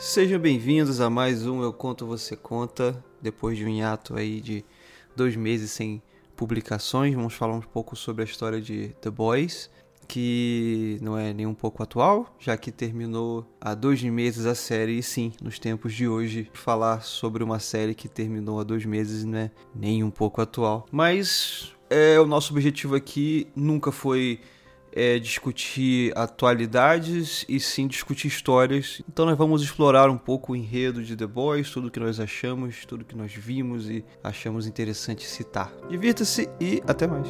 Sejam bem-vindos a mais um Eu Conto Você Conta. Depois de um hiato aí de dois meses sem publicações, vamos falar um pouco sobre a história de The Boys, que não é nem um pouco atual, já que terminou há dois meses a série, e sim, nos tempos de hoje, falar sobre uma série que terminou há dois meses não é nem um pouco atual. Mas é, o nosso objetivo aqui nunca foi é, discutir atualidades e sim discutir histórias. Então nós vamos explorar um pouco o enredo de The Boys, tudo que nós achamos, tudo que nós vimos e achamos interessante citar. Divirta-se e até mais.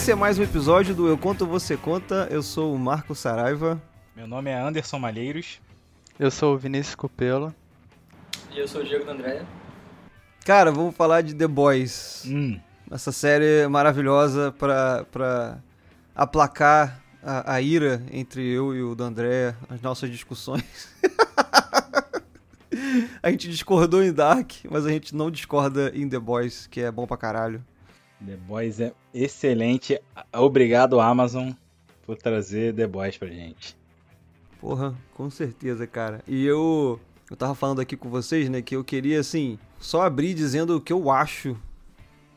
Esse é mais um episódio do Eu Conto Você Conta. Eu sou o Marco Saraiva. Meu nome é Anderson Malheiros. Eu sou o Vinícius Copelo. E eu sou o Diego André. Cara, vamos falar de The Boys. Hum. Essa série maravilhosa pra, pra aplacar a, a ira entre eu e o D'André, as nossas discussões. a gente discordou em Dark, mas a gente não discorda em The Boys, que é bom pra caralho. The Boys é excelente. Obrigado, Amazon, por trazer The Boys pra gente. Porra, com certeza, cara. E eu. Eu tava falando aqui com vocês, né, que eu queria, assim, só abrir dizendo o que eu acho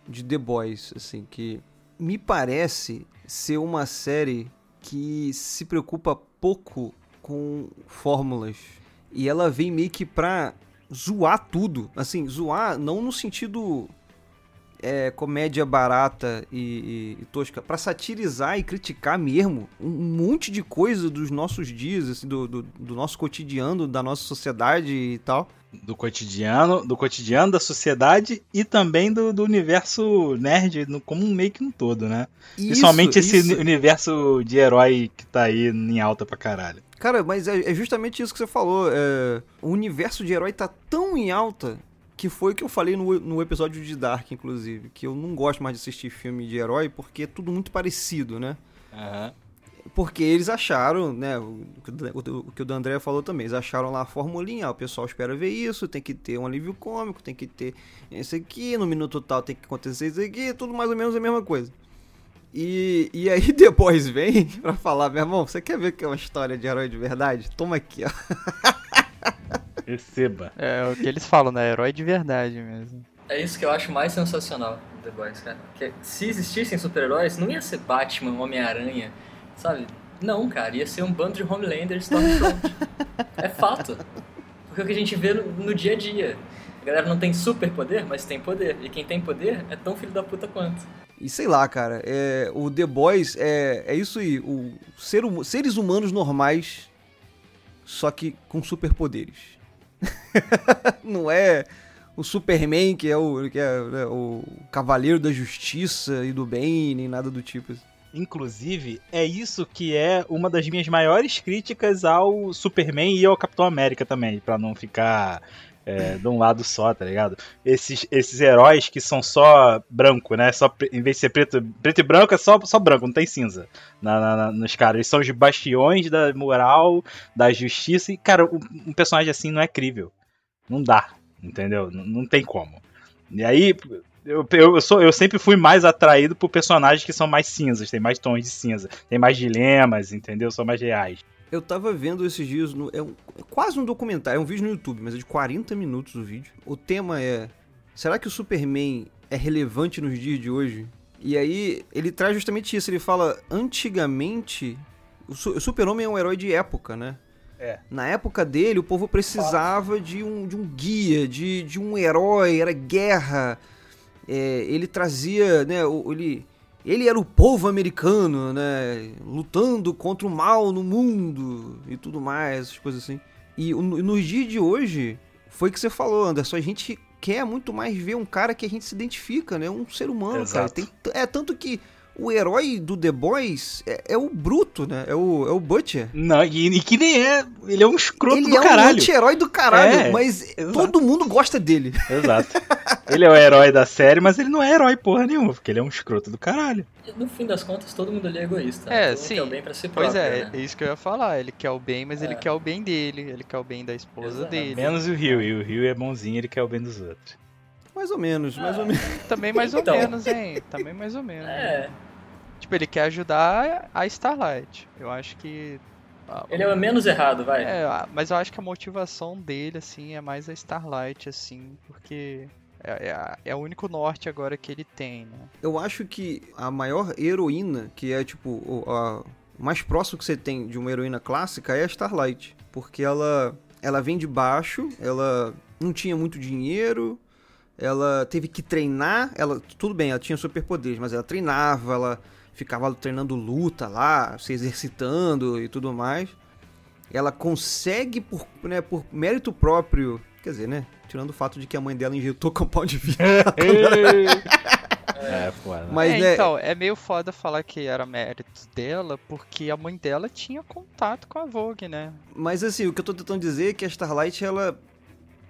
de The Boys, assim, que me parece ser uma série que se preocupa pouco com fórmulas. E ela vem meio que pra zoar tudo. Assim, zoar não no sentido é, comédia barata e, e, e tosca para satirizar e criticar mesmo um monte de coisa dos nossos dias, assim, do, do, do, nosso cotidiano, da nossa sociedade e tal. Do cotidiano, do cotidiano da sociedade e também do, do universo nerd no, como meio que um todo, né? Isso, Principalmente esse isso. universo de herói que tá aí em alta pra caralho. Cara, mas é, é justamente isso que você falou. É, o universo de herói tá tão em alta que foi o que eu falei no, no episódio de Dark, inclusive, que eu não gosto mais de assistir filme de herói porque é tudo muito parecido, né? Uhum. Porque eles acharam, né, o, o, o que o D'André falou também, eles acharam lá a formulinha, o pessoal espera ver isso, tem que ter um alívio cômico, tem que ter isso aqui, no minuto tal tem que acontecer isso aqui, tudo mais ou menos a mesma coisa. E, e aí depois vem pra falar, meu irmão, você quer ver que é uma história de herói de verdade? Toma aqui, ó. Receba. É o que eles falam, né? Herói de verdade mesmo. É isso que eu acho mais sensacional The Boys, cara. Que se existissem super-heróis, não ia ser Batman, Homem-Aranha, sabe? Não, cara, ia ser um bando de Homelanders Stormfront. é fato. Porque é o que a gente vê no, no dia a dia. A galera não tem super poder, mas tem poder. E quem tem poder é tão filho da puta quanto. E sei lá, cara, é, o The Boys é, é isso aí. O ser, seres humanos normais, só que com superpoderes. não é o Superman que é o, que é, né, o Cavaleiro da Justiça e do Bem, nem nada do tipo. Inclusive, é isso que é uma das minhas maiores críticas ao Superman e ao Capitão América também, para não ficar é, de um lado só, tá ligado? Esses, esses heróis que são só branco, né? Só, em vez de ser preto, preto e branco, é só, só branco, não tem cinza na, na, nos caras. Eles são os bastiões da moral, da justiça. E, cara, um, um personagem assim não é crível. Não dá, entendeu? Não, não tem como. E aí, eu, eu, sou, eu sempre fui mais atraído por personagens que são mais cinzas, tem mais tons de cinza, tem mais dilemas, entendeu? São mais reais. Eu tava vendo esses dias, no, é, um, é, quase um documentário, é um vídeo no YouTube, mas é de 40 minutos o vídeo. O tema é: será que o Superman é relevante nos dias de hoje? E aí ele traz justamente isso. Ele fala: antigamente, o, o Super-Homem é um herói de época, né? É. Na época dele, o povo precisava de um, de um guia, de, de um herói, era guerra. É, ele trazia, né? Ele ele era o povo americano, né? Lutando contra o mal no mundo e tudo mais, essas coisas assim. E nos dias de hoje, foi que você falou, Anderson, a gente quer muito mais ver um cara que a gente se identifica, né? Um ser humano, Exato. cara. Tem, é tanto que o herói do The Boys é, é, o Bruto, né? É o, é o Butcher. Não, e, e, que nem é. Ele é um escroto ele do é caralho. Ele é um anti-herói do caralho, é, mas exato. todo mundo gosta dele. Exato. Ele é o herói da série, mas ele não é herói porra nenhuma, porque ele é um escroto do caralho. No fim das contas, todo mundo ali é egoísta. É, né? Sim. quer o bem pra si Pois próprio, é, né? é isso que eu ia falar. Ele quer o bem, mas ele É. quer o bem dele. Ele quer o bem da esposa Exato. dele. Menos o Rio, e o Rio é bonzinho, ele quer o bem dos outros. Mais ou menos, mais ou menos. Também mais ou Então. menos, hein? Também mais ou menos. É, Tipo, ele quer ajudar a Starlight. Eu acho que. ah, ele é o menos errado, vai. É, ah, mas eu acho que a motivação dele, assim, é mais a Starlight, assim, porque é, é é o único norte agora que ele tem, né? Eu acho que a maior heroína, que é tipo o, a- o mais próximo que você tem de uma heroína clássica, é a Starlight. Porque ela, ela vem de baixo, ela não tinha muito dinheiro, ela teve que treinar, ela tudo bem, ela tinha superpoderes, mas ela treinava, ela ficava treinando luta lá, se exercitando e tudo mais. Ela consegue por, né, por mérito próprio, quer dizer, né, tirando o fato de que a mãe dela injetou compound V. é, foda. Mas é, né, então, é meio foda falar que era mérito dela, porque a mãe dela tinha contato com a Vogue, né? Mas assim, o que eu tô tentando dizer é que a Starlight, ela.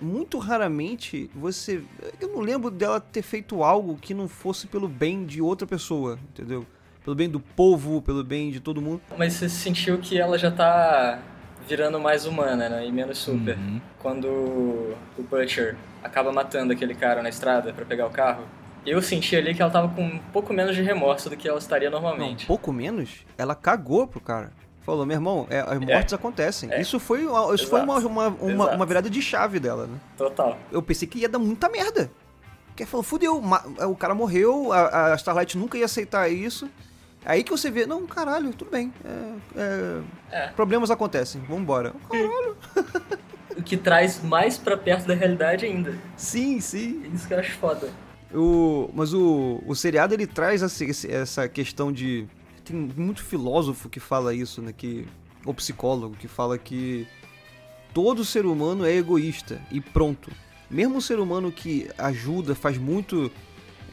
Muito raramente você. Eu não lembro dela ter feito algo que não fosse pelo bem de outra pessoa, entendeu? Pelo bem do povo, pelo bem de todo mundo. Mas você sentiu que ela já tá virando mais humana, né? E menos super. Uhum. Quando o Butcher acaba matando aquele cara na estrada pra pegar o carro. Eu senti ali que ela tava com um pouco menos de remorso do que ela estaria Não, um normalmente. pouco menos, ela cagou pro cara. Falou, meu irmão, é, as mortes acontecem. É. Isso foi, uma- isso foi uma, uma, uma, uma virada de chave dela, né? Total. Eu pensei que ia dar muita merda. Porque falou, fudeu, ma- o cara morreu, a, a Starlight nunca ia aceitar isso. Aí que você vê, não, caralho, tudo bem. é- é, É. Problemas acontecem, vambora. O que traz mais pra perto da realidade ainda. Sim, sim. Isso que eu acho foda. O, mas o, o seriado ele traz essa, essa questão de. Tem muito filósofo que fala isso, né? Que, ou psicólogo que fala que todo ser humano é egoísta e pronto. Mesmo o ser humano que ajuda, faz muito,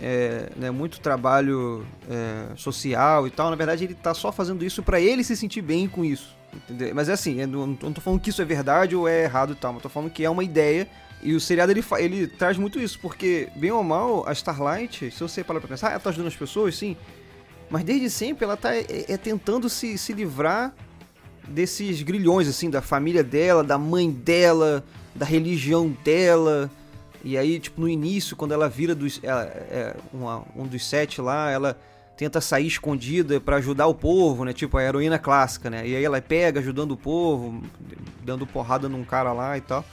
é, né, muito trabalho é, social e tal, na verdade ele tá só fazendo isso pra ele se sentir bem com isso. Entendeu? Mas é assim, eu não, eu não tô falando que isso é verdade ou é errado e tal, mas tô falando que é uma ideia e o seriado ele, ele traz muito isso, porque, bem ou mal, a Starlight, se você parar pra pensar, ela tá ajudando as pessoas, sim. Mas desde sempre ela tá é, é, tentando se, se livrar desses grilhões, assim, da família dela, da mãe dela, da religião dela. E aí, tipo, no início, quando ela vira dos, ela, é, uma- um dos sete lá, ela tenta sair escondida pra ajudar o povo, né? Tipo, a heroína clássica, né? E aí ela pega ajudando o povo, dando porrada num cara lá e tal.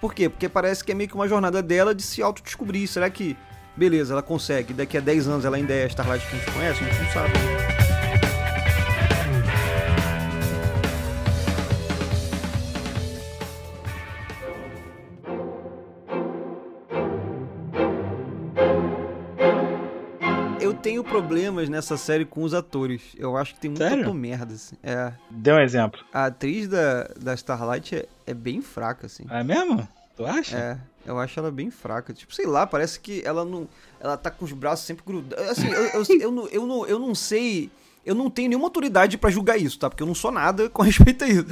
Por quê? Porque parece que é meio que uma jornada dela de se autodescobrir. Será que, beleza, ela consegue, daqui a 10 anos ela ainda é Starlight que a gente conhece? A gente não sabe. Eu tenho problemas nessa série com os atores. Eu acho que tem muito Sério? merda, assim. É. Dê um exemplo. A atriz da, da Starlight é, é bem fraca, assim. É mesmo? Tu acha? É, eu acho ela bem fraca. Tipo, sei lá, parece que ela não. Ela tá com os braços sempre grudados. Assim, eu, eu, eu, não, eu, não, eu não sei. Eu não tenho nenhuma autoridade pra julgar isso, tá? Porque eu não sou nada com respeito a isso.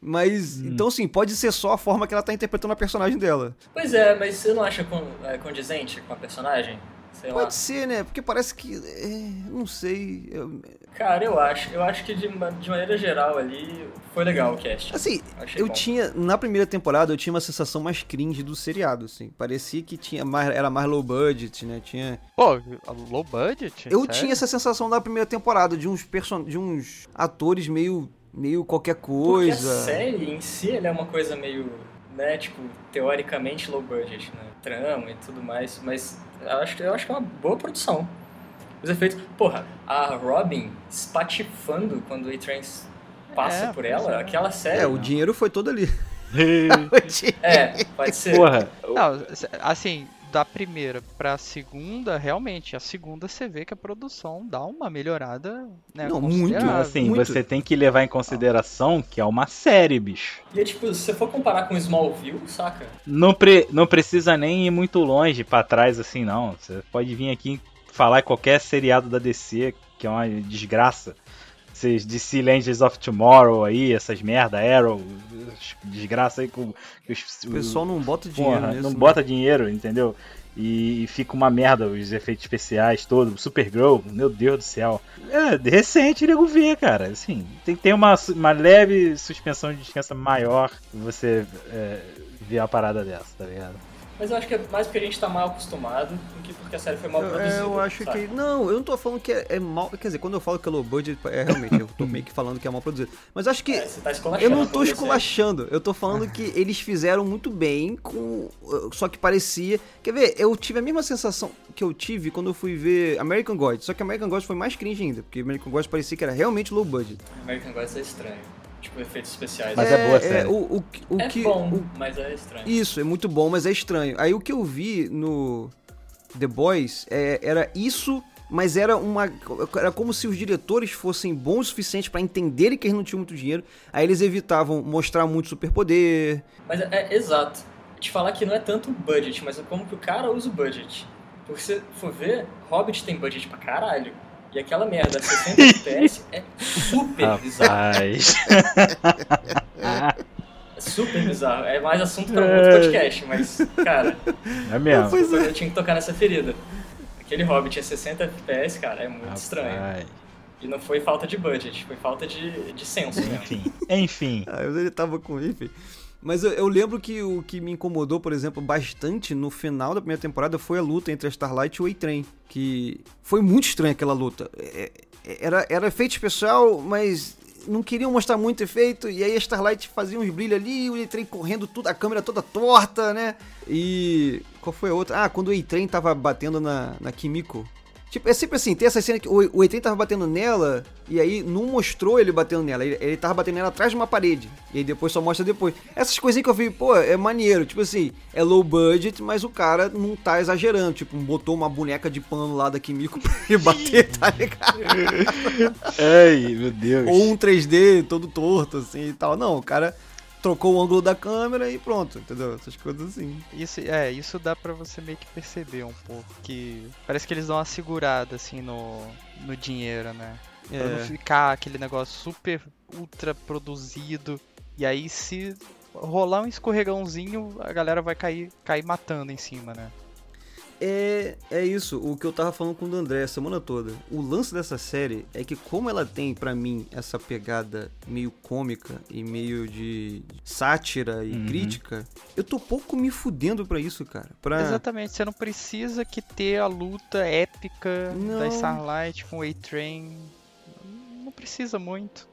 Mas, então, assim, pode ser só a forma que ela tá interpretando a personagem dela. Pois é, mas você não acha con- é, condizente com a personagem? Sei lá. Pode ser, né? Porque parece que. é, não sei. eu- Cara, eu acho. Eu acho que de, de maneira geral ali foi legal o cast. Assim, Achei eu bom. tinha. Na primeira temporada eu tinha uma sensação mais cringe do seriado, assim. Parecia que tinha mais, era mais low budget, né? Tinha. Pô, low budget? Eu Sério? tinha essa sensação da primeira temporada, de uns person... de uns atores meio. meio qualquer Porque a coisa. série em si ela é uma coisa meio, né, tipo, teoricamente low budget, né? Trama e tudo mais, mas eu acho, eu acho que é uma boa produção. Os efeitos. Porra, a Robin espatifando quando o A-Train passa É, por ela, é. aquela série. É, o dinheiro foi todo ali. É, pode ser. Porra, Não, assim, da primeira pra segunda, realmente, a segunda você vê que a produção dá uma melhorada, né? Não, muito, assim, muito. você tem que levar em consideração que é uma série, bicho. E é tipo, se você for comparar com Smallville, saca? Não, pre- não precisa nem ir muito longe pra trás assim, não. Você pode vir aqui falar em qualquer seriado da DC, que é uma desgraça. esses DC Legends of Tomorrow aí, essas merda, Arrow, desgraça aí com. Os, o pessoal não bota dinheiro porra, nisso, Não né? bota dinheiro, entendeu? E fica uma merda os efeitos especiais todos. Supergirl, meu Deus do céu. É, de recente, nego vê, cara. Assim, tem que ter uma, uma leve suspensão de descanso maior você é, ver a parada dessa, tá ligado? Mas eu acho que é mais porque a gente tá mal acostumado do que porque a série foi mal Eu, produzida. é, eu acho sabe? que. Não, eu não tô falando que é, é mal. Quer dizer, quando eu falo que é low budget, é realmente, eu tô meio que falando que é mal produzido. Mas acho que. É, você tá Eu não tô produção. esculachando, eu tô falando que eles fizeram muito bem com. Só que parecia. Quer ver? Eu tive a mesma sensação que eu tive quando eu fui ver American Gods. Só que American Gods foi mais cringe ainda, porque American Gods parecia que era realmente low budget. American Gods é estranho. Tipo, efeitos especiais. Mas é boa a série. o, o, o é que, bom, o- mas é estranho. Isso, é muito bom, mas é estranho. Aí o que eu vi no The Boys é, era isso, mas era uma. Era como se os diretores fossem bons o suficiente pra entenderem que eles não tinham muito dinheiro. Aí eles evitavam mostrar muito superpoder. Mas é, é exato. Te falar que não é tanto o budget, mas é como que o cara usa o budget. Porque se for ver, Hobbit tem budget pra caralho. E aquela merda, 60 FPS, é super bizarro. Rapaz. É super bizarro. É mais assunto pra um outro podcast, mas, cara, é mesmo. Pois é. eu tinha que tocar nessa ferida. Aquele Hobbit é 60 FPS, cara, é muito estranho. Rapaz. E não foi falta de budget, foi falta de, de senso mesmo. Enfim, enfim. Ah, mas ele tava com enfim. Mas eu, eu lembro que o que me incomodou, por exemplo, bastante no final da primeira temporada foi a luta entre a Starlight e o A-Train. Que foi muito estranha aquela luta. É- é- Era, era efeito especial, mas não queriam mostrar muito efeito. E aí a Starlight fazia uns brilhos ali, o A-Train correndo tudo, a câmera toda torta, né? E. Qual foi a outra? Ah, quando o A-Train tava batendo na, na Kimiko. Tipo, é sempre assim, tem essa cena que o, o A-Train tava batendo nela, e aí não mostrou ele batendo nela, ele, ele tava batendo nela atrás de uma parede, e aí depois só mostra depois. Essas coisinhas que eu vi, pô, é maneiro, tipo assim, é low budget, mas o cara não tá exagerando, tipo, botou uma boneca de pano lá da Kimiko pra ele bater, tá ligado? Ai, meu Deus. Ou um 3D todo torto, assim, e tal. Não, o cara trocou o ângulo da câmera e pronto, entendeu? Essas coisas assim. Isso, é, isso dá pra você meio que perceber um pouco que parece que eles dão uma segurada assim no, no dinheiro, né? Pra não É. ficar aquele negócio super ultra produzido. E aí se rolar um escorregãozinho, a galera vai cair, cair matando em cima, né? É, é isso, o que eu tava falando com o André a semana toda. O lance dessa série é que como ela tem pra mim essa pegada meio cômica e meio de sátira e Uhum. crítica, eu tô pouco me fudendo pra isso, cara. Pra... Exatamente, você não precisa que ter a luta épica Não. da Starlight com o A-Train. Não precisa muito.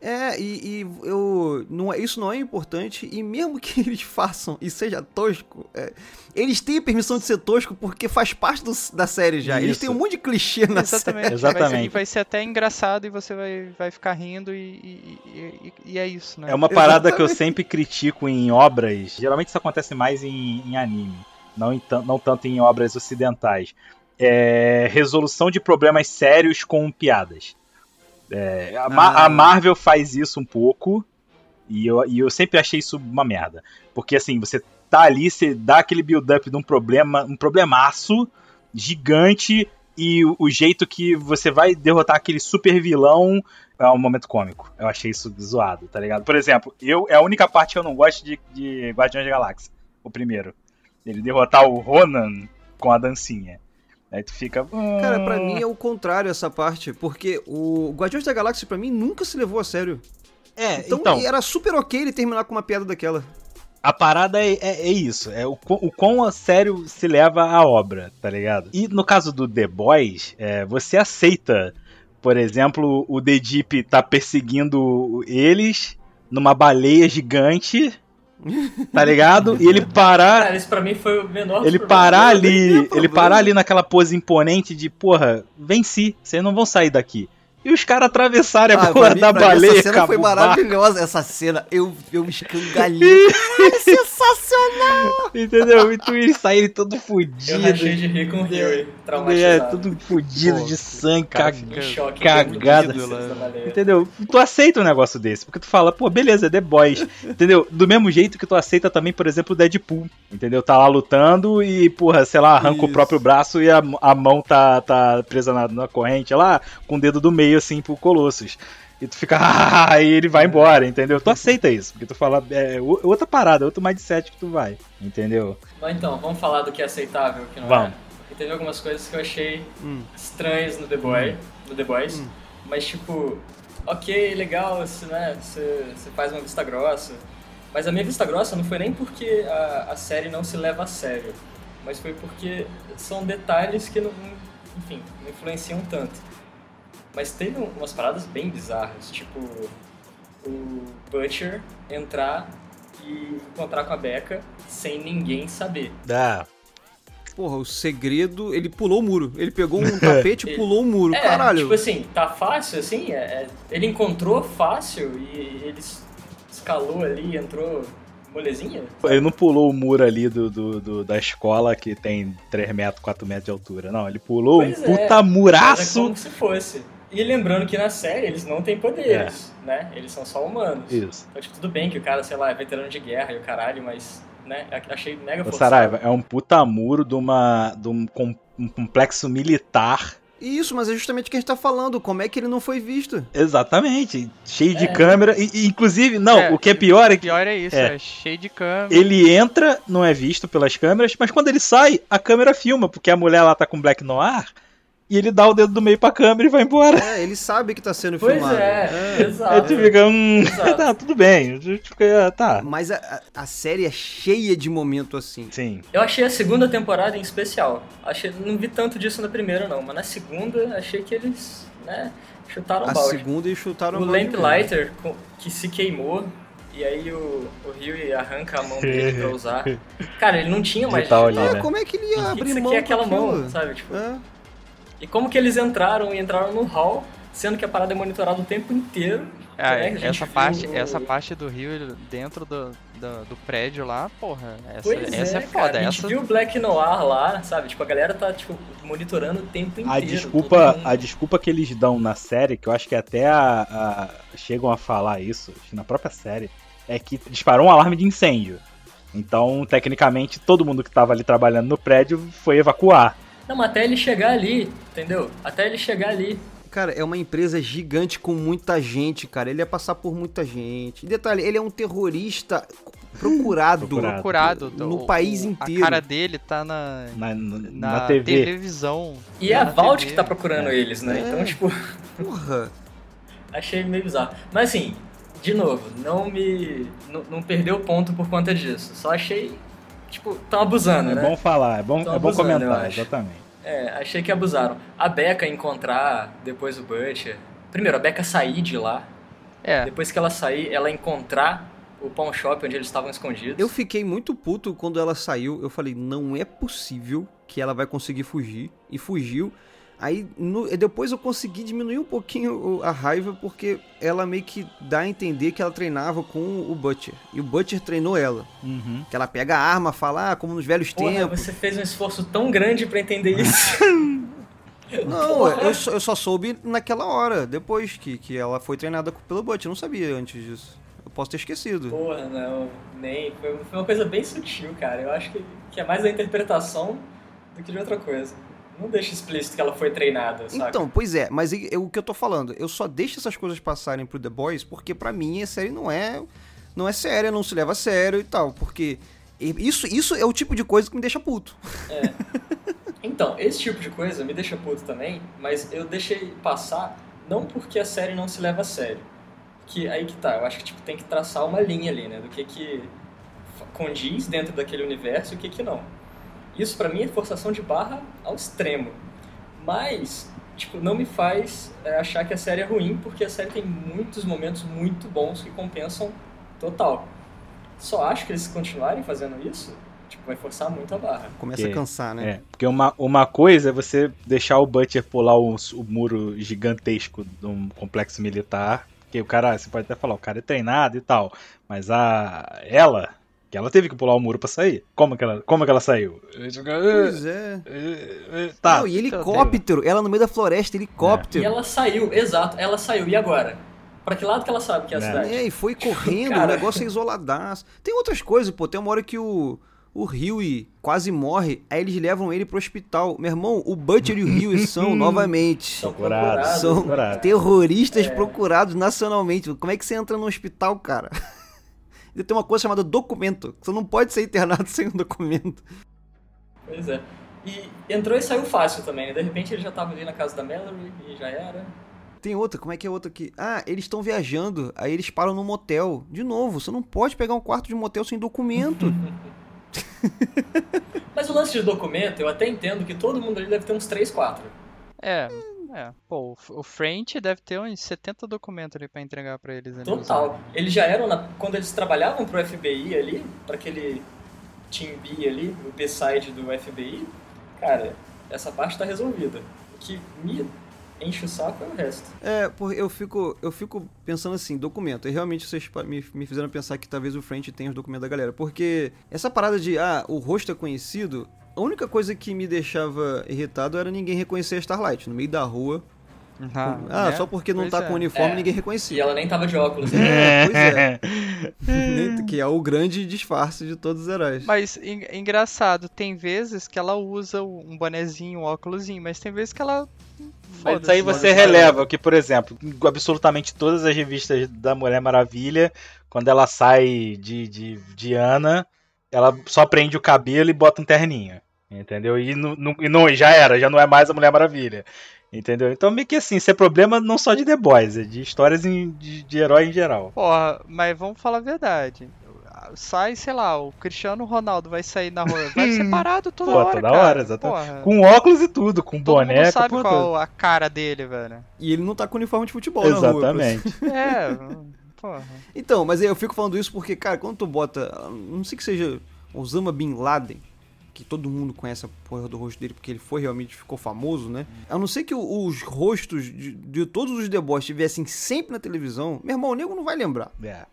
É, e, e eu, não, é- isso não é importante, e mesmo que eles façam e seja tosco, é, eles têm permissão de ser tosco porque faz parte do- da série já. Eles Isso. têm um monte de clichê na série. Exatamente. Vai, Exatamente. ser, vai ser até engraçado e você vai, vai ficar rindo e, e, e- e é isso, né? É uma parada que eu Exatamente. sempre critico em obras. Geralmente isso acontece mais em, em anime, não, em não tanto em obras ocidentais. É resolução de problemas sérios com piadas. É, a, Ma- Ah. a Marvel faz isso um pouco e eu, e eu sempre achei isso uma merda. Porque assim, você tá ali, você dá aquele build-up de um problema, um problemaço gigante e o, o jeito que você vai derrotar aquele super vilão é um momento cômico. Eu achei isso zoado, tá ligado? Por exemplo, eu é a única parte que eu não gosto de, de Guardiões da Galáxia. O primeiro. Ele derrotar o Ronan com a dancinha. Aí tu fica. Cara, pra "Hum". mim é o contrário essa parte, porque o Guardiões da Galáxia pra mim nunca se levou a sério. É, Então, então, era super ok ele terminar com uma piada daquela. a parada é, é- é isso. É o, quão- o quão a sério se leva a obra, tá ligado? E no caso do The Boys, é, você aceita, por exemplo, o The Deep tá perseguindo eles numa baleia gigante. Tá ligado? E ele parar Cara, isso pra mim foi o menor ele parar ali, ele parar ali naquela pose imponente de, porra, venci, vocês não vão sair daqui. E os caras atravessarem a Ah, porra da mim baleia, Essa cena foi o maravilhosa. Essa cena, eu, eu escangalhei. Caralho, sensacional! Entendeu? E tu eles saírem todo Eu fudido. rachei de rir com o Huey, É, traumatizado. tudo fudido Pô, de sangue, cara choque. cagada. baleia. Entendeu? Tu aceita um negócio desse, porque tu fala, pô, beleza, é The Boys, entendeu? Do mesmo jeito que tu aceita também, por exemplo, o Deadpool, entendeu? Tá lá lutando e, porra, sei lá, arranca o Isso. próprio braço e a, a mão tá, tá presa na, na corrente lá, com o dedo do meio. Meio assim pro Colossus. E tu fica, ah, e ele vai embora, entendeu? Tu aceita isso, porque tu fala, é outra parada, outro mindset que tu vai, entendeu? Mas então, vamos falar do que é aceitável, o que não Vamos. é. Porque teve algumas coisas que eu achei estranhas no The Boy, no The Boys, mas tipo, ok, legal, você, né, você, você faz uma vista grossa, mas a minha vista grossa não foi nem porque a, a série não se leva a sério, mas foi porque são detalhes que não, enfim, não influenciam tanto. Mas teve um- umas paradas bem bizarras, tipo o Butcher entrar e encontrar com a Becca sem ninguém saber. Dá. Porra, o segredo, ele pulou o muro. Ele pegou um tapete e Ele- pulou o muro. É, Caralho. tipo assim, tá fácil assim, é- é- ele encontrou fácil e ele es- escalou ali, entrou molezinha. Ele não pulou o muro ali do, do- do- da escola que tem 3 metros, 4 metros de altura. Não, ele pulou Pois um é, puta é muraço. como se fosse. E lembrando que na série eles não têm poderes, né? Eles são só humanos. É. Isso. Então, tipo, tudo bem que o cara, sei lá, é veterano de guerra e o caralho, mas, né, achei mega forçado. Saraiva, é um puta muro de, uma, de um, com- um complexo militar. Isso, mas é justamente o que a gente tá falando. Como é que ele não foi visto? Exatamente. Cheio de É. câmera. E, e, inclusive, não, É, o que é pior é O que pior é isso, É. é, cheio de câmera. ele entra, não é visto pelas câmeras, mas quando ele sai, a câmera filma, porque a mulher lá tá com Black Noir. E ele dá o dedo do meio pra câmera e vai embora. É, ele sabe que tá sendo Pois filmado. é, Aí exato. tu fica, hum, tá, tudo bem. A gente fica, tá. Mas a, a- a série é cheia de momento assim. Sim. Eu achei a segunda temporada em especial. Achei, não vi tanto disso na primeira, não. Mas na segunda, achei que eles, né, chutaram o A balde. segunda eles chutaram O balde mesmo. Lamplighter, que se queimou, e aí o, o Huey arranca a mão dele pra usar. Cara, ele não tinha mais Digital É, né? como é que ele ia abrir mão quer com aquela mão, sabe? Tipo, É. E como que eles entraram e entraram no hall, sendo que a parada é monitorada o tempo inteiro. Ah, né? Gente essa, parte, o- essa parte do rio dentro do, do, do prédio lá, porra, essa, Pois essa é, é, foda. cara. A gente essa, viu o Black Noir lá, sabe? Tipo, a galera tá, tipo, monitorando o tempo inteiro. A desculpa, a desculpa que eles dão na série, que eu acho que até a, a- chegam a falar isso, na própria série, é que disparou um alarme de incêndio. Então, tecnicamente, todo mundo que tava ali trabalhando no prédio foi evacuar. Não, mas até ele chegar ali, entendeu? Até ele chegar ali. Cara, é uma empresa gigante com muita gente, cara. Ele ia passar por muita gente. E detalhe, ele é um terrorista procurado, Procurado. no o- país inteiro. A cara dele tá na, Na, na, na, na TV. televisão. E é a Vault TV. que tá procurando É. eles, né? É. Então, tipo, Porra. achei meio bizarro. Mas assim, de novo, não me. Não, não perdeu o ponto por conta disso. Só achei. Tipo, tão abusando, É né? bom falar, é bom, Tão é bom abusando, comentar, exatamente. É, achei que abusaram. A Becca encontrar depois o Butcher. Primeiro, a Becca sair de lá. É, Depois que ela sair, ela encontrar o pawn shop onde eles estavam escondidos. Eu fiquei muito puto quando ela saiu. Eu falei, não é possível que ela vai conseguir fugir. E fugiu. Aí no- depois eu consegui diminuir um pouquinho a raiva porque ela meio que dá a entender que ela treinava com o Butcher. E o Butcher treinou ela. Uhum. Que ela pega a arma, fala, ah, como nos velhos Porra, tempos. você fez um esforço tão grande pra entender isso. Não, eu só, eu só soube naquela hora, depois que, que ela foi treinada pelo Butcher. Eu não sabia antes disso. Eu posso ter esquecido. Porra, não, nem. Foi, foi uma coisa bem sutil, cara. Eu acho que, que é mais a interpretação do que de outra coisa. Não deixa explícito que ela foi treinada, sabe? Então, pois é, mas eu- o que eu tô falando, eu só deixo essas coisas passarem pro The Boys porque pra mim a série não é não é séria, não se leva a sério e tal, porque isso, isso é o tipo de coisa que me deixa puto. Então, esse tipo de coisa me deixa puto também, mas eu deixei passar não porque a série não se leva a sério. Que aí que tá, eu acho que tipo, tem que traçar uma linha ali, né? Do que que condiz dentro daquele universo e o que que não. Isso pra mim é forçação de barra ao extremo. Mas, tipo, não me faz é, achar que a série é ruim, porque a série tem muitos momentos muito bons que compensam total. Só acho que eles continuarem fazendo isso, tipo, vai forçar muito a barra. Começa Que- a cansar, né? É, porque uma, uma coisa é você deixar o Butcher pular o, o muro gigantesco de um complexo militar, que o cara, você pode até falar, o cara é treinado e tal, mas a ela, que ela teve que pular o muro pra sair. Como que ela, como que ela saiu? Pois é. Tá. Não, e helicóptero, ela no meio da floresta, helicóptero. E ela saiu, exato, ela saiu. E agora? Pra que lado que ela sabe que é a É. cidade? É, e foi correndo, Cara. o negócio é isoladaço. Tem outras coisas, pô. Tem uma hora que o, o Huey quase morre, aí eles levam ele pro hospital. Meu irmão, o Butcher e o Huey são, novamente, São Procurado, procurados. são procurado. terroristas procurados nacionalmente. Como é que você entra no hospital, cara? Ainda tem uma coisa chamada documento. Você não pode ser internado sem um documento. Pois é. E entrou e saiu fácil também, né? De repente ele já tava ali na casa da Mallory e já era. Tem outra, como é que é outra aqui? Ah, eles estão viajando, aí eles param no motel. De novo, você não pode pegar um quarto de motel sem documento. Mas o lance de documento, eu até entendo que todo mundo ali deve ter uns 3, 4. É, é. Pô, o- French deve ter uns 70 documentos ali pra entregar pra eles. ali Total. Eles já eram, na- quando eles trabalhavam pro FBI ali, pra aquele Team B ali, o B-side do FBI, cara, essa parte tá resolvida. O que me enche o saco é o resto. É, porque eu fico, eu fico pensando assim, documento. E realmente vocês me, me fizeram pensar que talvez o French tenha os documentos da galera. Porque essa parada de, ah, o rosto é conhecido, a única coisa que me deixava irritado era ninguém reconhecer a Starlight. No meio da rua. Ah, Ah, né? só porque não Pois tá é. com uniforme, É. ninguém E reconhecia. ela nem tava de óculos. né? É, pois é. Que é o grande disfarce de todos os heróis. Mas en- engraçado, tem vezes que ela usa um bonezinho, um óculosinho, mas tem vezes que ela. Mas Foda-se, aí você releva que, por exemplo, em absolutamente todas as revistas da Mulher Maravilha, quando ela sai de, de, de Ana, ela só prende o cabelo e bota um terninho. Entendeu? E, não, não- e não, já era, já não é mais a Mulher Maravilha. Entendeu? Então, meio que assim, isso é problema não só de The Boys, é de histórias em- de, de herói em geral. Porra, mas vamos falar a verdade. Sai, sei lá, o Cristiano Ronaldo vai sair na rua, vai separado toda Pô, hora. toda cara. hora, exatamente. Porra, Com óculos e tudo, com todo boneca. mundo sabe qual toda. a cara dele, velho. E ele não tá com uniforme de futebol na rua. Exatamente. É, porra. Então, mas eu fico falando isso porque, cara, quando tu bota. Não sei que seja Osama Bin Laden, que todo mundo conhece a porra do rosto dele porque ele foi realmente ficou famoso, né? A não ser que os rostos de, de todos os Boys estivessem sempre na televisão, meu irmão, o nego não vai lembrar. É.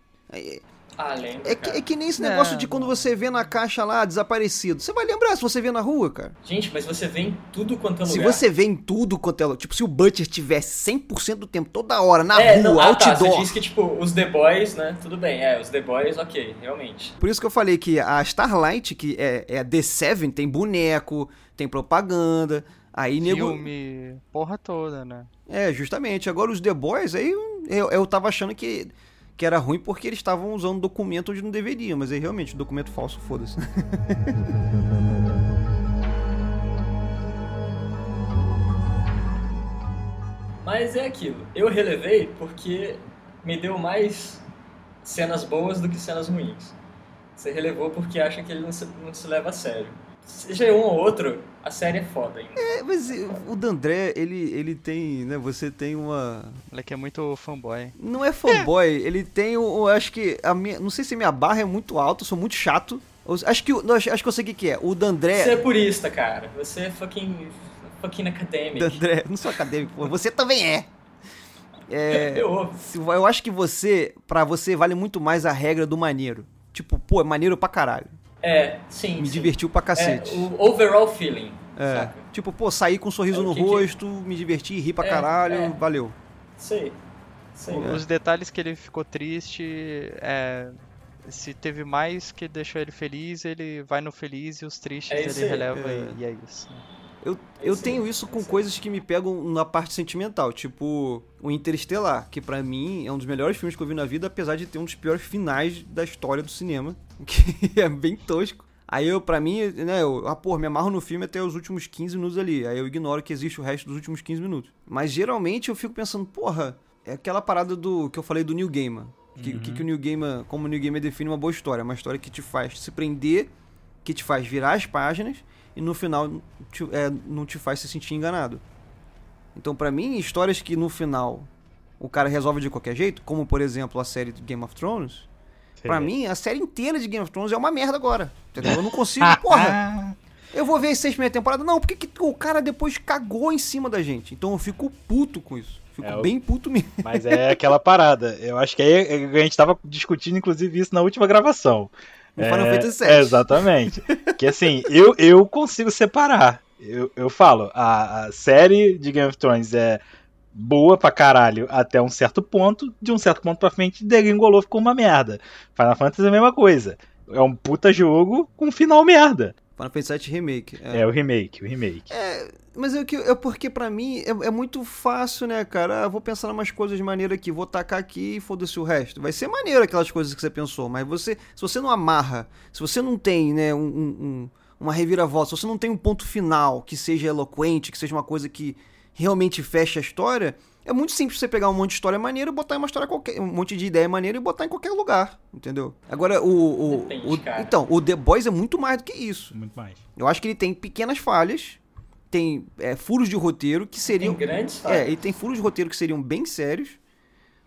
É, Ah, lembra, é que, é que nem esse negócio de quando você vê na caixa lá desaparecido. Você vai lembrar se você vê na rua, cara. Gente, mas você vê em tudo quanto é Se lugar. você vê em tudo quanto é. Tipo, se o Butcher tivesse 100% do tempo, toda hora, na É, rua, não, ah, tá, outdoor. você disse que, tipo, os The Boys, né? Tudo bem, é, os The Boys, ok, realmente. Por isso que eu falei que a Starlight, que é, é a D7, tem boneco, tem propaganda. Aí nego. Filme, porra toda, né? É, justamente. Agora os The Boys, aí eu, eu tava achando que, que era ruim porque eles estavam usando documento onde não deveria. Mas aí realmente, documento falso, foda-se. Mas é aquilo, eu relevei porque me deu mais cenas boas do que cenas ruins. Você relevou porque acha que ele não se, não se leva a sério. Seja um ou outro, a série é foda ainda. É, mas o Dandré, ele, ele tem, né? Você tem uma. O moleque é muito fanboy. Não é fanboy, ele tem o. o- Acho que. A minha, não sei se minha barra é muito alta, eu sou muito chato. Eu- Acho que, não, acho, acho que eu sei o que, que é. O Dandré. Você é purista, cara. Você é fucking, fucking academic. Dandré, não sou acadêmico, pô, você também é. É. Eu, Eu acho que você, pra você, vale muito mais a regra do maneiro. Tipo, pô, é maneiro pra caralho. É, sim. Me sim. divertiu pra É, cacete. o overall feeling, É. saca? Tipo, pô, sair com um sorriso É, no que que- rosto, me divertir, rir pra É, caralho, é. valeu. Sei. Sei. É. Os detalhes que ele ficou triste, é, se teve mais que deixou ele feliz, ele vai no feliz e os tristes É ele releva É. e, e é isso. Eu, eu tenho isso com coisas que me pegam na parte sentimental, tipo o Interestelar, que pra mim é um dos melhores filmes que eu vi na vida, apesar de ter um dos piores finais da história do cinema, que é bem tosco. Aí eu, pra mim, né, eu, ah, pô, me amarro no filme até os últimos 15 minutos ali. Aí eu ignoro que existe o resto dos últimos 15 minutos. Mas geralmente eu fico pensando, porra, é aquela parada do que eu falei do New Gamer. Que, O que, que o New Gamer, como o New Gamer define uma boa história? Uma história que te faz se prender, que te faz virar as páginas e no final te- é, não te faz se sentir enganado. Então, pra mim, histórias que no final o cara resolve de qualquer jeito, como por exemplo a série de Game of Thrones, pra mim a série inteira de Game of Thrones é uma merda agora. Entendeu? Eu não consigo, porra. Eu vou ver as seis primeiras temporadas. Não, porque que o cara depois cagou em cima da gente. Então eu fico puto com isso. Fico É, bem puto mesmo. Mas é aquela parada. Eu acho que aí a gente tava discutindo, inclusive, isso na última gravação. Final É, Fantasy VII. é, exatamente. que assim, eu, eu consigo separar. Eu, eu falo, a, a série de Game of Thrones é boa pra caralho até um certo ponto, de um certo ponto pra frente, degringolou, ficou uma merda. Final Fantasy é a mesma coisa. é um puta jogo com um final merda. Final Fantasy VII Remake. É. o remake, o remake. É, mas é, que, é porque pra mim é, é muito fácil, né, cara? Ah, vou pensar em umas coisas maneiras aqui, vou tacar aqui e foda-se o resto. Vai ser maneiro aquelas coisas que você pensou, mas você, se você não amarra, se você não tem, né, um, um- uma reviravolta, se você não tem um ponto final que seja eloquente, que seja uma coisa que realmente feche a história, é muito simples você pegar um monte de história maneira e botar em uma história qualquer, um monte de ideia maneira e botar em qualquer lugar, entendeu? Agora, o. o- Depende, o- cara. então, o The Boys é muito mais do que isso. Muito mais. Eu acho que ele tem pequenas falhas, tem é, furos de roteiro que Tem seriam. grandes É, ele tem furos de roteiro que seriam bem sérios.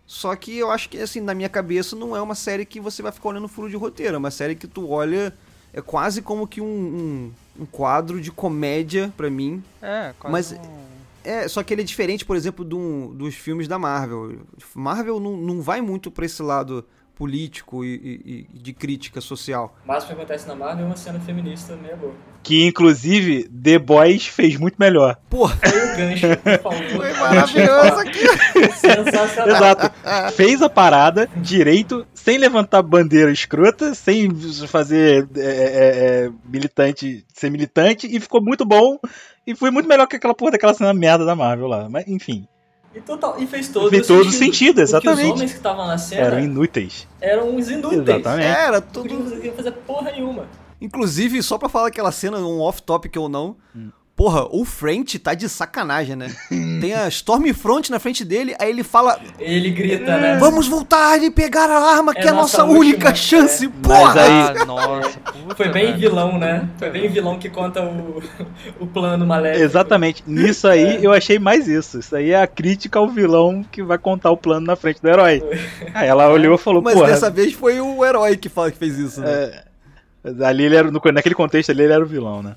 Só que eu acho que, assim, na minha cabeça, não é uma série que você vai ficar olhando furo de roteiro. É uma série que tu olha. É quase como que um, um, um quadro de comédia pra mim. É, quase Mas- um- É, só que ele é diferente, por exemplo, do- dos filmes da Marvel. Marvel não, não vai muito pra esse lado político e, e- e de crítica social. O máximo que acontece na Marvel é uma cena feminista meia boca. Que inclusive The Boys fez muito melhor. Porra, Foi o gancho que foi maravilhoso aqui! Sensacional. Exato. Fez a parada direito, sem levantar bandeira escrota, sem fazer é, é, é, militante, ser militante, e ficou muito bom. E foi muito melhor que aquela porra daquela cena merda da Marvel lá. Mas enfim, E, total, e fez todo fez todo sentido. sentido, Porque os exatamente. homens que estavam na cena Eram eram, inúteis. uns inúteis. Exatamente. Era Não tudo. queriam fazer porra nenhuma. Inclusive, só pra falar aquela cena, um off-topic ou não. Porra, o French tá de sacanagem, né? Tem a Stormfront na frente dele, aí ele fala: Ele grita, né? Vamos voltar e pegar a arma, que é a nossa nossa única última, chance, é. porra! aí- Ah, nossa, puta, Foi bem velho. vilão, né? Foi bem vilão que conta o, o plano maléfico. Exatamente. Nisso aí eu achei mais isso. Isso aí é a crítica ao vilão que vai contar o plano na frente do herói. Aí ela olhou e falou, Mas porra. dessa vez foi o herói que, fala, que fez isso, né? é, ali ele era, no- naquele contexto ali ele era o vilão, né?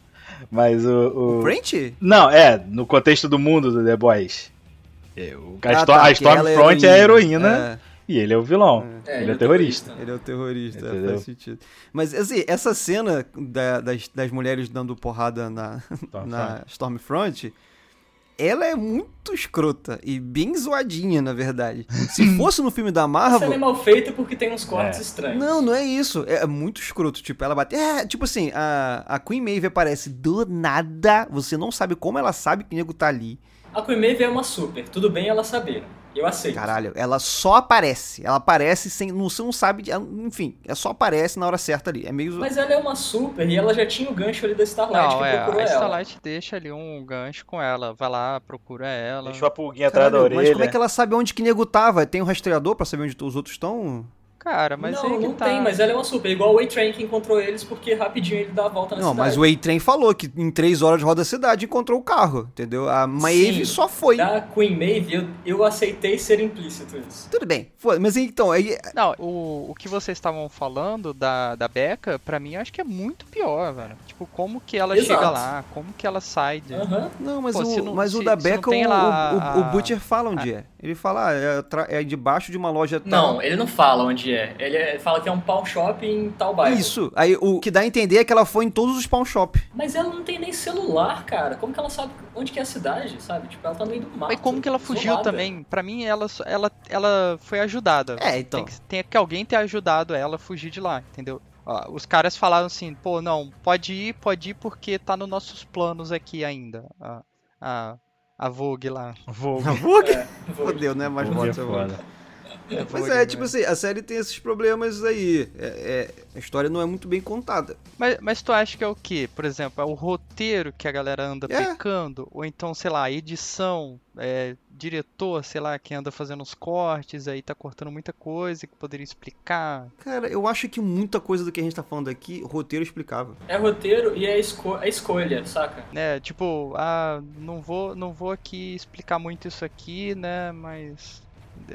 Mas o. o- French? Não, é, no contexto do mundo do The Boys. É, o- a, Ah, tá, a Stormfront é a heroína e ele é o vilão. É, ele é o terrorista. Ele é o terrorista, Entendeu? faz sentido. Mas, assim, essa cena da- das, das mulheres dando porrada na, na Stormfront, ela é muito escrota e bem zoadinha, na verdade. Se fosse no filme da Marvel... cena é mal feita porque tem uns cortes É. estranhos. Não, não é isso. É muito escroto. Tipo, ela bate. É, tipo assim, a, a Queen Maeve aparece do nada. Você não sabe como ela sabe que o nego tá ali. A Queen Maeve é uma super. Tudo bem ela saber. Eu aceito. Caralho, ela só aparece. Ela aparece sem. Não, você não sabe. Enfim, é só aparece na hora certa ali. É meio. Mas ela é uma super e ela já tinha o gancho ali da Starlight Não, que é, procurou a ela. Starlight deixa ali um gancho com ela. Vai lá, procura ela. Deixou a pulguinha atrás da Caralho, orelha. mas como é que ela sabe onde que nego tava? Tem um rastreador pra saber onde os outros estão? Cara, mas não, não tá. tem, mas ela é uma super. Igual o A-Train que encontrou eles porque rapidinho ele dá a volta na Não, cidade. mas o A-Train falou que em três horas roda a cidade encontrou o carro, entendeu? A Maeve Sim, só foi. Da Queen Maeve, eu, eu aceitei ser implícito isso. Tudo bem, foda mas então, aí. Não, o, o que vocês estavam falando da, da Becca, pra mim, eu acho que é muito pior, velho. Tipo, como que ela Exato. chega lá, como que ela sai de... Aham. Não, mas, Pô, o, não- mas o se- da se não Becca, o, lá o, o, o Butcher fala onde é. Ele fala, ah, é, é debaixo de uma loja tal. Não, ele não fala onde é. Ele é- fala que é um pawn shop em tal bairro. Isso. Aí o que dá a entender é que ela foi em todos os pawn shop. Mas ela não tem nem celular, cara. Como que ela sabe onde que é a cidade, sabe? Tipo, ela tá no meio do mato. Mas como que ela fugiu isolada. também? Pra mim, ela, ela, ela foi ajudada. É, então. Tem que, tem que alguém ter ajudado ela a fugir de lá, entendeu? Ó, os caras falaram assim, pô, não, pode ir, pode ir porque tá nos nossos planos aqui ainda. A, a, a Vogue lá. Vou. É, vou- Fodeu, né? Mas Vou é bota Mas Vogue, é, né? tipo assim, a série tem esses problemas aí. É, é- a história não é muito bem contada. Mas, mas tu acha que é o quê? Por exemplo, é o roteiro que a galera anda É. pecando? Ou então, sei lá, edição, é, diretor, sei lá, que anda fazendo os cortes, aí tá cortando muita coisa que poderia explicar. Cara, eu acho que muita coisa do que a gente tá falando aqui, roteiro explicável. É roteiro e é esco a escolha, saca? né, tipo, ah, não vou, não vou aqui explicar muito isso aqui, né, mas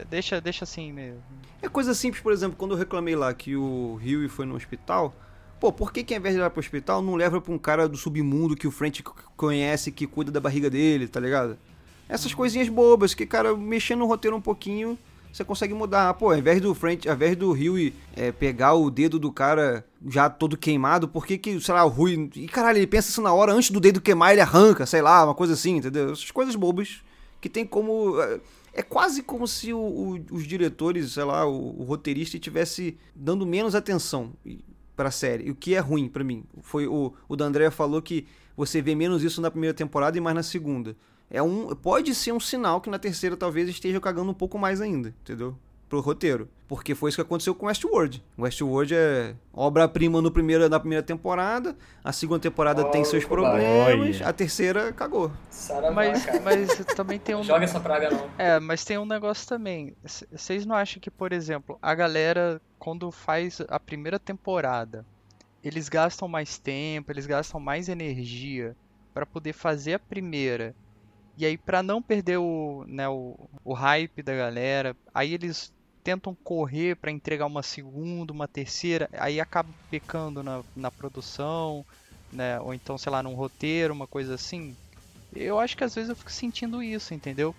deixa, deixa assim mesmo. É coisa simples, por exemplo, quando eu reclamei lá que o Rio foi no hospital. Pô, por que que ao invés de levar pro hospital, não leva pra um cara do submundo que o French c- conhece, que cuida da barriga dele, tá ligado? Essas coisinhas bobas, que, cara, mexendo no roteiro um pouquinho, você consegue mudar. Pô, ao invés do French, ao invés do Rio é, pegar o dedo do cara já todo queimado, por que que, sei lá, o Rui... E, caralho, ele pensa isso na hora, antes do dedo queimar, ele arranca, sei lá, uma coisa assim, entendeu? Essas coisas bobas que tem como... é, quase como se o- o- os diretores, sei lá, o, o roteirista tivesse dando menos atenção. E pra série. O que é ruim pra mim. Foi o, o D'Andrea falou que você vê menos isso na primeira temporada e mais na segunda. É um, pode ser um sinal que na terceira talvez esteja cagando um pouco mais ainda, entendeu? Pro roteiro. Porque foi isso que aconteceu com Westworld. Westworld é obra-prima no primeiro, na primeira temporada, a segunda temporada Oh, tem seus problemas, a terceira cagou. Saravá, Mas, mas também tem um. Joga essa praga não. É, mas tem um negócio também. Vocês não acham que, por exemplo, a galera, quando faz a primeira temporada, eles gastam mais tempo, eles gastam mais energia pra poder fazer a primeira. E aí, pra não perder o, né, o, o hype da galera, aí eles tentam correr pra entregar uma segunda, uma terceira, aí acaba pecando na, na produção, né? Ou então, sei lá, num roteiro, uma coisa assim. Eu acho que às vezes eu fico sentindo isso, entendeu?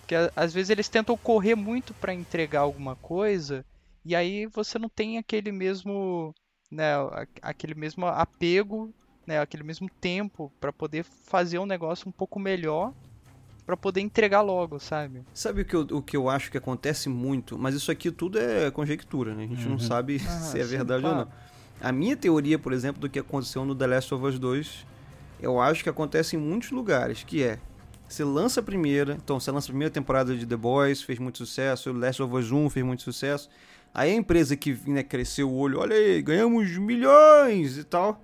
Porque às vezes eles tentam correr muito pra entregar alguma coisa e aí você não tem aquele mesmo, né, aquele mesmo apego, né, aquele mesmo tempo pra poder fazer um negócio um pouco melhor pra poder entregar logo, sabe? Sabe o que, eu, o que eu acho que acontece muito? Mas isso aqui tudo é conjectura, né? A gente não Uhum. sabe Ah, se é sim, verdade ou claro. não. A minha teoria, por exemplo, do que aconteceu no The Last of Us 2, eu acho que acontece em muitos lugares, que é, você lança a primeira, então você lança a primeira temporada de The Boys, fez muito sucesso, Last of Us 1 fez muito sucesso, aí a empresa que né, cresceu o olho, olha aí, ganhamos milhões e tal,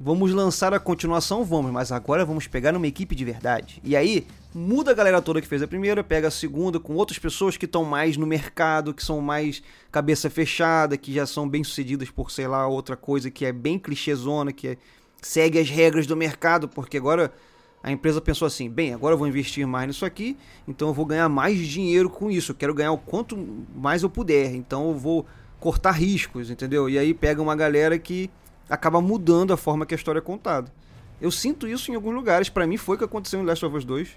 vamos lançar a continuação, vamos, mas agora vamos pegar uma equipe de verdade. E aí, muda a galera toda que fez a primeira, pega a segunda com outras pessoas que estão mais no mercado, que são mais cabeça fechada, que já são bem sucedidas por, sei lá, outra coisa que é bem clichêzona, que é- segue as regras do mercado, porque agora a empresa pensou assim, bem, agora eu vou investir mais nisso aqui, então eu vou ganhar mais dinheiro com isso, eu quero ganhar o quanto mais eu puder, então eu vou cortar riscos, entendeu? E aí pega uma galera que acaba mudando a forma que a história é contada. Eu sinto isso em alguns lugares, pra mim foi o que aconteceu em Last of Us 2.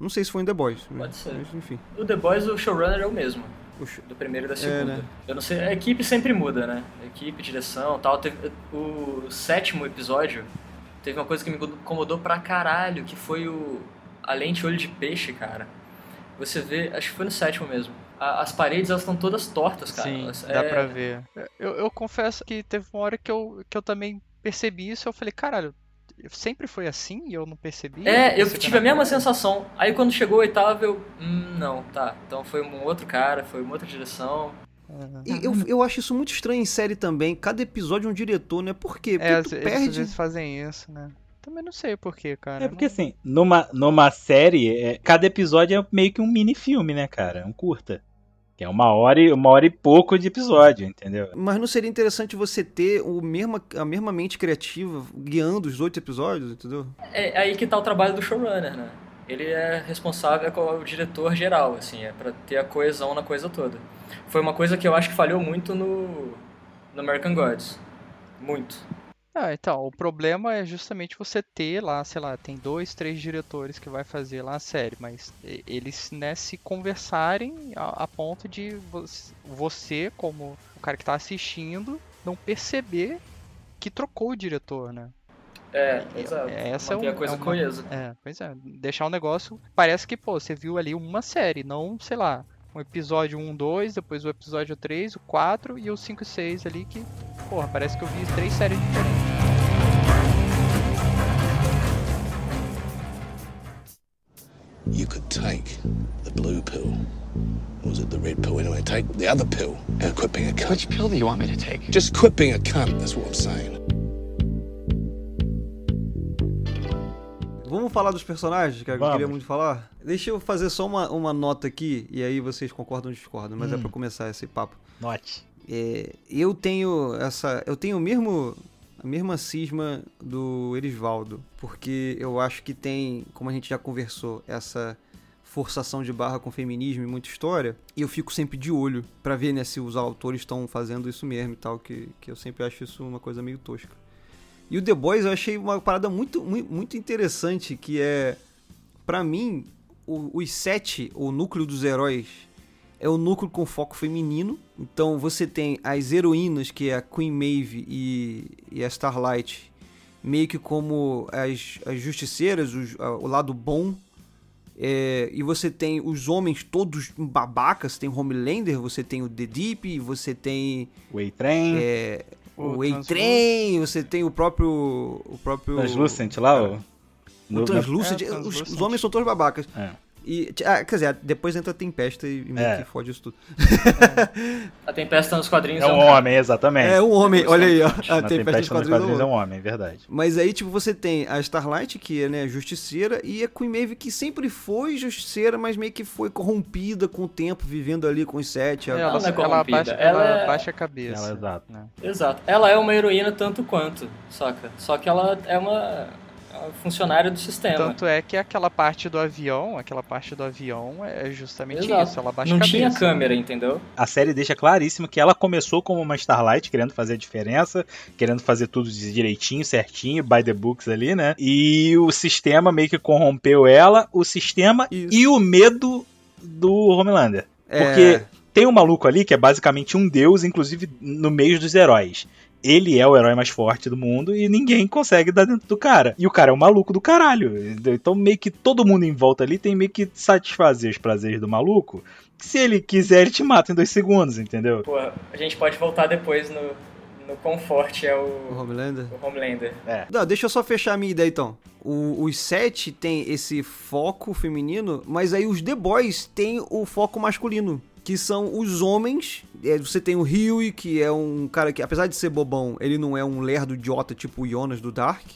Não sei se foi em The Boys. Pode ser. Mas enfim. O The Boys, o showrunner é o mesmo. O sh- Do primeiro e da segunda. né? Eu não sei, a equipe sempre muda, né? A equipe, direção tal. Teve, o sétimo episódio teve uma coisa que me incomodou pra caralho, que foi o. A lente olho de peixe, cara. Você vê, acho que foi no sétimo mesmo. A- as paredes elas estão todas tortas, cara. Sim, Elas- dá é- pra ver. Eu, eu confesso que teve uma hora que eu, que eu também percebi isso, eu falei, caralho, sempre foi assim e eu não percebi? É, eu percebi tive a mesma agora?" sensação. Aí quando chegou o oitavo, eu. Hum, não, tá. Então foi um outro cara, foi uma outra direção. E eu, eu acho isso muito estranho em série também. Cada episódio é um diretor, né? Por quê? Porque É, tu às perde. vezes fazem isso, né? Também não sei porquê, cara. É porque Não- assim, numa, numa série, é, cada episódio é meio que um mini filme, né, cara? Um curta. Que é uma hora, e, uma hora e pouco de episódio, entendeu? Mas não seria interessante você ter o mesma, a mesma mente criativa guiando os oito episódios, entendeu? É aí que tá o trabalho do showrunner, né? Ele é responsável, é o diretor geral, assim, é pra ter a coesão na coisa toda. Foi uma coisa que eu acho que falhou muito no, no American Gods. Muito. Ah, então, o problema é justamente você ter lá, sei lá, tem dois, três diretores que vai fazer lá a série, mas eles, né, se conversarem a, a ponto de você, como o cara que tá assistindo, não perceber que trocou o diretor, né? É, E- exato. essa é Manter um- a coisa é uma- coesa. É, pois é, deixar um negócio, parece que, pô, você viu ali uma série, não, sei lá, um episódio 1, 2, depois o episódio 3, o 4 e o 5 e 6 ali que, porra, parece que eu vi três séries diferentes. You could take the blue pill. Or was it the red pill anyway? Take the other pill and quit being a cunt. Which pill do you want me to take? Just quit being a cunt, that's what I'm saying. Falar dos personagens, que eu Vamos. queria muito falar? Deixa eu fazer só uma, uma nota aqui, e aí vocês concordam ou discordam, mas é Hum. pra começar esse papo. Note. É, eu tenho essa. Eu tenho o mesmo. A mesma cisma do Erisvaldo. Porque eu acho que tem, como a gente já conversou, essa forçação de barra com feminismo e muita história. E eu fico sempre de olho pra ver né, se os autores estão fazendo isso mesmo e tal. Que, que eu sempre acho isso uma coisa meio tosca. E o The Boys eu achei uma parada muito, mui- muito interessante. Que é. Pra mim, o- os sete, o núcleo dos heróis é o núcleo com foco feminino. Então você tem as heroínas, que é a Queen Maeve e, e a Starlight, meio que como as, as justiceiras, os- a- o lado bom. É, e você tem os homens todos babacas, tem o Homelander, você tem o The Deep, você tem Way Train. é, o. A-Train, você tem o próprio. O próprio. Translucent lá, ó. O No- Translucid. É, os- Os, Translucent. homens são todos babacas. É. E, ah, quer dizer, depois entra a Tempesta e, meio É. que fode isso tudo. A Tempesta nos quadrinhos É um cara. homem, exatamente. É um homem, olha aí, ó. A Tempesta Tempesta nos quadrinhos é um quadrinhos é homem. um homem, verdade. Mas aí, tipo, você tem a Starlight, que é, né, justiceira, e a Queen Maeve, que sempre foi justiceira, mas meio que foi corrompida com o tempo, vivendo ali com os sete. É, a- ela, não é ela corrompida, baixa, ela ela é- baixa a cabeça. Ela, exato. né? Exato. Ela é uma heroína tanto quanto, saca? Só que ela é uma, é uma funcionária do sistema. Tanto é que aquela parte do avião, aquela parte do avião é justamente Exato. isso, ela baixa Não a cabeça. tinha câmera, entendeu? A série deixa claríssimo que ela começou como uma Starlight, querendo fazer a diferença, querendo fazer tudo direitinho, certinho, by the books ali, né? E o sistema meio que corrompeu ela, o sistema Isso. e o medo do Homelander. É, Porque tem um maluco ali que é basicamente um deus, inclusive no meio dos heróis. Ele é o herói mais forte do mundo e ninguém consegue dar dentro do cara. E o cara é um maluco do caralho. Então meio que todo mundo em volta ali tem meio que satisfazer os prazeres do maluco. Se ele quiser, ele te mata em dois segundos, entendeu? Porra, a gente pode voltar depois no, no quão forte é o o, Homelander. o Homelander. Não, deixa eu só fechar a minha ideia então. O- os sete tem esse foco feminino, mas aí os The Boys tem o foco masculino. Que são os homens. É, você tem o Huey, que é um cara que, apesar de ser bobão, ele não é um lerdo idiota tipo o Jonas do Dark.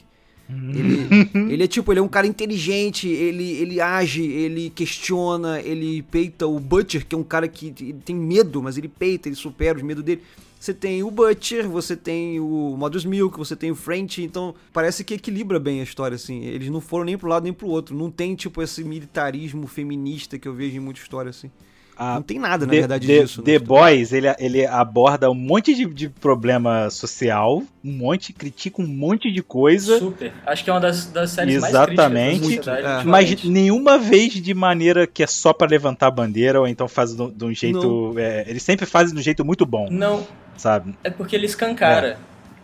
Ele, ele é tipo, ele é um cara inteligente, ele, ele age, ele questiona, ele peita o Butcher, que é um cara que tem medo, mas ele peita, ele supera os medos dele. Você tem o Butcher, você tem o Modus Milk, você tem o French, então parece que equilibra bem a história, assim. Eles não foram nem pro lado nem pro outro. Não tem, tipo, esse militarismo feminista que eu vejo em muita história, assim. Ah, não tem nada, na The, verdade, The- disso. The né? Boys, ele, ele aborda um monte de, de problema social, um monte, critica um monte de coisa, Super. Acho que é uma das, das séries Exatamente. mais críticas da sociedade. Muito, é. mas nenhuma vez de maneira que é só pra levantar a bandeira, ou então faz de um- jeito. é, eles sempre fazem de um jeito muito bom, Não, sabe? é porque ele escancara.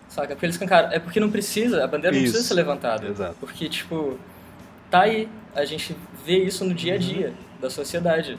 Saca? É porque ele escancara. É porque não precisa, a bandeira não Isso. precisa ser levantada. Exato. Porque, tipo, tá aí. A gente vê isso no dia a dia da sociedade.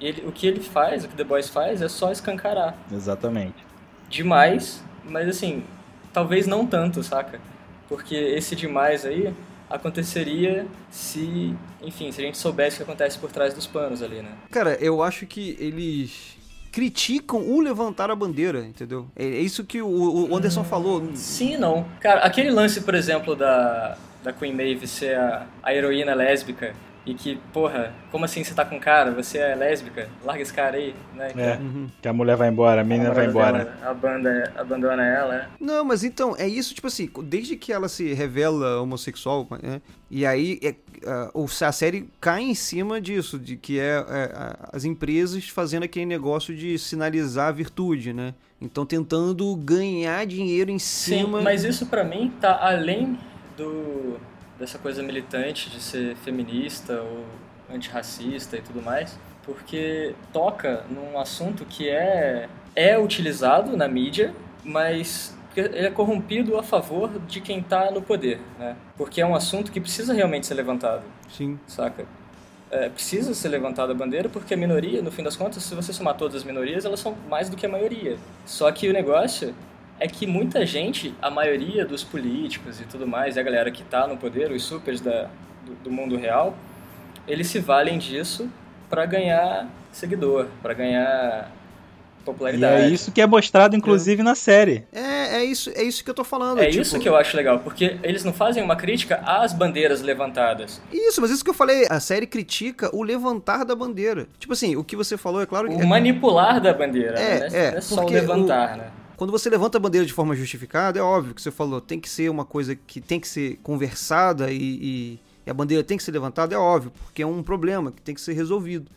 Ele, o que ele faz, o que The Boys faz, é só escancarar. Exatamente. demais, mas assim, talvez não tanto, saca? Porque esse demais aí aconteceria se, enfim, se a gente soubesse o que acontece por trás dos panos ali, né? Cara, eu acho que eles criticam o levantar a bandeira, entendeu? É é isso que o, Anderson falou. Sim e não. Cara, aquele lance, por exemplo, da, da Queen Maeve ser a, a heroína lésbica e que, porra, como assim você tá com um cara? Você é lésbica? Larga esse cara aí, né? É, Uhum. que a mulher vai embora, a menina vai embora. Dela, a banda abandona ela, é. Não, mas então, é isso, tipo assim, desde que ela se revela homossexual, né, e aí é, a, o- a série cai em cima disso, de que é, é, a- as empresas fazendo aquele negócio de sinalizar a virtude, né? Então tentando ganhar dinheiro em Sim, cima. mas isso pra mim tá além do dessa coisa militante de ser feminista ou antirracista e tudo mais, porque toca num assunto que é é utilizado na mídia, mas ele é corrompido a favor de quem tá no poder, né? Porque é um assunto que precisa realmente ser levantado Sim. saca? É, precisa ser levantada a bandeira porque a minoria, no fim das contas, se você somar todas as minorias, elas são mais do que a maioria. Só que o negócio é que muita gente, a maioria dos políticos e tudo mais, e a galera que tá no poder, os supers da, do, do mundo real, eles se valem disso para ganhar seguidor, para ganhar E popularidade. é isso que é mostrado, inclusive, na série. É, é isso, é isso que eu tô falando. É tipo, isso que eu acho legal, porque eles não fazem uma crítica às bandeiras levantadas. Isso, mas isso que eu falei, a série critica o levantar da bandeira. Tipo assim, o que você falou é claro que. O manipular da bandeira, É, né? Não é, é só o levantar, né? Quando você levanta a bandeira de forma justificada, é óbvio que você falou, tem que ser uma coisa que tem que ser conversada e, e- e a bandeira tem que ser levantada, é óbvio, porque é um problema que tem que ser resolvido.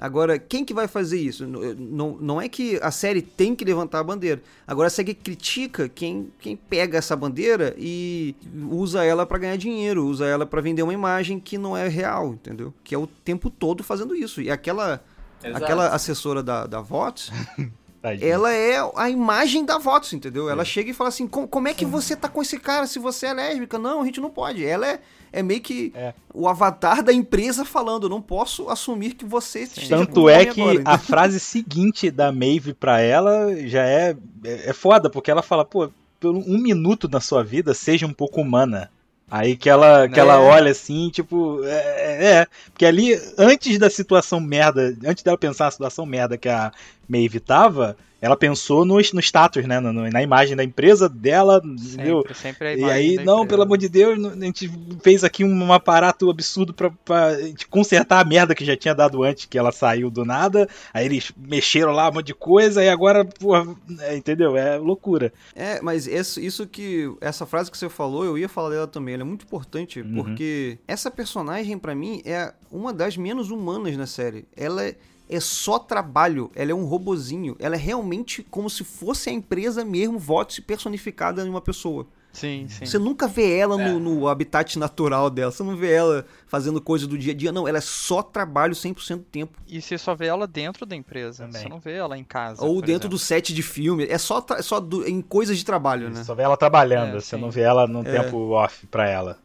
Agora, quem que vai fazer isso? N- Não, não é que a série tem que levantar a bandeira. Agora, a série critica quem, quem pega essa bandeira e usa ela pra ganhar dinheiro, usa ela pra vender uma imagem que não é real, entendeu? Que é o tempo todo fazendo isso. E aquela, Exato. aquela assessora da, da Vox, Tadinho. ela é a imagem da Vox, entendeu? Ela chega e fala assim: "Com- como é que você tá com esse cara se você é lésbica? Não, a gente não pode. Ela é, é meio que É. o avatar da empresa falando: não posso assumir que você esteja com Tanto é que agora", a frase seguinte da Maeve pra ela já é, é, é foda, porque ela fala, pô, por um minuto na sua vida, seja um pouco humana. Aí que ela, que ela É. olha assim, tipo, é, é, é. Porque ali, antes da situação merda, antes dela pensar na situação merda que a Maeve tava, ela pensou no, no status, né? no- no- na imagem da empresa dela, entendeu? Sempre, sempre a E aí, da não, empresa. pelo amor de Deus, a gente fez aqui um aparato absurdo pra, pra gente consertar a merda que já tinha dado antes, que ela saiu do nada. Aí eles mexeram lá um monte de coisa, e agora, porra, é, entendeu? É loucura. É, mas isso, isso que. Essa frase que você falou, eu ia falar dela também. Ela é muito importante, Uhum. porque essa personagem, pra mim, é uma das menos humanas na série. Ela é, é só trabalho, ela é um robozinho. Ela é realmente como se fosse a empresa mesmo, vote personificada em uma pessoa. Sim, sim. Você nunca vê ela É. no, no habitat natural dela, você não vê ela fazendo coisa do dia a dia, não. Ela é só trabalho 100% do tempo. E você só vê ela dentro da empresa. Também. Você não vê ela em casa. Ou dentro exemplo. do set de filme. É só, tra- é só do- em coisas de trabalho, né? Só vê ela trabalhando, É, você sim. não vê ela no É. tempo off pra ela.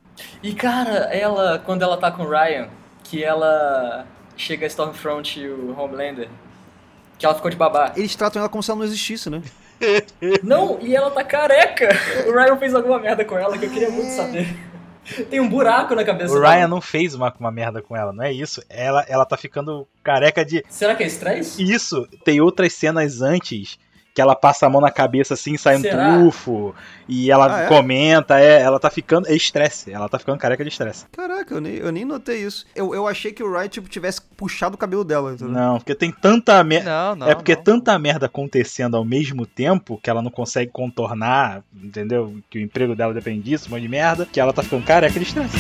E cara, ela, quando ela tá com o Ryan, que ela chega a Stormfront e o Homelander, que ela ficou de babá. Eles tratam ela como se ela não existisse, né? Não, e ela tá careca! O Ryan fez alguma merda com ela que eu queria muito saber. Tem um buraco na cabeça O dela. Ryan não fez uma, uma merda com ela, não é isso. Ela, ela tá ficando careca de. Será que é estresse? Isso, tem outras cenas antes que ela passa a mão na cabeça assim, sai um Será? tufo, e ela Ah, é? comenta, é, ela tá ficando. É estresse, ela tá ficando careca de estresse. Caraca, eu nem, eu nem notei isso. Eu, eu achei que o Ryan, tipo, tivesse puxado o cabelo dela. entendeu? Não, porque tem tanta merda. Não, não. é porque não. tanta merda acontecendo ao mesmo tempo que ela não consegue contornar, entendeu? Que o emprego dela depende disso, um monte de merda, que ela tá ficando careca de estresse.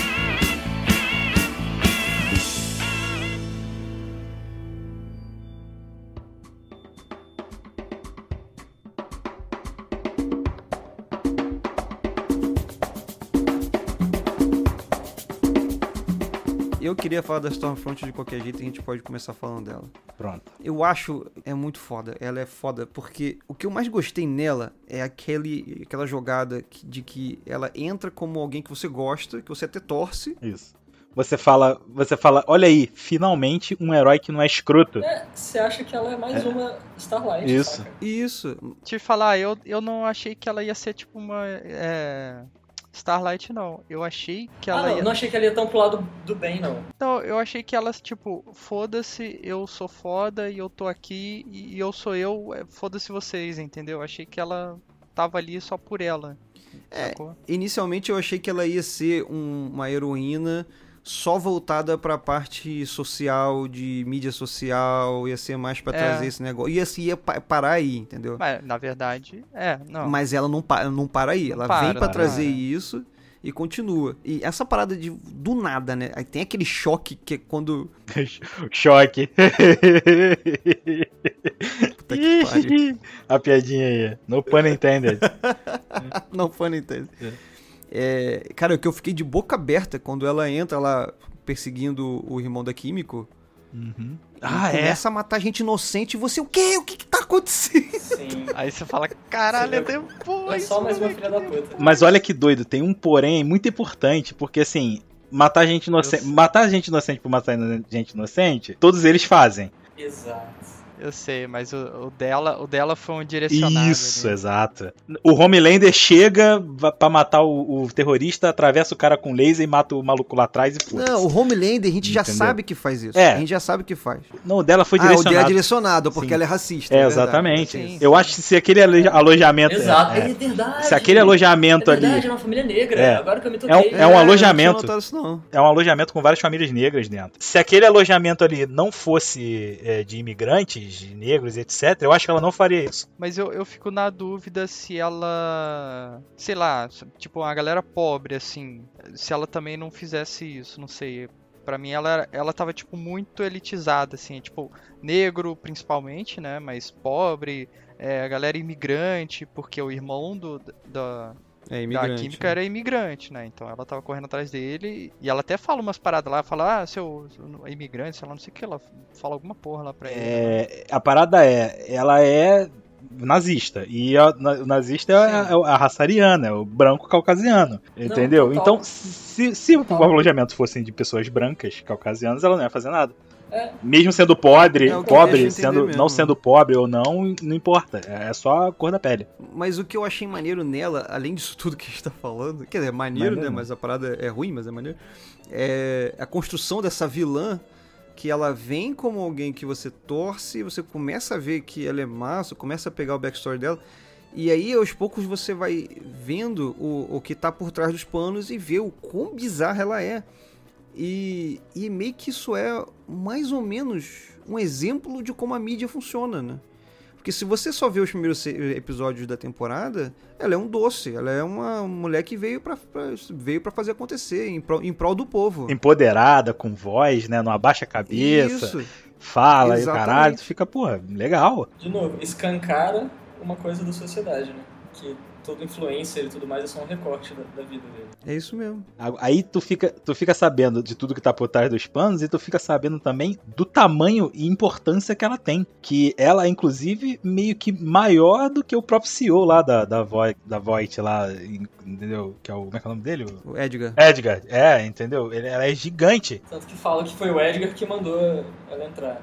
Eu queria falar da Stormfront de qualquer jeito e a gente pode começar falando dela. Pronto. Eu acho é muito foda. Ela é foda porque o que eu mais gostei nela é aquele, aquela jogada de que ela entra como alguém que você gosta, que você até torce. Isso. Você fala, você fala, olha aí, finalmente um herói que não é escroto. É, você acha que ela é mais uma Starlight, Isso. saca? E isso. Te falar, eu, eu não achei que ela ia ser tipo uma. é, Starlight, não. Eu achei que Ah, ela não, ia. não achei que ela ia tão pro lado do bem, não. Não, eu achei que ela, tipo, foda-se, eu sou foda e eu tô aqui e eu sou eu, é, foda-se vocês, entendeu? Eu achei que ela tava ali só por ela. É, sacou? Inicialmente eu achei que ela ia ser um- uma heroína só voltada pra parte social, de mídia social, ia ser mais pra É. trazer esse negócio. Ia, se ia pa- parar aí, entendeu? Mas, na verdade, é, não. Mas ela não, pa- não para aí. Não Ela para, vem pra não trazer para. isso e continua. E essa parada de do nada, né? Aí tem aquele choque que é quando. Choque. Puta que pariu. A piadinha aí. No pun intended. não foi entende. É, cara, o que eu fiquei de boca aberta quando ela entra lá perseguindo o irmão da Químico. Uhum. Ah, é? começa a matar gente inocente e você, o quê? O que que tá acontecendo? Sim. Aí você fala, caralho, Você depois. É só mais uma filha da puta. Mas olha que doido, tem um porém muito importante, porque assim, matar gente inocente, matar gente inocente por matar gente inocente, todos eles fazem. Exato. Eu sei, mas o, o dela, o dela foi um direcionado. Isso, ali. exato. O Homelander chega pra matar o, o terrorista, atravessa o cara com laser e mata o maluco lá atrás e foda Não, o Homelander, a gente já Entendeu? sabe que faz isso. É. A gente já sabe que faz. Não, o dela foi Ah, o direcionado. dela é direcionado, porque Sim. ela é racista. É, verdade. exatamente. Sim. Eu acho que se aquele alo- alojamento. Exato. É, É, é. verdade. Se aquele alojamento é ali verdade, é uma família negra. É. Agora que eu me É toquei. um- é um não tinha alojamento. notado isso, não. é um alojamento com várias famílias negras dentro. Se aquele alojamento ali não fosse é, de imigrantes, de negros, etc., eu acho que ela não faria isso. Mas eu, eu fico na dúvida se ela. Sei lá, tipo, uma galera pobre, assim. Se ela também não fizesse isso, não sei. Pra mim, ela, ela tava, tipo, muito elitizada, assim. Tipo, negro principalmente, né? Mas pobre, é, a galera imigrante, porque o irmão do, da, É química era imigrante, né? Então ela tava correndo atrás dele. E ela até fala umas paradas lá, fala, ah, seu, seu imigrante, sei lá, não sei o que. Ela fala alguma porra lá pra ele. É, a parada é, ela é nazista. E a, na- o nazista é a, é a raça ariana, é o branco caucasiano. Entendeu? total. então, se, se o alojamento fossem de pessoas brancas caucasianas, ela não ia fazer nada. É. Mesmo sendo pobre, É pobre, sendo, mesmo. não sendo pobre ou não, não importa. É só a cor da pele. Mas o que eu achei maneiro nela, além disso tudo que a gente tá falando, quer dizer, é maneiro, Maneiro. né? Mas a parada é ruim, mas é maneiro. É a construção dessa vilã que ela vem como alguém que você torce, você começa a ver que ela é massa, começa a pegar o backstory dela. E aí, aos poucos, você vai vendo o, o que tá por trás dos panos e vê o quão bizarra ela é. E, e meio que isso é mais ou menos um exemplo de como a mídia funciona, né? Porque se você só vê os primeiros episódios da temporada, ela é um doce, ela é uma mulher que veio pra, pra- veio para fazer acontecer, em prol, em prol do povo. Empoderada, com voz, né? Não abaixa a cabeça, Isso. fala e Exatamente. caralho. Tu fica, pô, legal. De novo, escancara uma coisa da sociedade, né? Que todo influencer e tudo mais é só um recorte da, da vida dele. É isso mesmo. Aí tu fica, tu fica sabendo de tudo que tá por trás dos panos e tu fica sabendo também do tamanho e importância que ela tem. Que ela é, inclusive, meio que maior do que o próprio CEO lá da, da, Voight, da Voight lá, entendeu? Que é o. Como é que é o nome dele? O Edgar. Edgar. É, entendeu? Ele, ela é gigante. Tanto que fala que foi o Edgar que mandou ela entrar, né?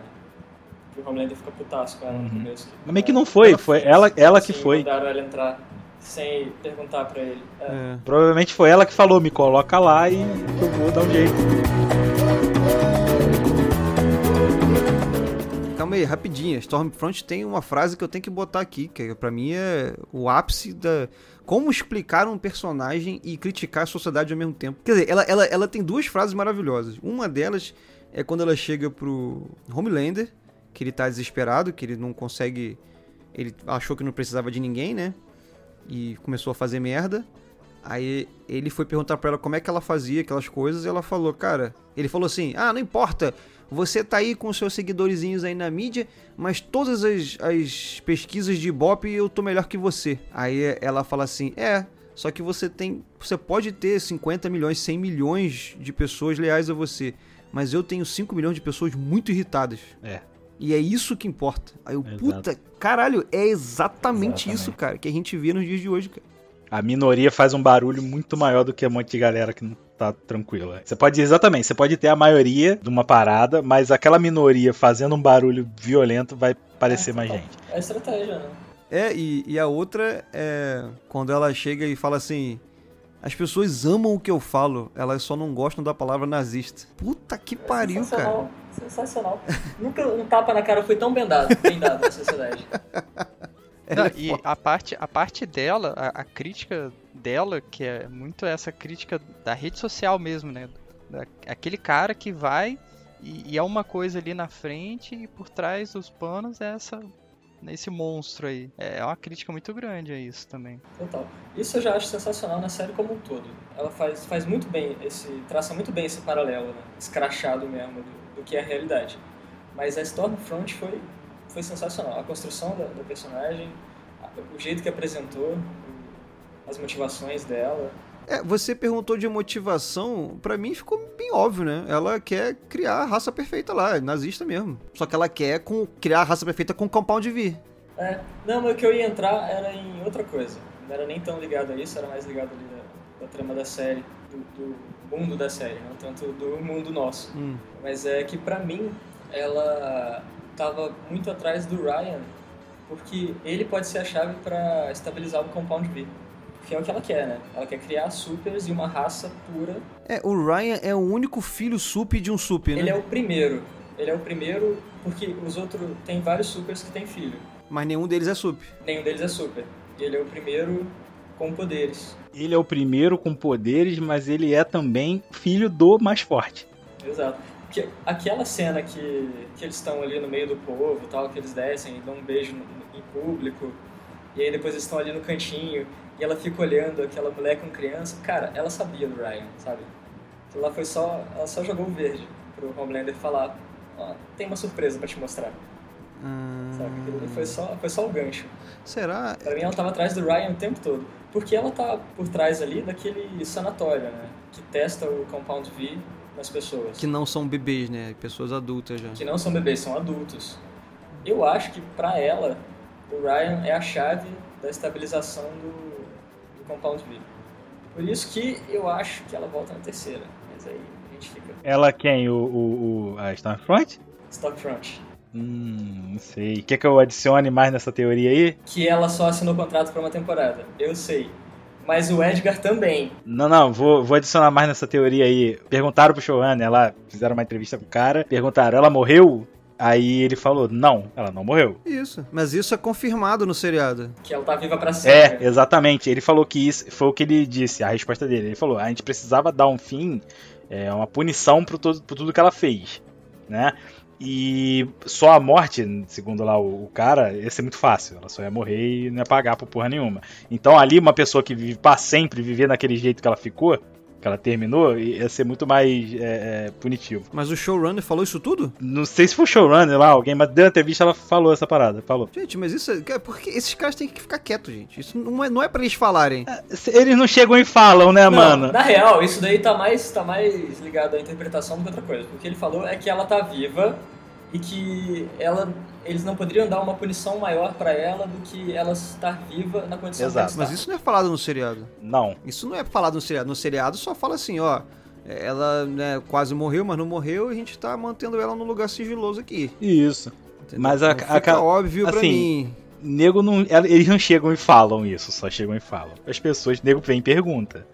Que o Homelander fica putaço com ela no Uhum. começo. Mas meio que não foi, foi ela, ela que foi. mandaram ela entrar sem perguntar pra ele. É. É. Provavelmente foi ela que falou, me coloca lá e eu vou dar um jeito. Calma aí, rapidinho. Stormfront tem uma frase que eu tenho que botar aqui, que pra mim é o ápice da. Como explicar um personagem e criticar a sociedade ao mesmo tempo. Quer dizer, ela, ela, ela tem duas frases maravilhosas. Uma delas é quando ela chega pro Homelander, que ele tá desesperado, que ele não consegue. Ele achou que não precisava de ninguém, né? E começou a fazer merda. Aí ele foi perguntar pra ela como é que ela fazia aquelas coisas e ela falou, cara, ele falou assim: "Ah, não importa. Você tá aí com seus seguidorzinhos aí na mídia, mas todas as, as pesquisas de Ibope eu tô melhor que você". Aí ela fala assim: "É, só que você tem, você pode ter 50 milhões, 100 milhões de pessoas leais a você, mas eu tenho 5 milhões de pessoas muito irritadas". É. E é isso que importa. Aí eu, Exato. puta, caralho, é exatamente, Exatamente. isso, cara, que a gente vê nos dias de hoje, cara. A minoria faz um barulho muito maior do que um monte de galera que não tá tranquila. Você pode, exatamente, você pode ter a maioria de uma parada, mas aquela minoria fazendo um barulho violento vai parecer mais gente. É estratégia, né? É, e, e a outra é quando ela chega e fala assim: As pessoas amam o que eu falo, elas só não gostam da palavra nazista. Puta que pariu, cara. Sensacional. Nunca um tapa na cara foi tão bem dado, bem dado na sociedade. Não, Ela é e a parte, a parte dela, a, a crítica dela, que é muito essa crítica da rede social mesmo, né? Da- aquele cara que vai e, e é uma coisa ali na frente e por trás dos panos é essa, esse monstro aí. É uma crítica muito grande a isso também. Total. Isso eu já acho sensacional na série como um todo. Ela faz, faz muito bem esse. traça muito bem esse paralelo, né? Escrachado mesmo do, do que é a realidade. Mas a Stormfront foi, foi sensacional. A construção da, da personagem, o jeito que apresentou, as motivações dela. É, você perguntou de motivação, pra mim ficou bem óbvio, né? Ela quer criar a raça perfeita lá, nazista mesmo. Só que ela quer com, criar a raça perfeita com Compound V. É, não, mas o que eu ia entrar era em outra coisa. Não era nem tão ligado a isso, era mais ligado ali da, da trama da série, do, do mundo da série, não tanto do mundo nosso. Hum. Mas é que pra mim ela tava muito atrás do Ryan, porque ele pode ser a chave pra estabilizar o Compound V. Que é o que ela quer, né? Ela quer criar supers e uma raça pura. É, o Ryan é o único filho sup de um sup, né? Ele é o primeiro. Ele é o primeiro porque os outros tem vários supers que têm filho. Mas nenhum deles é sup. Nenhum deles é super. E ele é o primeiro com poderes. Ele é o primeiro com poderes, mas ele é também filho do mais forte. Exato. Porque aquela cena que, que eles estão ali no meio do povo, tal, que eles descem e dão um beijo no- em público, e aí depois eles estão ali no cantinho, e ela fica olhando aquela mulher com criança. Cara, ela sabia do Ryan, sabe? Lá foi só. Ela só jogou o verde pro Homelander falar: Ó, tem uma surpresa pra te mostrar. Hum, Sabe? Aquilo ali foi só, foi só o gancho. será? Pra mim ela tava atrás do Ryan o tempo todo. Porque ela tá por trás ali daquele sanatório, né? Que testa o Compound V nas pessoas. Que não são bebês, né? Pessoas adultas já. que não são bebês, são adultos. Eu acho que pra ela, o Ryan é a chave da estabilização do, do Compound V. Por isso que eu acho que ela volta na terceira. Mas aí a gente fica. Ela quem? O, o, o- a Stormfront? Stormfront. Hum, não sei. Quer que eu adicione mais nessa teoria aí? Que ela só assinou contrato pra uma temporada. Eu sei. Mas o Edgar também. Não, não, vou, vou adicionar mais nessa teoria aí. Perguntaram pro showrunner lá, fizeram uma entrevista com o cara, perguntaram, ela morreu? Aí ele falou, não, ela não morreu. Isso. Mas isso é confirmado no seriado. Que ela tá viva pra É, sempre. exatamente. Ele falou que isso foi o que ele disse, a resposta dele. Ele falou: a gente precisava dar um fim, é, uma punição por, todo, por tudo que ela fez, né? E só a morte, segundo lá o, cara, ia ser muito fácil. Ela só ia morrer e não ia pagar por porra nenhuma. Então ali, uma pessoa que vive pra sempre viver daquele jeito que ela ficou, que ela terminou, ia ser muito mais é, é, punitivo. Mas o showrunner falou isso tudo? Não sei se foi o showrunner lá, alguém, mas deu uma entrevista, ela falou essa parada. Falou. Gente, mas isso é. Porque esses caras têm que ficar quietos, gente. Isso não é, não é pra eles falarem. Eles não chegam e falam, né, Não, mano? Na real, isso daí tá mais, tá mais ligado à interpretação do que outra coisa. Porque ele falou é que ela tá viva e que ela, eles não poderiam dar uma punição maior pra ela do que ela estar viva na condição Exato. que Mas isso não é falado no seriado. Não. Isso não é falado no seriado. No seriado só fala assim, ó. Ela né, quase morreu, mas não morreu e a gente tá mantendo ela num lugar sigiloso aqui. Isso. entendeu? Mas a- Então a- fica a- óbvio pra assim, mim. Nego não. Eles não chegam e falam isso, só chegam e falam. As pessoas, nego vem e pergunta.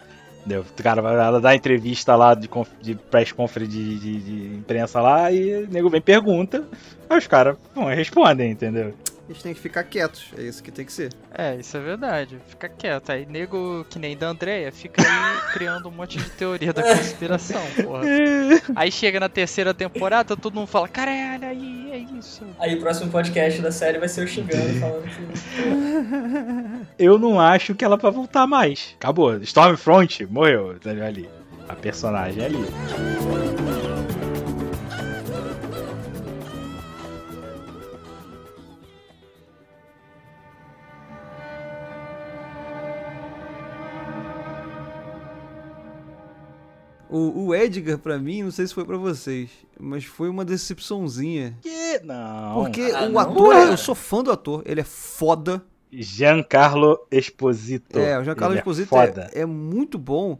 Entendeu? O cara vai dá entrevista lá de, conf- de press conference de, de- de imprensa lá e o nego vem pergunta. Aí os caras respondem, entendeu? Eles têm que ficar quietos. É isso que tem que ser. É, isso é verdade. Fica quieto. Aí, nego que nem da Andrea fica aí criando um monte de teoria da conspiração, porra. Aí chega na terceira temporada, todo mundo fala, caralho, aí é isso. Aí o próximo podcast da série vai ser eu xingando, falando que. Eu não acho que ela vai voltar mais. Acabou. Stormfront morreu ali. A personagem é ali. O, o Edgar, pra mim, não sei se foi pra vocês, mas foi uma decepçãozinha. Que? Não. Porque Ah, o não? ator, Ué. eu sou fã do ator, ele é foda. Giancarlo Esposito. É, o Giancarlo Ele Esposito é é, foda. é muito bom.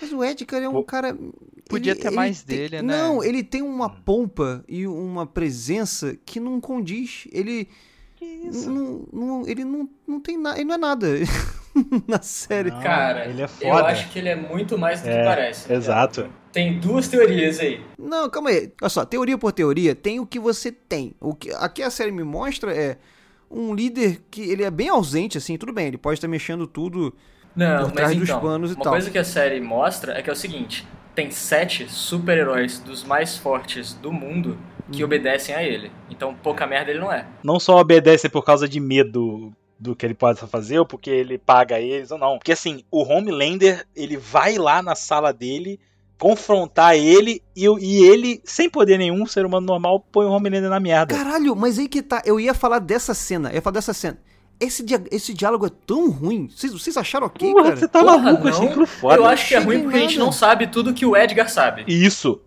Mas o Edgar é um cara. podia ter mais tem- dele, né? Não, ele tem uma pompa e uma presença que não condiz. Ele. Que isso? Não, não- ele não, não tem nada. Ele não é nada na série. Não, Cara, ele é eu foda. acho que ele é muito mais do que É, parece. tá exato. ligado? Tem duas teorias aí. Não, calma aí. Olha só, teoria por teoria, tem o que você tem. O que aqui a série me mostra é um líder que ele é bem ausente, assim, tudo bem, ele pode estar mexendo tudo. Não, Por mas trás dos então, panos e uma tal. coisa que a série mostra é que é o seguinte: tem sete super-heróis dos mais fortes do mundo que obedecem a ele. Então pouca merda ele não é. não só obedece por causa de medo do que ele possa fazer, ou porque ele paga eles, ou não. Porque assim, o Homelander, ele vai lá na sala dele, confrontar ele, e, e ele, sem poder nenhum, ser humano normal, põe o Homelander na merda. Caralho, mas aí que tá. Eu ia falar dessa cena, eu ia falar dessa cena. Esse, dia- esse diálogo é tão ruim. Vocês, vocês acharam ok, Porra, cara? você tá Porra, maluco, eu achei não. aquilo foda. Eu acho que é ruim porque a gente nada. não sabe tudo que o Edgar sabe. Isso.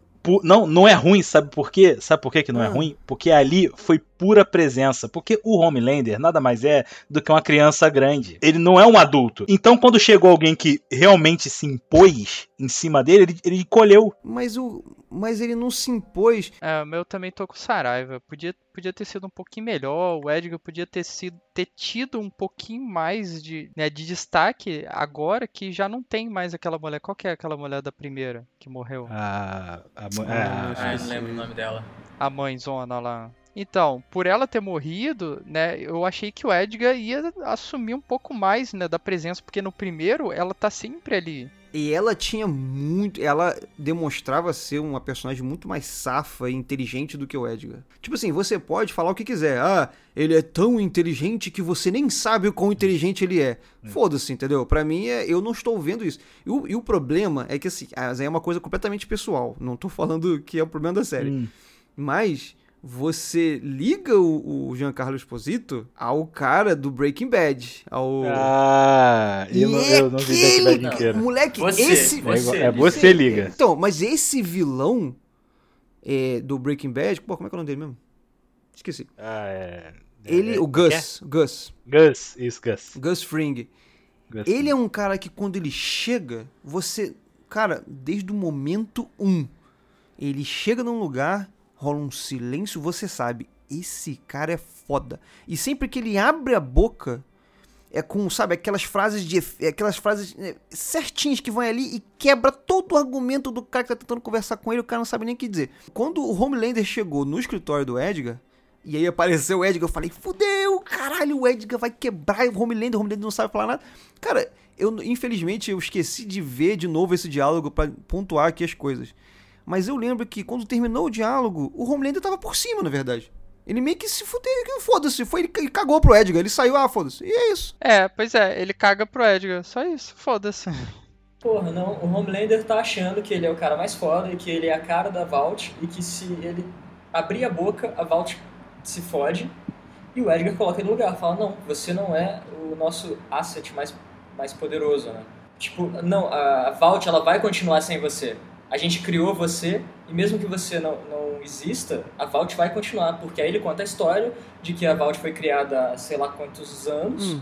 Não, não é ruim, sabe por quê? Sabe por quê que não é Ah. ruim? Porque ali foi pura presença. Porque o Homelander nada mais é do que uma criança grande. Ele não é um adulto. Então, quando chegou alguém que realmente se impôs em cima dele, ele, ele colheu. Mas o. Mas ele não se impôs. É, o meu também tô com Saraiva. Podia, podia ter sido um pouquinho melhor. O Edgar podia ter, sido, ter tido um pouquinho mais de, né, de destaque agora que já não tem mais aquela mulher. Qual que é aquela mulher da primeira que morreu? A, a, Ah, é, Ah, a- eu não lembro o nome dela. A mãezona lá. Então, por ela ter morrido, né, eu achei que o Edgar ia assumir um pouco mais, né, da presença, porque no primeiro ela tá sempre ali. E ela tinha muito. Ela demonstrava ser uma personagem muito mais safa e inteligente do que o Edgar. Tipo assim, você pode falar o que quiser. Ah, ele é tão inteligente que você nem sabe o quão inteligente ele é. Foda-se, entendeu? Pra mim, é, eu não estou vendo isso. E o, e o problema é que, assim, ah, é uma coisa completamente pessoal. Não tô falando que é o problema da série. Hum. Mas você liga o, o Giancarlo Esposito ao cara do Breaking Bad. Ao. Ah, eu, não, eu não vi Breaking Bad inteiro. Moleque, Você, esse. você. É você liga. Então, mas esse vilão é, do Breaking Bad, pô, como é que é o nome dele mesmo? Esqueci. Ah, é. Ele, é- o Gus, Gus, Gus, isso, Gus. Gus Fring. Gus. Ele é um cara que quando ele chega, você, cara, desde o momento um, ele chega num lugar, rola um silêncio, você sabe, esse cara é foda. E sempre que ele abre a boca, é com, sabe, aquelas frases de aquelas frases é, certinhas que vão ali e quebra todo o argumento do cara que tá tentando conversar com ele, o cara não sabe nem o que dizer. Quando o Homelander chegou no escritório do Edgar, e aí apareceu o Edgar, eu falei, fudeu, caralho, o Edgar vai quebrar o Homelander, o Homelander não sabe falar nada. Cara, eu infelizmente eu esqueci de ver de novo esse diálogo para pontuar aqui as coisas. Mas eu lembro que quando terminou o diálogo, o Homelander tava por cima, na verdade. Ele meio que se fudeu, foda-se, foi, ele cagou pro Edgar, ele saiu, ah, foda-se, e é isso. É, pois é, ele caga pro Edgar, só isso, foda-se. Porra, não, o Homelander tá achando que ele é o cara mais foda e que ele é a cara da Vault e que se ele abrir a boca, a Vault se fode e o Edgar coloca ele no lugar, fala, não, você não é o nosso asset mais, mais poderoso, né? Tipo, não, a Vault ela vai continuar sem você. A gente criou você e mesmo que você não, não exista, a Vault vai continuar, porque aí ele conta a história de que a Vault foi criada há sei lá quantos anos. Hum.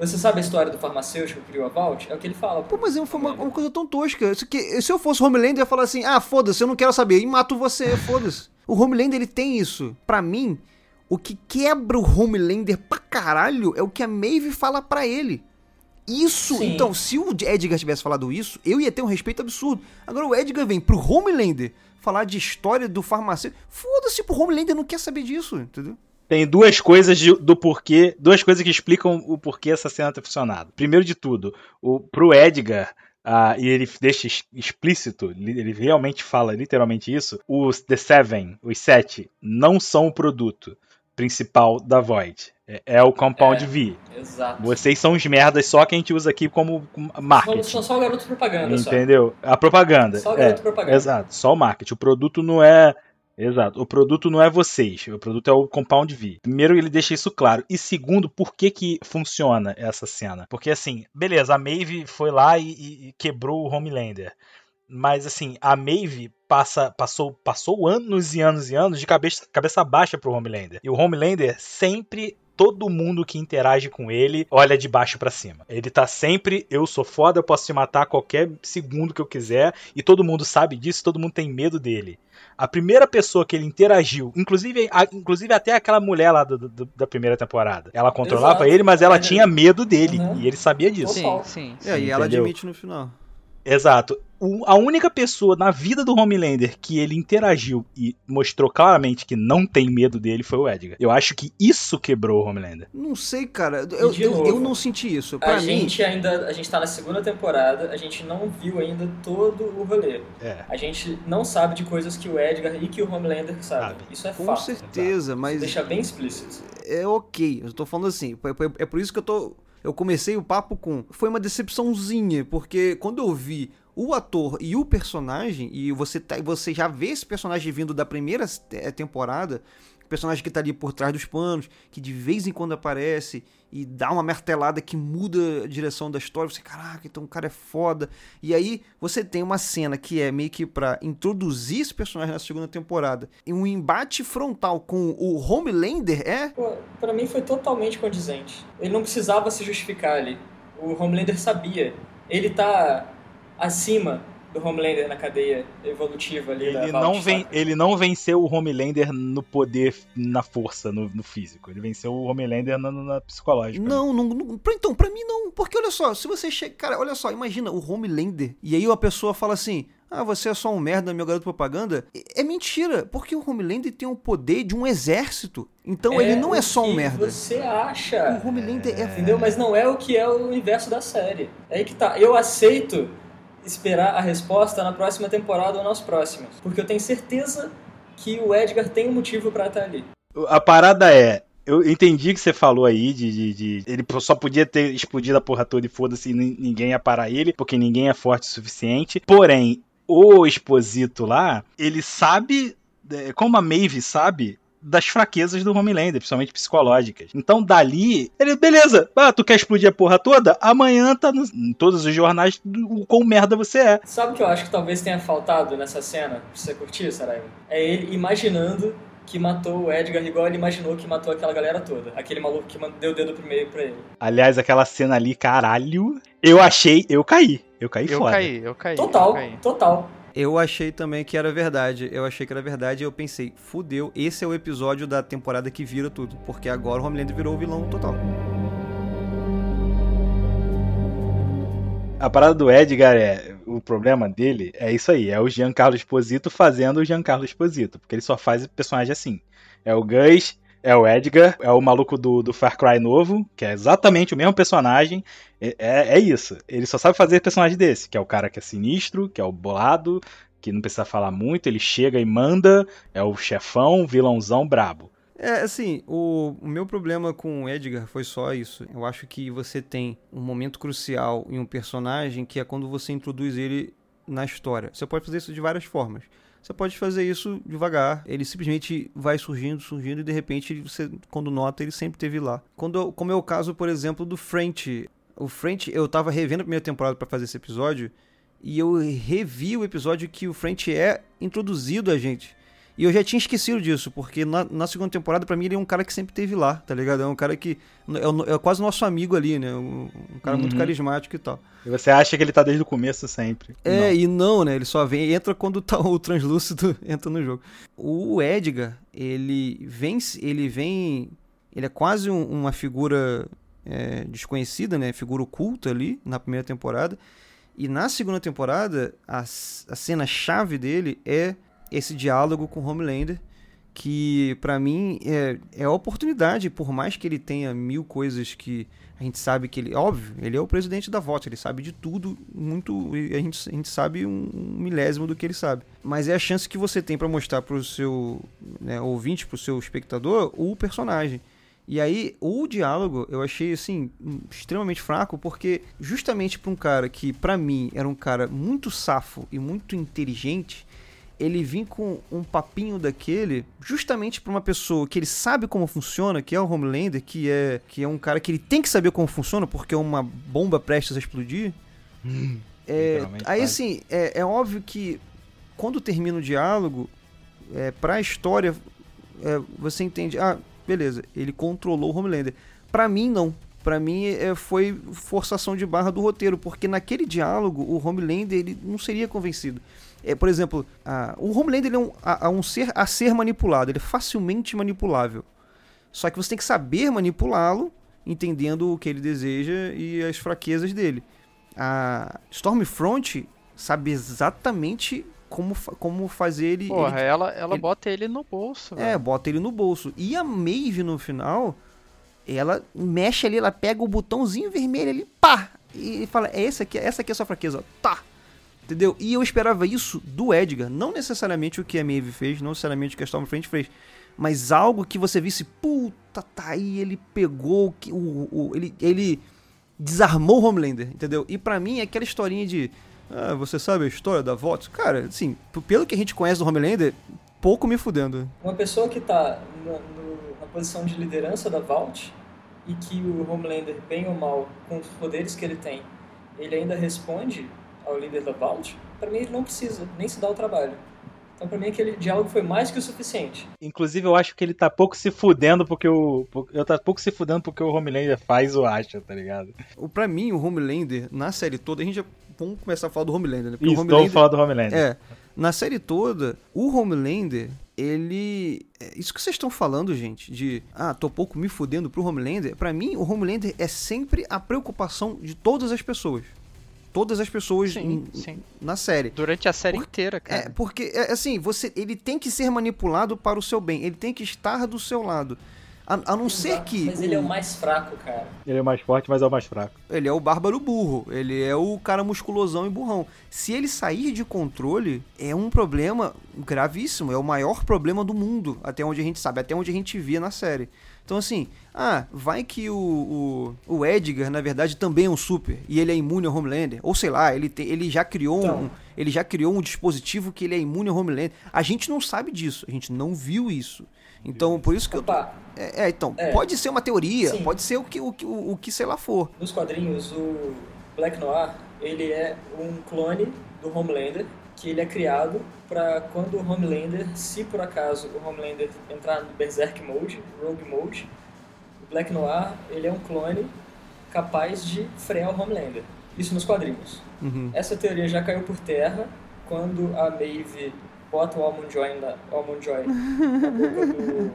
Você sabe a história do farmacêutico que criou a Vault? É o que ele fala. Pô, mas foi uma, uma, coisa tão tosca. Que, se eu fosse Homelander, eu ia falar assim, ah, foda-se, eu não quero saber, e mato você, foda-se. O Homelander, ele tem isso. Para mim, o que quebra o Homelander pra caralho é o que a Maeve fala para ele. Isso, Sim. então, se o Edgar tivesse falado isso, eu ia ter um respeito absurdo. Agora o Edgar vem pro Homelander falar de história do farmacêutico. Foda-se, pro Homelander não quer saber disso, entendeu? Tem duas coisas de, do porquê, duas coisas que explicam o porquê essa cena ter funcionado. Primeiro de tudo, o, pro Edgar, Uh, e ele deixa explícito, ele realmente fala literalmente isso. Os The Seven, os sete, não são o produto principal da Void. É, é o Compound é, V. Exato. Vocês são os merdas só que a gente usa aqui como marketing. São só o garoto propaganda. Entendeu? Só. A propaganda. Só o garoto é, propaganda. Exato, só o marketing. O produto não é. Exato. O produto não é vocês. O produto é o Compound V. Primeiro, ele deixa isso claro. E segundo, por que que funciona essa cena? Porque assim, beleza, a Maeve foi lá e, e quebrou o Homelander. Mas assim, a Maeve passa, passou, passou anos e anos e anos de cabeça, cabeça baixa pro Homelander. E o Homelander sempre todo mundo que interage com ele olha de baixo para cima. Ele tá sempre, eu sou foda, eu posso te matar a qualquer segundo que eu quiser, e todo mundo sabe disso, todo mundo tem medo dele. A primeira pessoa que ele interagiu, inclusive, a, inclusive até aquela mulher lá do, do, da primeira temporada, ela controlava Exato. ele, mas ela é. tinha medo dele, uhum. e ele sabia disso. Sim, sim. sim. É, e ela admite no final. Exato. A única pessoa na vida do Homelander que ele interagiu e mostrou claramente que não tem medo dele foi o Edgar. Eu acho que isso quebrou o Homelander. Não sei, cara. Eu, eu, eu, não senti isso. Pra a mim... gente ainda. A gente tá na segunda temporada, a gente não viu ainda todo o rolê. É. A gente não sabe de coisas que o Edgar e que o Homelander sabem. Sabe. Isso é Com fato. Com certeza, mas. Deixa bem explícito. É ok. Eu tô falando assim. É por isso que eu tô eu comecei o papo com. Foi uma decepçãozinha, porque quando eu vi o ator e o personagem, e você, tá, você já vê esse personagem vindo da primeira temporada, personagem que tá ali por trás dos panos, que de vez em quando aparece e dá uma martelada que muda a direção da história, você, caraca, então o cara é foda. E aí você tem uma cena que é meio que pra introduzir esse personagem na segunda temporada, e um embate frontal com o Homelander é. Pô, pra mim foi totalmente condizente. Ele não precisava se justificar ali. O Homelander sabia. Ele tá acima do Homelander na cadeia evolutiva ali ele não vem, Ele não venceu o Homelander no poder, na força, no, no físico. Ele venceu o Homelander na, na psicológica. Não, não, não, então, pra mim não. Porque olha só, se você chega. Cara, olha só, imagina o Homelander. E aí a pessoa fala assim: ah, você é só um merda, meu garoto propaganda. É mentira, porque o Homelander tem o poder de um exército. Então é ele não é só um merda. Você acha? O Homelander é... é. Entendeu? Mas não é o que é o universo da série. É aí que tá. Eu aceito esperar a resposta na próxima temporada ou nas próximas. Porque eu tenho certeza que o Edgar tem um motivo para estar ali. A parada é, eu entendi que você falou aí de, de, de, Ele só podia ter explodido a porra toda e foda-se ninguém ia parar ele, porque ninguém é forte o suficiente. Porém, o Exposito lá, ele sabe. É, como a Maeve sabe, das fraquezas do Homelander, principalmente psicológicas. Então, dali, ele, beleza, ah, tu quer explodir a porra toda? Amanhã tá no, em todos os jornais o quão merda você é. Sabe o que eu acho que talvez tenha faltado nessa cena, pra você curtir, Saraiva? É ele imaginando que matou o Edgar igual ele imaginou que matou aquela galera toda. Aquele maluco que deu o dedo primeiro pra ele. Aliás, aquela cena ali, caralho, eu achei, eu caí. Eu caí eu foda. Caí, eu caí, total, eu caí. total. Eu achei também que era verdade. Eu achei que era verdade e eu pensei, fudeu, esse é o episódio da temporada que vira tudo. Porque agora o Homelander virou o vilão total. A parada do Edgar é. O problema dele é isso aí, é o Giancarlo Esposito fazendo o Giancarlo Esposito. Porque ele só faz personagem assim. É o Gus, é o Edgar, é o maluco do, do Far Cry novo, que é exatamente o mesmo personagem. É, é, é isso. Ele só sabe fazer personagem desse, que é o cara que é sinistro, que é o bolado, que não precisa falar muito, ele chega e manda, é o chefão, vilãozão brabo. É, assim, o, o, meu problema com o Edgar foi só isso. Eu acho que você tem um momento crucial em um personagem que é quando você introduz ele na história. Você pode fazer isso de várias formas. Você pode fazer isso devagar. Ele simplesmente vai surgindo, surgindo e de repente você, quando nota, ele sempre teve lá. Quando, como é o caso, por exemplo, do French. O French, eu tava revendo a primeira temporada para fazer esse episódio e eu revi o episódio que o French é introduzido a gente. E eu já tinha esquecido disso, porque na, na segunda temporada, para mim, ele é um cara que sempre teve lá, tá ligado? É um cara que. É, é quase nosso amigo ali, né? Um, um cara uhum. muito carismático e tal. E você acha que ele tá desde o começo sempre. É, não. e não, né? Ele só vem, entra quando tá o translúcido entra no jogo. O Edgar, ele vem. Ele vem. Ele é quase um, uma figura é, desconhecida, né? Figura oculta ali na primeira temporada. E na segunda temporada, a, a cena-chave dele é esse diálogo com Homelander, que para mim é, é a oportunidade, por mais que ele tenha mil coisas que a gente sabe que ele. Óbvio, ele é o presidente da VOT, ele sabe de tudo, muito. A gente, a gente sabe um milésimo do que ele sabe. Mas é a chance que você tem para mostrar pro seu né, ouvinte, pro seu espectador, o personagem. E aí, o diálogo eu achei, assim, extremamente fraco, porque justamente para um cara que, para mim, era um cara muito safo e muito inteligente, ele vir com um papinho daquele, justamente para uma pessoa que ele sabe como funciona, que é o Homelander, que é, que é um cara que ele tem que saber como funciona, porque é uma bomba prestes a explodir. Hum, é, aí, assim, é, é, óbvio que quando termina o diálogo, é, pra história, é, você entende, ah, beleza, ele controlou o Homelander. Pra mim, não. Pra mim, é, foi forçação de barra do roteiro, porque naquele diálogo, o Homelander ele não seria convencido. É, por exemplo, a, o Homelander ele é um, a, a um ser a ser manipulado, ele é facilmente manipulável. Só que você tem que saber manipulá-lo, entendendo o que ele deseja e as fraquezas dele. A Stormfront sabe exatamente como, como fazer ele. Porra, ele, ela, ela ele, bota ele no bolso. É, velho. bota ele no bolso. E a Maeve no final, ela mexe ali, ela pega o botãozinho vermelho ali, pá! E fala: é essa aqui, essa aqui é a sua fraqueza, tá! Entendeu? E eu esperava isso do Edgar. Não necessariamente o que a Maeve fez, não necessariamente o que a Stormfront fez. Mas algo que você visse, puta, tá aí, ele pegou o, o, o ele, ele desarmou o Homelander, entendeu? E para mim, aquela historinha de. Ah, você sabe a história da VOT? Cara, assim, pelo que a gente conhece do Homelander, pouco me fudendo. Uma pessoa que tá no, na posição de liderança da Vault e que o Homelander, bem ou mal, com os poderes que ele tem, ele ainda responde ao líder da Vault, para mim ele não precisa nem se dar o trabalho. Então, pra mim, aquele diálogo foi mais que o suficiente. Inclusive, eu acho que ele tá pouco se fudendo porque o. Eu tá pouco se fudendo porque o Homelander faz ou acha, tá ligado? Pra mim, o Homelander, na série toda, a gente já. Vamos começar a falar do Homelander, né? Porque Isso, o Homelander, vamos falar do Homelander. É. Na série toda, o Homelander, ele. É, isso que vocês estão falando, gente, de. Ah, tô pouco me fudendo pro Homelander. Para mim, o Homelander é sempre a preocupação de todas as pessoas todas as pessoas sim, sim. na série. Durante a série Por, inteira, cara. É, porque, é, assim, você, ele tem que ser manipulado para o seu bem. Ele tem que estar do seu lado. A, a não Exato, ser que. Mas ele é o mais fraco, cara. Ele é o mais forte, mas é o mais fraco. Ele é o bárbaro burro. Ele é o cara musculosão e burrão. Se ele sair de controle, é um problema gravíssimo. É o maior problema do mundo, até onde a gente sabe, até onde a gente via na série. Então, assim, ah, vai que o, o, o, Edgar, na verdade, também é um super e ele é imune ao Homelander. Ou sei lá, ele, te, ele, já criou então. um, ele já criou um dispositivo que ele é imune ao Homelander. A gente não sabe disso, a gente não viu isso. Então, por isso que Opa. eu. É, é, então, é. pode ser uma teoria, Sim. pode ser o que, o, o, o que sei lá for. Nos quadrinhos, o Black Noir, ele é um clone do Homelander que ele é criado para quando o Homelander, se por acaso o Homelander entrar no Berserk Mode, Rogue Mode, o Black Noir ele é um clone capaz de frear o Homelander. Isso nos quadrinhos. Uhum. Essa teoria já caiu por terra quando a Maeve bota o Almond Joy na, Almond Joy na boca do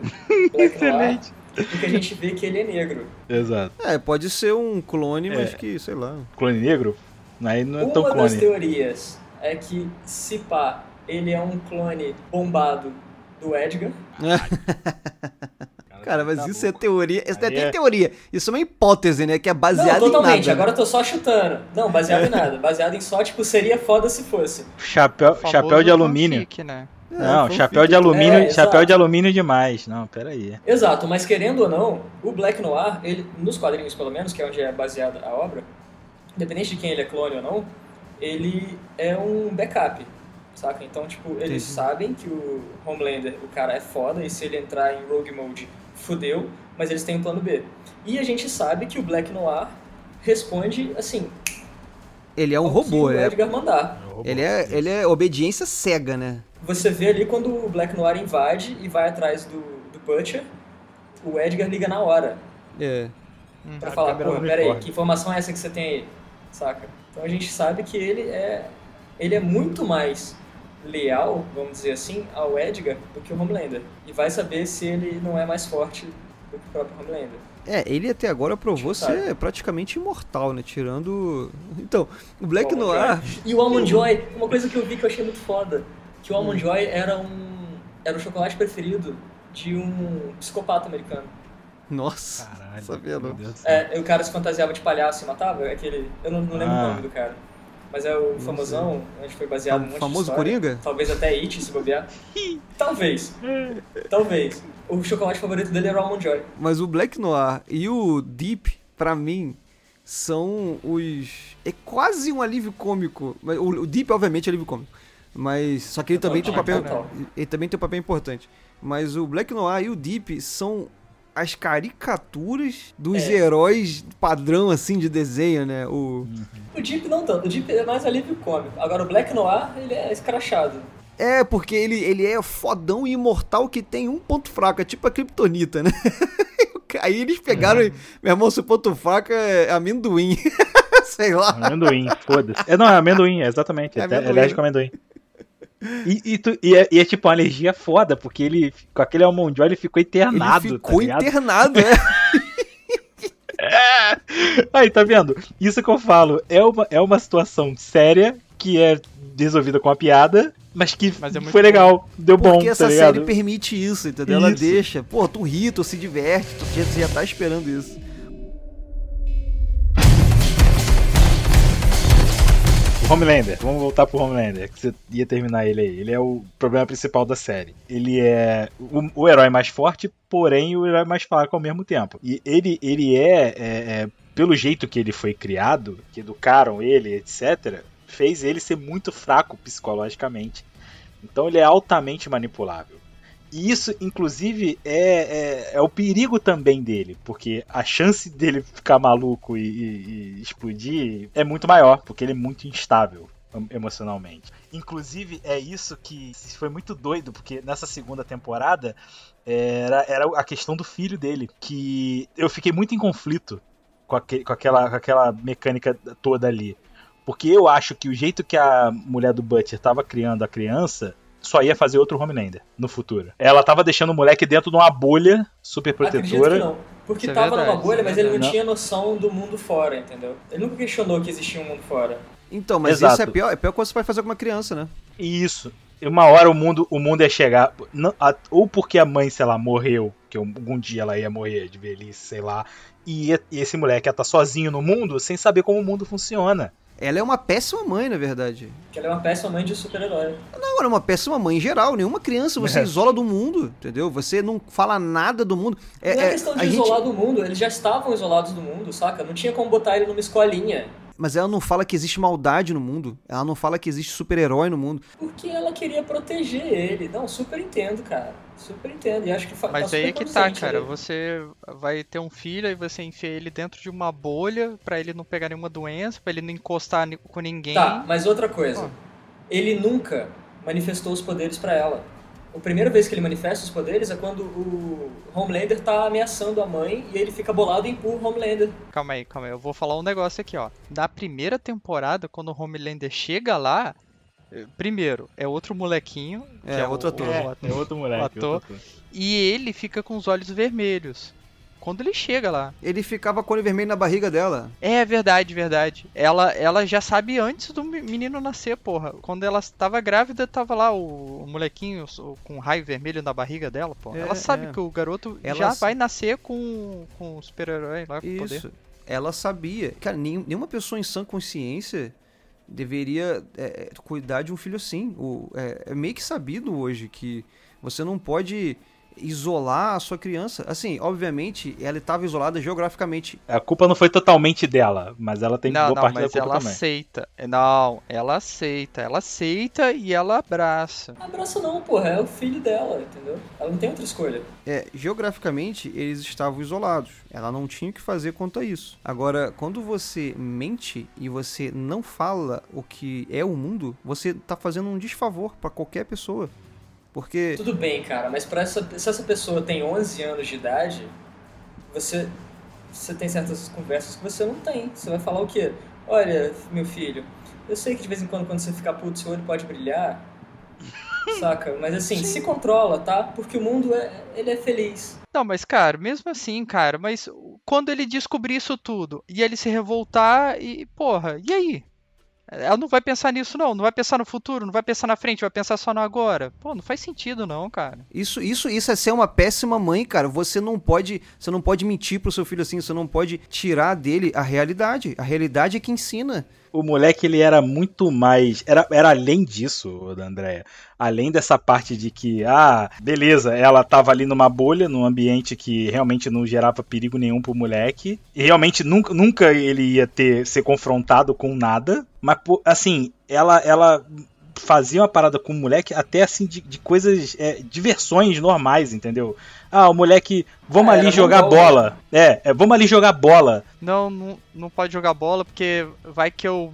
Black Noir, porque a gente vê que ele é negro. Exato. É, pode ser um clone, mas É. que, sei lá. Clone negro? Aí não é tão Uma das clone. teorias é que, se pá, ele é um clone bombado do Edgar. Cara, mas Tá isso é louco. teoria. Isso não é nem é- teoria. Isso é uma hipótese, né? Que é Não, baseada em totalmente, nada. agora eu tô só chutando. Não, baseado em nada. Baseado em só, tipo, seria foda se fosse. Chapéu, chapéu de alumínio. fanfic, né? É, Não, fanfic. chapéu de alumínio, É, chapéu exato. de alumínio demais. Não, pera aí. Exato, mas querendo ou não, o Black Noir, ele, nos quadrinhos pelo menos, que é onde é baseada a obra, independente de quem ele é clone ou não, ele é um backup, saca? Então, tipo, eles Entendi. sabem que o Homelander, o cara é foda, e se ele entrar em Rogue Mode, fudeu, mas eles têm um plano B. E a gente sabe que o Black Noir responde, assim, Ele é um ao que robô, o é. Edgar mandar. Ele é, ele é obediência cega, né? Você vê ali quando o Black Noir invade e vai atrás do, do Butcher, o Edgar liga na hora. É. Pra A falar, pô, peraí, que informação é essa que você tem aí? Saca? Então a gente sabe que ele é ele é muito mais leal, vamos dizer assim, ao Edgar do que o Homelander. E vai saber se ele não é mais forte do que o próprio Homelander. É, ele até agora provou Sabe. ser praticamente imortal, né? Tirando. Então, o Black Noir. E o Almond Joy, uma coisa que eu vi que eu achei muito foda, que o Almond Joy era um era o chocolate preferido de um psicopata americano. Nossa, Caralho. sabia não. É, o cara se fantasiava de palhaço e matava, aquele. Eu não, não lembro Ah. o nome do cara. Mas é o famosão, onde foi baseado um monte famoso de história. Coringa? Talvez até It, se bobear. Talvez. Talvez. O chocolate favorito dele era o Almond Joy. Mas o Black Noir e o Deep, pra mim, são os. É quase um alívio cômico. Mas O, Deep, obviamente, é alívio cômico. Mas. Só que ele também tem um papel. Ele também tem um papel importante. Mas o Black Noir e o Deep são as caricaturas dos É. heróis padrão, assim, de desenho, né? O. O Deep não tanto. O Deep é mais alívio cômico. Agora o Black Noir, ele é escrachado. É, porque ele, ele é fodão e imortal que tem um ponto fraco, é tipo a Kryptonita, né? Aí eles pegaram, e, meu irmão, seu ponto fraco é amendoim. Sei lá. Amendoim, foda-se. É, não, é amendoim, é exatamente. É É, é alérgico a amendoim. E, e, tu- e é, e é tipo uma alergia foda, porque ele, com aquele Almond Joy, ele ficou Ele internado. ficou tá internado, é. Aí, tá vendo? Isso que eu falo é uma, é uma situação séria que é resolvida com uma piada, mas que Mas é foi legal, deu bom, Porque tá essa ligado? série permite isso, entendeu? Ela Isso. deixa. Pô, tu ri, tu se diverte, tu já tá esperando isso. Homelander, vamos voltar pro Homelander, que você ia terminar ele aí. Ele é o problema principal da série. Ele é o, o herói mais forte, porém o herói mais fraco ao mesmo tempo. E ele, ele é, é, é, pelo jeito que ele foi criado, que educaram ele, etc., fez ele ser muito fraco psicologicamente. Então ele é altamente manipulável. E isso, inclusive, é, é, é o perigo também dele, porque a chance dele ficar maluco e, e- e explodir é muito maior, porque ele é muito instável em- emocionalmente. Inclusive, é isso que foi muito doido, porque nessa segunda temporada era, era a questão do filho dele, que eu fiquei muito em conflito com, aque- com aquela, com aquela mecânica toda ali. Porque eu acho que o jeito que a mulher do Butcher estava criando a criança só ia fazer outro Homelander no futuro. Ela tava deixando o moleque dentro de uma bolha super Acredito que protetora. não. Porque Isso é tava verdade, numa bolha, é mas ele não verdade. tinha noção do mundo fora, entendeu? Ele nunca questionou que existia um mundo fora. Então, mas Exato. isso é pior, é pior quando você vai fazer com uma criança, né? E isso. E Uma hora o mundo, o mundo ia chegar. não- a- ou porque a mãe, sei lá, morreu, que algum dia ela ia morrer de velhice, sei lá. E, e esse moleque ia estar sozinho no mundo sem saber como o mundo funciona. Ela é uma péssima mãe, na verdade. Que ela é uma péssima mãe de super-herói. Não, ela é uma péssima mãe em geral. Nenhuma criança você É. isola do mundo, entendeu? Você não fala nada do mundo. É, não é é, questão de gente- isolar do mundo, eles já estavam isolados do mundo, saca? Não tinha como botar ele numa escolinha. Mas ela não fala que existe maldade no mundo. Ela não fala que existe super-herói no mundo. Porque ela queria proteger ele. Não, super entendo, cara. Super entendo. E acho que Mas tá aí é que tá, cara. Você vai ter um filho e você enfia ele dentro de uma bolha pra ele não pegar nenhuma doença, pra ele não encostar com ninguém. Tá, mas outra coisa. Ó. Ele nunca manifestou os poderes pra ela. A primeira vez que ele manifesta os poderes é quando o Homelander tá ameaçando a mãe e ele fica bolado e empurra o Homelander. Calma aí, calma aí. Eu vou falar um negócio aqui, ó. Na primeira temporada, quando o Homelander chega lá, Primeiro, é outro molequinho. que É, o- outro ator. o É, ator. é outro moleque. o ator. outro ator. E ele fica com os olhos vermelhos. Quando ele chega lá. Ele ficava com o olho vermelho na barriga dela. É verdade, verdade. Ela, ela já sabe antes do me- menino nascer, porra. Quando ela estava grávida, tava lá o, o molequinho o- com raio vermelho na barriga dela, porra. É, ela sabe é. que o garoto Ela já vai nascer com, com o super-herói lá, com poder. Isso. Ela sabia. Cara, nenhum- nenhuma pessoa em sã consciência deveria é, é, cuidar de um filho assim. O, é, é meio que sabido hoje que você não pode isolar a sua criança. Assim, obviamente, ela estava isolada geograficamente. A culpa não foi totalmente dela, mas ela tem não, boa não, parte da culpa ela também. aceita. Não, ela aceita. Ela aceita e ela abraça. Abraça não, porra, é o filho dela, entendeu? Ela não tem outra escolha. É, geograficamente, eles estavam isolados. Ela não tinha o que fazer quanto a isso. Agora, quando você mente e você não fala o que é o mundo, você tá fazendo um desfavor para qualquer pessoa. Porque Tudo bem, cara, mas pra essa, se essa pessoa tem 11 anos de idade, você, você tem certas conversas que você não tem. Você vai falar o quê? Olha, meu filho, eu sei que de vez em quando, quando você ficar puto, seu olho pode brilhar, saca? Mas assim, se controla, tá? Porque o mundo, é, ele é feliz. Não, mas cara, mesmo assim, cara, mas quando ele descobrir isso tudo e ele se revoltar e, porra, e aí? Ela não vai pensar nisso não, não vai pensar no futuro, não vai pensar na frente, vai pensar só no agora. Pô, não faz sentido não, cara. Isso, isso, isso é ser uma péssima mãe, cara. Você não pode, você não pode mentir pro seu filho assim, você não pode tirar dele a realidade. A realidade é que ensina. O moleque, ele era muito mais. Era, era além disso, da Andréia. Além dessa parte de que, ah, beleza, ela tava ali numa bolha, num ambiente que realmente não gerava perigo nenhum pro moleque. E realmente nunca, nunca ele ia ter ser confrontado com nada. Mas, assim, ela, ela fazia uma parada com o moleque até assim de, de coisas, é, diversões normais, entendeu? Ah, o moleque, vamos Ah, ali jogar bola. É, é, vamos ali jogar bola. Não, não, não pode jogar bola porque vai que eu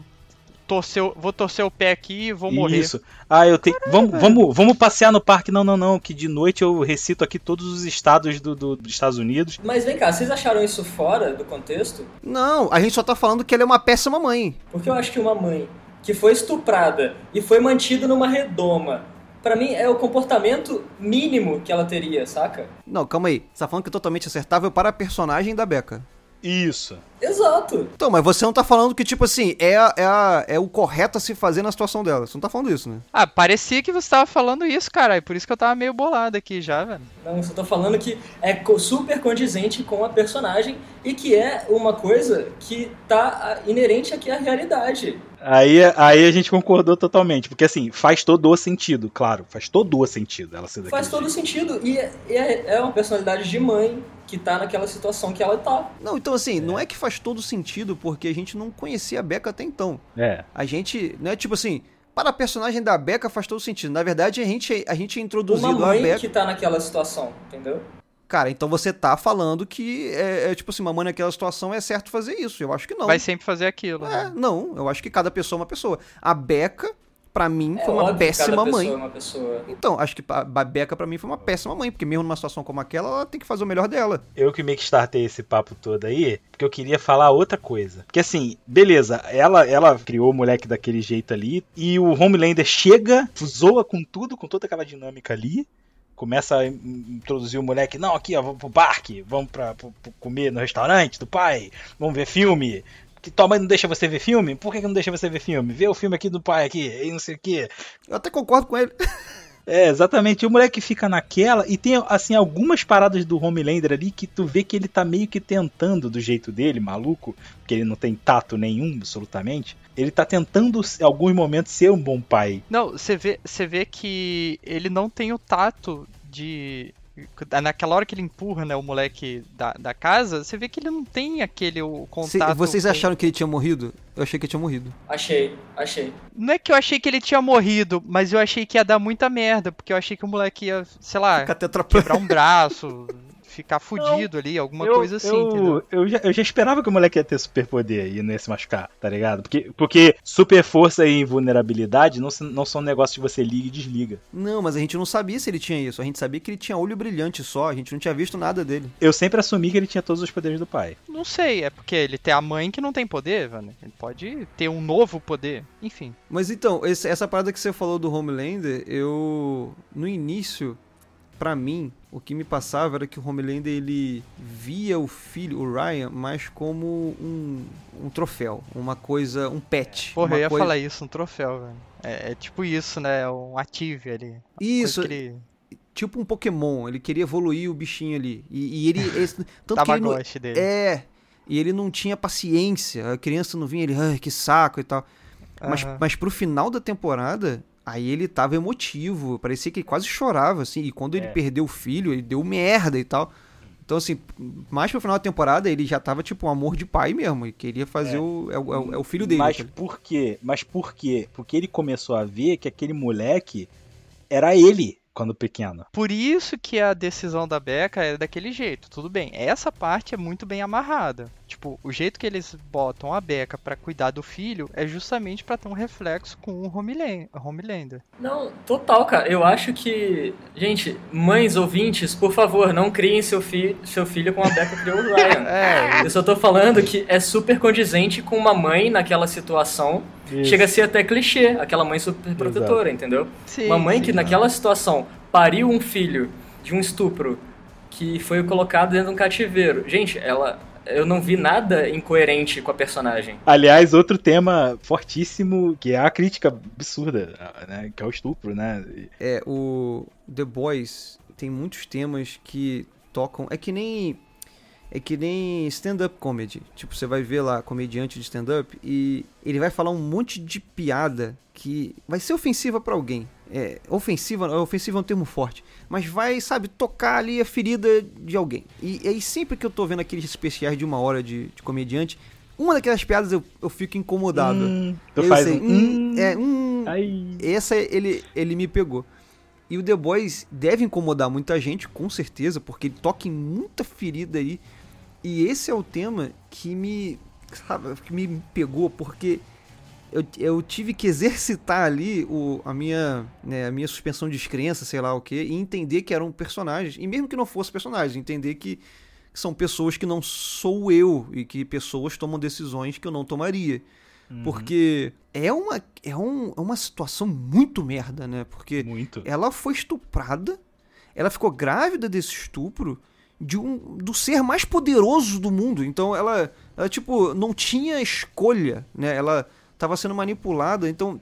torcer, o- vou torcer o pé aqui e vou morrer. Isso. Ah, eu tenho. Vamos, vamos, vamos passear no parque. Não, não, não. Que de noite eu recito aqui todos os estados do, do- dos Estados Unidos. Mas vem cá, vocês acharam isso fora do contexto? Não, a gente só tá falando que ela é uma péssima mãe. Porque eu acho que uma mãe que foi estuprada e foi mantida numa redoma, pra mim é o comportamento mínimo que ela teria, saca? Não, calma aí. Você tá falando que é totalmente acertável para a personagem da Becca. Isso. Exato. Então, mas você não tá falando que, tipo assim, é, a- é, a- é o correto a se fazer na situação dela. Você não tá falando isso, né? Ah, parecia que você tava falando isso, cara, por isso que eu tava meio bolado aqui já, velho. Não, só tô falando que é super condizente com a personagem e que é uma coisa que tá inerente aqui à realidade. Aí, aí a gente concordou totalmente. Porque assim, faz todo o sentido, claro. Faz todo o sentido ela ser Faz todo jeito. sentido e é, é- é uma personalidade de mãe que tá naquela situação que ela tá. Não, então assim, não é que faz todo sentido porque a gente não conhecia a Becca até então. É. A gente, não é tipo assim, para a personagem da Becca faz todo sentido. Na verdade, a gente, a gente é Uma introduzido a mãe Becca. que tá naquela situação, entendeu? Cara, então você tá falando que é, é, tipo assim, uma mãe naquela situação é certo fazer isso. Eu acho que não. Vai sempre fazer aquilo, É, né? não, eu acho que cada pessoa é uma pessoa. A Becca, pra mim, É foi uma óbvio que cada péssima pessoa mãe. É uma pessoa. Então, acho que a a Becca pra mim foi uma péssima mãe, porque mesmo numa situação como aquela, ela tem que fazer o melhor dela. Eu que meio que startei esse papo todo aí, porque eu queria falar outra coisa. Porque assim, beleza, ela, ela criou o moleque daquele jeito ali, e o Homelander chega, zoa com tudo, com toda aquela dinâmica ali, começa a in- introduzir o moleque, não, aqui ó, vamos pro parque, vamos pra, pro- pro comer no restaurante do pai, vamos ver filme. Que tua mãe não deixa você ver filme? Por que, que não deixa você ver filme? Vê o filme aqui do pai aqui, e não sei o que. Eu até concordo com ele. É, exatamente. E o moleque fica naquela e tem, assim, algumas paradas do Homelander ali que tu vê que ele tá meio que tentando do jeito dele, maluco, porque ele não tem tato nenhum, absolutamente. Ele tá tentando, em alguns momentos, ser um bom pai. Não, você vê, você vê que ele não tem o tato de. Naquela hora que ele empurra né, o moleque da, da casa, você vê que ele não tem aquele o Cê- contato. vocês com- acharam que ele tinha morrido? Eu achei que ele tinha morrido. Achei, achei. Não é que eu achei que ele tinha morrido, mas eu achei que ia dar muita merda, porque eu achei que o moleque ia, sei lá, quebrar um braço, ficar fudido ali, alguma eu, coisa assim, eu, entendeu? Eu já, eu já esperava que o moleque ia ter superpoder e não ia se machucar, tá ligado? Porque, porque super força e invulnerabilidade não, se- não são negócios que você liga e desliga. Não, mas a gente não sabia se ele tinha isso. A gente sabia que ele tinha olho brilhante só. A gente não tinha visto nada dele. Eu sempre assumi que ele tinha todos os poderes do pai. Não sei, é porque ele tem a mãe que não tem poder, velho. Ele pode ter um novo poder, enfim. Mas então, esse- essa parada que você falou do Homelander, eu. No início, pra mim, o que me passava era que o Homelander ele via o filho, o Ryan, mais como um, um troféu, uma coisa, um pet. Porra, uma eu ia coisa... falar isso, um troféu, velho. É, é tipo isso, né? Um ative ali. Isso, ele... tipo um Pokémon, ele queria evoluir o bichinho ali. E, e ele. esse- tanto que ele não, dele. É. E ele não tinha paciência. A criança não vinha, ele, ai, que saco e tal. Mas, mas pro final da temporada, aí ele tava emotivo. Parecia que ele quase chorava, assim. E quando ele É. perdeu o filho, ele deu merda e tal. Então, assim, mais pro final da temporada, ele já tava, tipo, um amor de pai mesmo. E queria fazer É. o, é, o- é o- é filho dele. Mas tá por quê? Mas por quê? Porque ele começou a ver que aquele moleque era ele quando pequeno. Por isso que a decisão da Becca é daquele jeito, tudo bem. Essa parte é muito bem amarrada. Tipo, o jeito que eles botam a Becca pra cuidar do filho é justamente pra ter um reflexo com o Homelan- Homelander. Não, total, cara. Eu acho que. Gente, mães ouvintes, por favor, não criem seu, fi seu filho com a Becca criou o Ryan. É, Eu só tô falando que é super condizente com uma mãe naquela situação. Chega a ser até clichê, aquela mãe super protetora, entendeu? sim, Uma mãe sim. que naquela situação pariu um filho de um estupro que foi colocado dentro de um cativeiro. Gente, ela. Eu não vi nada incoerente com a personagem. Aliás, outro tema fortíssimo que é a crítica absurda, né? Que é o estupro, né? É, o The Boys tem muitos temas que tocam. É que nem. É que nem stand-up comedy. Tipo, você vai ver lá comediante de stand-up e ele vai falar um monte de piada que vai ser ofensiva pra alguém. É, ofensiva, ofensiva é um termo forte, mas vai, sabe, tocar ali a ferida de alguém. E, e aí sempre que eu tô vendo aqueles especiais de uma hora de, de comediante, uma daquelas piadas eu, eu fico incomodado. Hum, tu eu faz sei, um... hum, é, hum, Ai. essa ele, ele me pegou. E o The Boys deve incomodar muita gente, com certeza, porque ele toca em muita ferida aí. E esse é o tema que me, sabe, que me pegou, porque eu, eu tive que exercitar ali o, a, minha, né, a minha suspensão de descrença, sei lá o que, e entender que eram personagens. E mesmo que não fossem personagens, entender que são pessoas que não sou eu e que pessoas tomam decisões que eu não tomaria. Porque é uma, é, um, é uma situação muito merda, né? Porque Muito. ela foi estuprada, ela ficou grávida desse estupro de um, do ser mais poderoso do mundo. Então ela, ela, tipo, não tinha escolha, né? Ela tava sendo manipulada, então...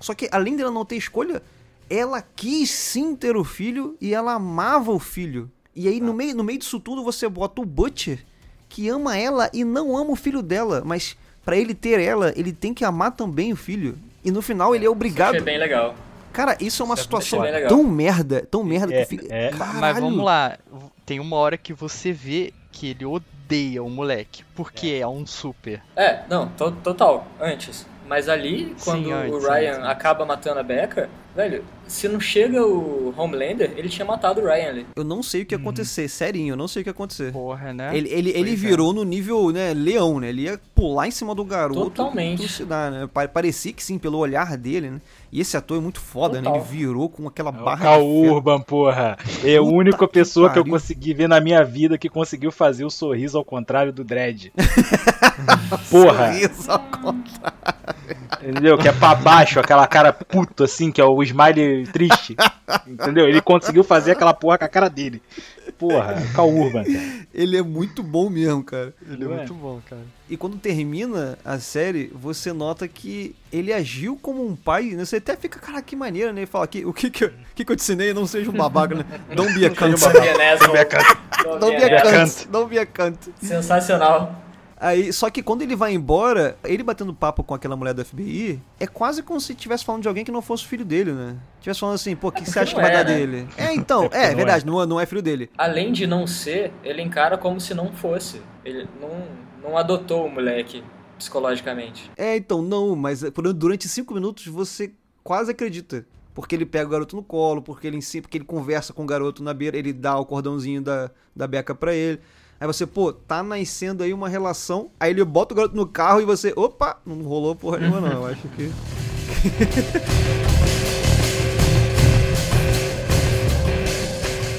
Só que além dela não ter escolha, ela quis sim ter o filho e ela amava o filho. E aí no, meio, no meio disso tudo você bota o Butcher, que ama ela e não ama o filho dela, mas pra ele ter ela, ele tem que amar também o filho. E no final ele é obrigado. Achei bem legal. Cara, isso é uma Isso é situação tão merda, tão merda É, que fica. é. Caralho. Mas vamos lá, tem uma hora que você vê que ele odeia o moleque, porque é, um super. É, não, to- total, antes. Mas ali, quando antes, o Ryan antes. acaba matando a Becca, velho, se não chega o Homelander, ele tinha matado o Ryan ali. Eu não sei o que ia acontecer, serinho, eu não sei o que ia acontecer. Porra, né? Ele, ele, ele é. virou no nível, né, leão, né? Ele ia pular em cima do garoto. Totalmente. trucidar, né? Pa- Parecia que sim, pelo olhar dele, né? E esse ator é muito foda, né? Total. Ele virou com aquela É o barra Cal ferro. Urban, porra. É a Puta única que pessoa que eu pariu. consegui ver na minha vida que conseguiu fazer o sorriso ao contrário do Dredd. porra. Sorriso ao contrário. Entendeu? Que é pra baixo, aquela cara puto assim, que é o smile triste. Entendeu? Ele conseguiu fazer aquela porra com a cara dele. Porra, Cal Urban, cara. Ele é muito bom mesmo, cara. Ele é muito bom, cara. E quando termina a série, você nota que ele agiu como um pai, né? Você até fica, cara, que maneira, né? Ele fala, que, o que que, eu- o que que eu te ensinei? Não seja um babaca, né? Don't be a cunt. Don't be a cunt. Don't be a cunt. Sensacional. Aí, só que quando ele vai embora, ele batendo papo com aquela mulher do FBI, é quase como se estivesse falando de alguém que não fosse filho dele, né? Tivesse falando assim, pô, o que É você porque acha que não vai é, dar né? dele? É, então, porque é, não verdade, não é, não é filho dele. Além de não ser, ele encara como se não fosse. Ele não, não adotou o moleque psicologicamente. É, então, não, mas por- durante cinco minutos você quase acredita. Porque ele pega o garoto no colo, porque ele ensina, porque ele conversa com o garoto na beira, ele dá o cordãozinho da, da beca pra ele. Aí você, pô, tá nascendo aí uma relação. Aí ele bota o garoto no carro e você, opa, não rolou porra nenhuma, não. Eu acho que.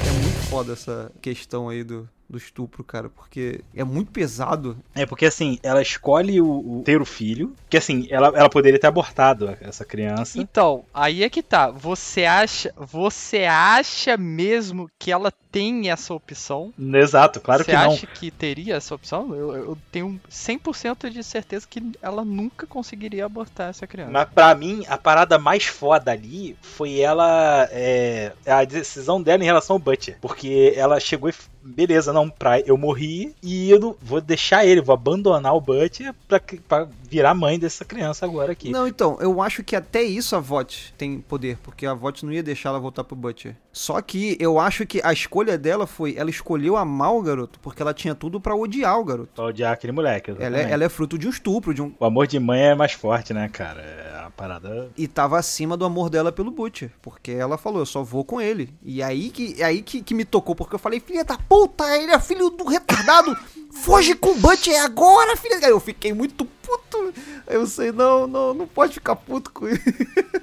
é muito foda essa questão aí do, do estupro, cara, porque é muito pesado. É, porque assim, ela escolhe o, o ter o filho, que assim, ela, ela poderia ter abortado essa criança. Então, aí é que tá. Você acha, você acha mesmo que ela tem essa opção? Exato, claro você que não. acha que teria essa opção? Eu, eu tenho 100% de certeza que ela nunca conseguiria abortar essa criança. Mas pra mim, a parada mais foda ali foi ela. É, a decisão dela em relação ao Butcher. Porque ela chegou e. Beleza, não, pra, eu morri e eu não, vou deixar ele, vou abandonar o Butcher pra, pra virar mãe dessa criança agora aqui. Não, então, eu acho que até isso a VOT tem poder, porque a VOT não ia deixar ela voltar pro Butcher. Só que eu acho que a escolha dela foi, ela escolheu amar o garoto, porque ela tinha tudo pra odiar o garoto. Pra odiar aquele moleque. Ela é, ela é fruto de um estupro, de um. O amor de mãe é mais forte, né, cara? É uma parada. E tava acima do amor dela pelo Butcher. Porque ela falou, eu só vou com ele. E aí que, aí que, que me tocou, porque eu falei, filha da puta, ele é filho do retardado. Foge com o Butcher agora, filha. Eu fiquei muito puto. Eu sei, não, não, não pode ficar puto com isso.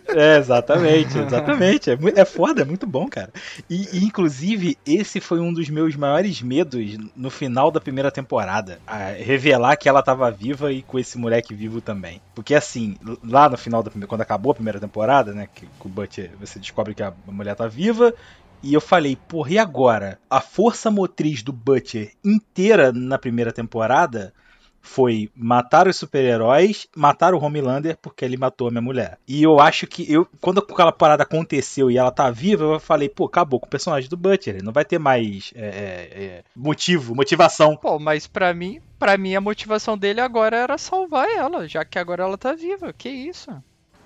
É, exatamente, exatamente. É, é foda, é muito bom, cara. E, e, inclusive, esse foi um dos meus maiores medos no final da primeira temporada. revelar que ela tava viva e com esse moleque vivo também. Porque assim, lá no final da primeira. Quando acabou a primeira temporada, né? Que, que o Butcher, você descobre que a mulher tá viva. E eu falei, porra, e agora? A força motriz do Butcher inteira na primeira temporada foi matar os super-heróis, matar o Homelander porque ele matou a minha mulher. E eu acho que eu quando aquela parada aconteceu e ela tá viva, eu falei, pô, acabou com o personagem do Butcher, não vai ter mais é, é, é, motivo, motivação. Pô, mas pra mim, pra mim a motivação dele agora era salvar ela, já que agora ela tá viva. Que isso?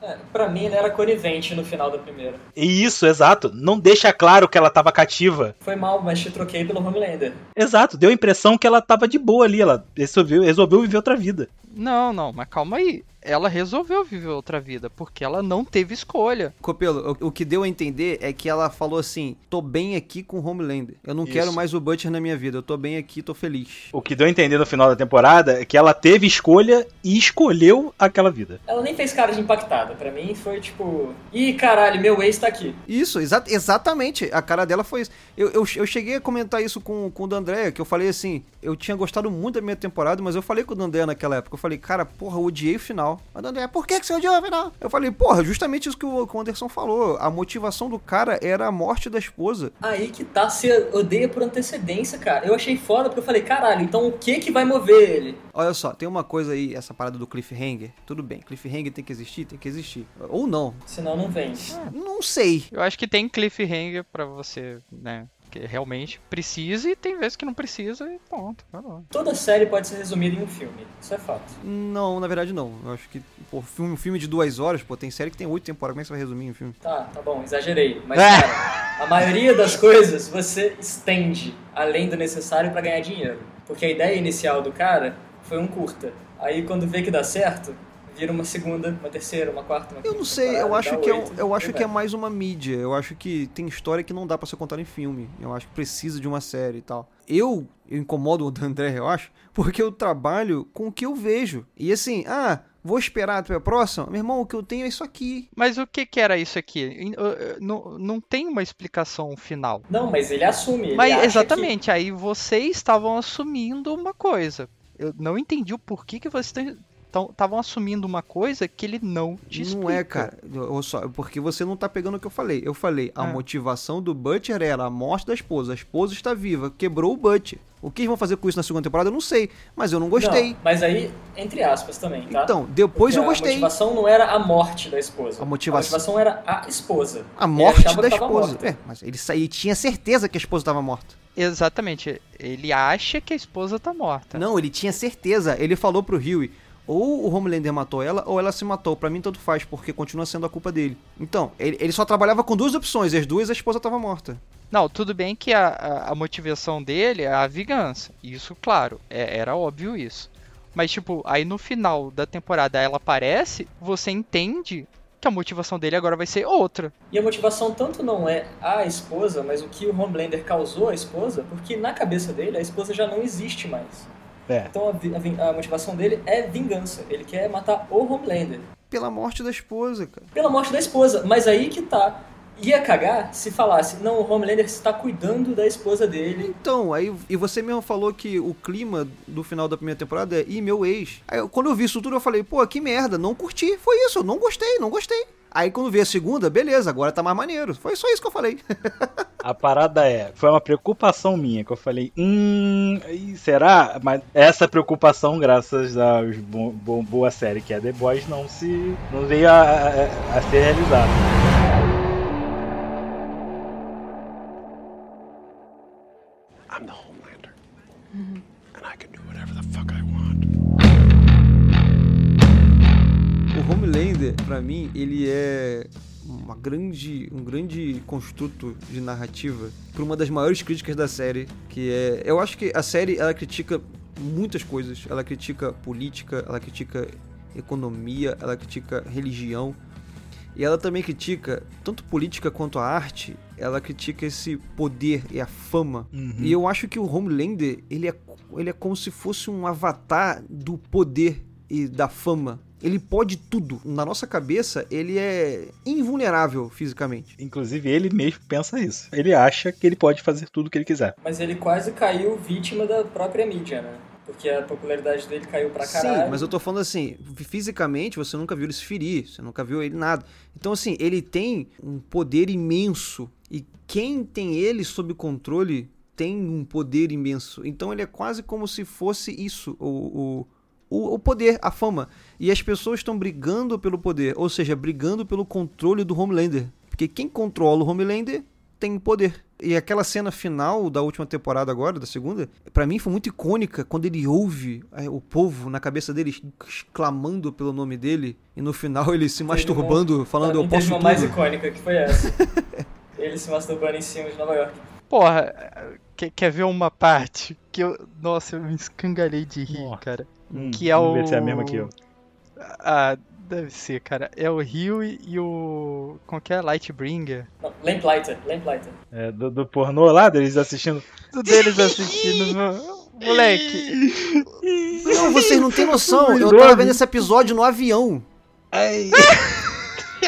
É, pra mim, ele era conivente no final da primeira. E isso, exato, não deixa claro que ela tava cativa. Foi mal, mas te troquei pelo Homelander. Exato, deu a impressão que ela tava de boa ali, ela resolveu, resolveu viver outra vida. Não, não, mas calma aí. Ela resolveu viver outra vida, porque ela não teve escolha. Copelo, o, o que deu a entender é que ela falou assim: tô bem aqui com o Homelander. Eu não Isso. quero mais o Butcher na minha vida. Eu tô bem aqui, tô feliz. O que deu a entender no final da temporada é que ela teve escolha e escolheu aquela vida. Ela nem fez cara de impactada. Pra mim foi tipo. Ih, caralho, meu ex tá aqui. Isso, exa exatamente. A cara dela foi isso. Eu, eu, eu cheguei a comentar isso com, com o D'Andrea, que eu falei assim: eu tinha gostado muito da minha temporada, mas eu falei com o D'Andrea naquela época. Eu falei, cara, porra, eu odiei o final. Mas D'Andrea, por que, que você odiou o final? Eu falei, porra, justamente isso que o, que o Anderson falou. A motivação do cara era a morte da esposa. Aí que tá, você odeia por antecedência, cara. Eu achei foda porque eu falei, caralho, então o que que vai mover ele? Olha só, tem uma coisa aí, essa parada do cliffhanger. Tudo bem, cliffhanger tem que existir? Tem que existir. Ou não. Senão não vem. Não sei. Eu acho que tem cliffhanger pra você, né? Que realmente precisa e tem vezes que não precisa e ponto. Tá bom. Toda série pode ser resumida em um filme. Isso é fato. Não, na verdade não. Eu acho que, pô, filme- um filme de duas horas, pô, tem série que tem oito temporadas. Como é que você vai resumir um filme? Tá, tá bom, exagerei. Mas, cara, a maioria das coisas você estende além do necessário pra ganhar dinheiro. Porque a ideia inicial do cara foi um curta. Aí quando vê que dá certo, vira uma segunda, uma terceira, uma quarta, uma Eu quinta não sei, eu acho que é, um- oito, eu acho que é vai. mais uma mídia. Eu acho que tem história que não dá pra ser contada em filme. Eu acho que precisa de uma série e tal. Eu, eu incomodo o André, eu acho, porque eu trabalho com o que eu vejo. E assim, ah, vou esperar até a próxima. Meu irmão, o que eu tenho é isso aqui. Mas o que que era isso aqui? Uh, uh, Não, não tem uma explicação final. Não, mas ele assume. Ele Mas exatamente, aí vocês estavam assumindo uma coisa. Eu não entendi o porquê que vocês estavam assumindo uma coisa que ele não te explica. Não é, cara. Eu só, porque você não tá pegando o que eu falei. Eu falei, a Ah. motivação do Butcher era a morte da esposa. A esposa está viva, quebrou o Butcher. O que eles vão fazer com isso na segunda temporada, eu não sei. Mas eu não gostei. Não, mas aí, entre aspas também, tá? Então, depois Porque eu gostei. A motivação não era a morte da esposa. A motivação- A motivação era a esposa. A morte da esposa. É, mas ele, ele tinha certeza que a esposa estava morta. Exatamente. Ele acha que a esposa tá morta. Não, ele tinha certeza. Ele falou pro Huey, ou o Homelander matou ela, ou ela se matou. Pra mim tanto faz, porque continua sendo a culpa dele. Então, ele, ele só trabalhava com duas opções, e as duas a esposa estava morta. Não, tudo bem que a, a, a motivação dele é a vingança. Isso, claro, é- era óbvio isso. Mas, tipo, aí no final da temporada ela aparece, você entende que a motivação dele agora vai ser outra. E a motivação tanto não é a esposa, mas o que o Homelander causou à esposa, porque na cabeça dele a esposa já não existe mais. É. Então a, a a motivação dele é vingança. Ele quer matar o Homelander. Pela morte da esposa, cara. Pela morte da esposa. Mas aí que tá. Ia cagar se falasse, não, o Homelander está cuidando da esposa dele. Então, aí, e você mesmo falou que o clima do final da primeira temporada é e meu ex. Aí, quando eu vi isso tudo, eu falei, pô, que merda, não curti. Foi isso, eu não gostei, não gostei. Aí quando vi a segunda, beleza, agora tá mais maneiro. Foi só isso que eu falei. A parada é, foi uma preocupação minha que eu falei, hum, será? Mas essa preocupação, graças à bo bo boa série que é The Boys, não se não veio a, a- a ser realizada. I'm the Homelander, pra mim, ele é uma grande, um grande construto de narrativa por uma das maiores críticas da série, que é, eu acho que a série ela critica muitas coisas, ela critica política, ela critica economia, ela critica religião, e ela também critica tanto política quanto a arte, ela critica esse poder e a fama. E eu acho que o Homelander, ele é, ele é como se fosse um avatar do poder e da fama. Ele pode tudo. Na nossa cabeça, ele é invulnerável fisicamente. Inclusive ele mesmo pensa isso. Ele acha que ele pode fazer tudo o que ele quiser. Mas ele quase caiu vítima da própria mídia, né? Porque a popularidade dele caiu pra caralho. Sim, mas eu tô falando assim, fisicamente você nunca viu ele se ferir, você nunca viu ele nada. Então assim, ele tem um poder imenso e quem tem ele sob controle tem um poder imenso. Então ele é quase como se fosse isso, o, o, o, o poder, a fama. E as pessoas estão brigando pelo poder, ou seja, brigando pelo controle do Homelander. Porque quem controla o Homelander tem poder. E aquela cena final da última temporada agora, da segunda, pra mim foi muito icônica quando ele ouve é, o povo na cabeça dele clamando pelo nome dele e no final ele se masturbando, falando Pra eu posso uma tudo. mais icônica, que foi essa. ele se masturbando em cima de Nova York. Porra, quer, quer ver uma parte que eu. Nossa, eu me escangalhei de rir, Nossa. cara. Hum, Que é o- se é a mesma que eu. Ah, deve ser, cara. É o Rio e, o. Como que é? Lightbringer. Não, Lamplighter, Lamplighter. É, do, do pornô lá, deles assistindo. Um deles assistindo. mo- Moleque. Não, vocês não têm noção. Eu tava vendo esse episódio no avião.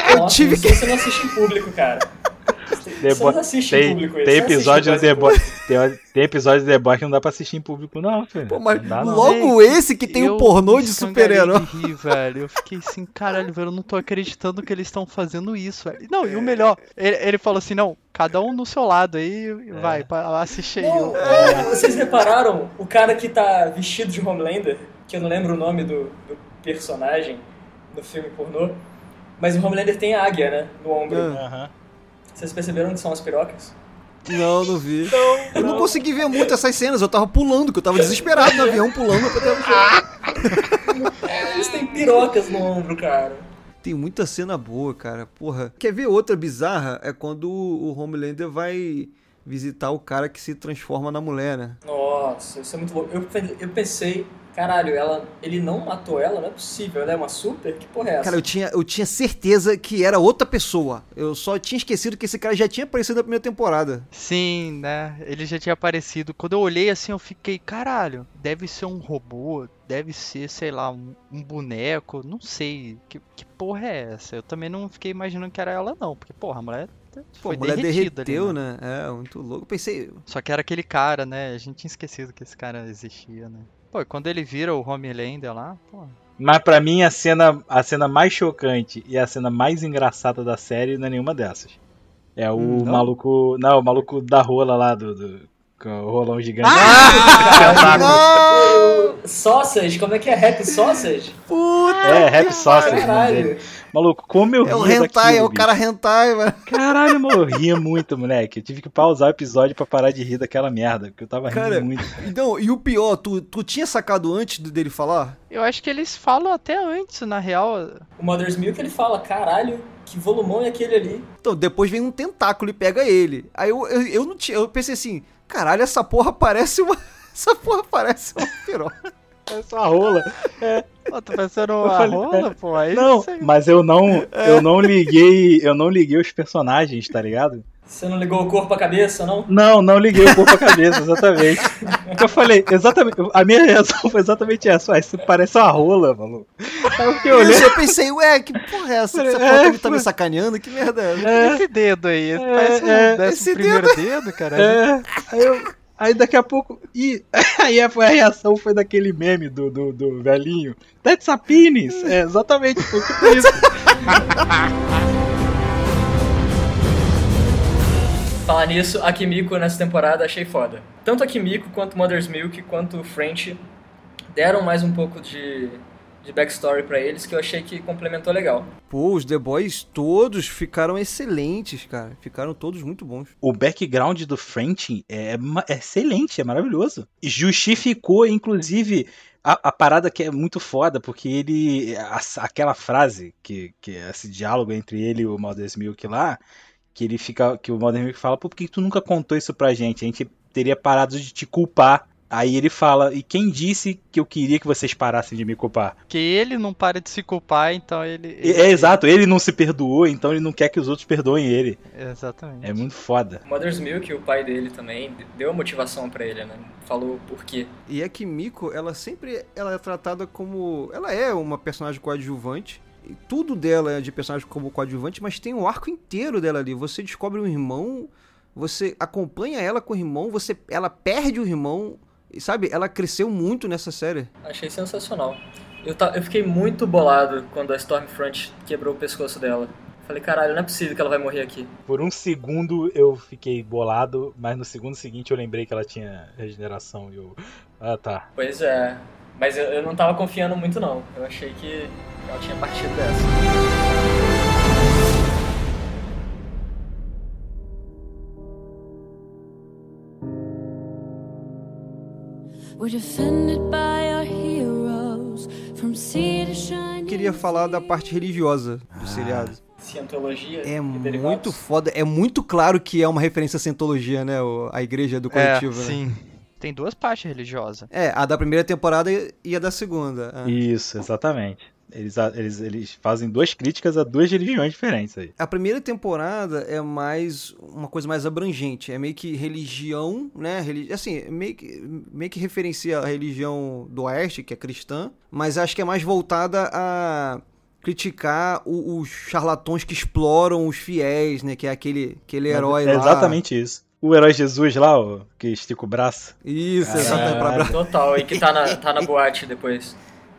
Eu Nossa, tive isso você não assiste em público, cara. The Você Boy- não assiste em Tem, público tem episódio do The. Tem, tem episódio do The Boys que não dá pra assistir em público, não, filho. Pô, mas dá, logo esse que tem o Eu pornô de super-herói. de rir, velho. Eu fiquei assim, caralho, velho, eu não tô acreditando que eles estão fazendo isso, velho. Não, e o melhor, ele, ele falou assim, não, cada um no seu lado aí, vai, pra- assiste aí. Não, Eu- não, vocês repararam o cara que tá vestido de Homelander, que eu não lembro o nome do, do personagem no filme pornô, mas o Homelander tem a águia, né, no ombro. Ah. Vocês perceberam que são as pirocas? Não, não vi. eu não consegui ver muito essas cenas, eu tava pulando, que eu tava desesperado no avião, pulando pra ter Eles têm pirocas no ombro, cara. Tem muita cena boa, cara. Porra. Quer ver outra bizarra? É quando o Homelander vai visitar o cara que se transforma na mulher, né? Nossa, isso é muito louco. Eu, eu pensei, caralho, ela, ele não matou ela? Não é possível, ela é uma super? Que porra é essa? Cara, eu tinha, eu tinha certeza que era outra pessoa. Eu só tinha esquecido que esse cara já tinha aparecido na primeira temporada. Sim, né? Ele já tinha aparecido. Quando eu olhei assim, eu fiquei, caralho, deve ser um robô, deve ser, sei lá, um, um boneco, não sei. Que, que porra é essa? Eu também não fiquei imaginando que era ela, não. Porque, porra, a mulher Pô, foi a mulher derretida ali, derreteu, né? né? É, muito louco. Pensei, Só que era aquele cara, né? A gente tinha esquecido que esse cara existia, né? Pô, quando ele vira o Homelander lá, pô. Mas pra mim a cena, a cena mais chocante e a cena mais engraçada da série não é nenhuma dessas. É o Hum, não? maluco. Não, o maluco da rola lá do. do o rolão gigante. Ah, O Sausage, como é que é? Happy Sausage? puta! é, Rap Sausage. Caralho. dele. Maluco, como eu É o hentai, daquilo, é o bicho. cara hentai, mano. Caralho, mano, eu ria muito, moleque. Eu tive que pausar o episódio pra parar de rir daquela merda, porque eu tava rindo Cara, muito. Então, e o pior, tu, tu tinha sacado antes dele falar? Eu acho que eles falam até antes, na real. O Mother's Milk ele fala, caralho, que volumão é aquele ali? Então, depois vem um tentáculo e pega ele. Aí eu, eu, eu não tinha. Eu pensei assim, caralho, essa porra parece uma. Essa porra parece uma piroca. Parece uma rola. Pô, tá parecendo uma falei, rola, pô. Aí Não, você- mas eu não, eu não liguei, eu não liguei os personagens, tá ligado? Você não ligou o corpo à cabeça, não? Não, não liguei o corpo à cabeça, exatamente. Porque eu falei, exatamente, a minha reação foi exatamente essa, ué, isso parece uma rola, maluco. Aí eu fiquei Eu, olhando, eu pensei, ué, que porra é essa? Essa É, porra me- tá me sacaneando? Que merda é essa? é, Esse dedo aí, É, parece um é, décimo esse primeiro dedo, cara. é, aí eu, aí daqui a pouco, e aí a, a reação foi daquele meme do, do, do velhinho, that's a penis, é, exatamente, foi tipo isso. Falar nisso, a Kimiko nessa temporada achei foda. Tanto a Kimiko quanto Mother's Milk quanto o French deram mais um pouco de, de backstory pra eles que eu achei que complementou legal. Pô, os The Boys todos ficaram excelentes, cara. Ficaram todos muito bons. O background do French é, é excelente, é maravilhoso. Justificou, inclusive, a, a parada que é muito foda, porque ele. a- aquela frase, que, que é esse diálogo entre ele e o Mother's Milk lá, que ele fica. Que o Mother's Milk fala, pô, por que tu nunca contou isso pra gente? A gente teria parado de te culpar. Aí ele fala, e quem disse que eu queria que vocês parassem de me culpar? Porque ele não para de se culpar, então ele. É, é exato, ele não se perdoou, então ele não quer que os outros perdoem ele. Exatamente. É muito foda. Mother's Milk, o pai dele também, deu a motivação pra ele, né? Falou por quê. E a Kimiko, ela sempre ela é tratada como. Ela é uma personagem coadjuvante. Tudo dela é de personagem como coadjuvante, mas tem um arco inteiro dela ali. Você descobre um irmão, você acompanha ela com o irmão, você, ela perde o irmão. E sabe, ela cresceu muito nessa série. Achei sensacional. Eu, ta- eu fiquei muito bolado quando a Stormfront quebrou o pescoço dela. Falei, caralho, não é possível que ela vai morrer aqui. Por um segundo eu fiquei bolado, mas no segundo seguinte eu lembrei que ela tinha regeneração e eu. Ah tá. Pois é. Mas eu, eu não tava confiando muito, não. Eu achei que ela tinha partido dessa. Queria falar da parte religiosa do seriado. Cientologia É muito foda. É muito claro que é uma referência à Cientologia, né? o- A igreja do coletivo, é, né? sim. Tem duas partes religiosas. É, a da primeira temporada e a da segunda. é. Isso, exatamente. Eles, eles, eles fazem duas críticas a duas religiões diferentes aí. A primeira temporada é mais uma coisa mais abrangente, é meio que religião, né? Religi assim, meio que, meio que referencia a religião do oeste, que é cristã, mas acho que é mais voltada a criticar o- os charlatões que exploram os fiéis, né? Que é aquele, aquele herói é lá. exatamente isso. O herói Jesus lá, o que estica o braço. Isso, Caralho. exatamente. pra- pra- Total, e que tá na, tá na boate depois.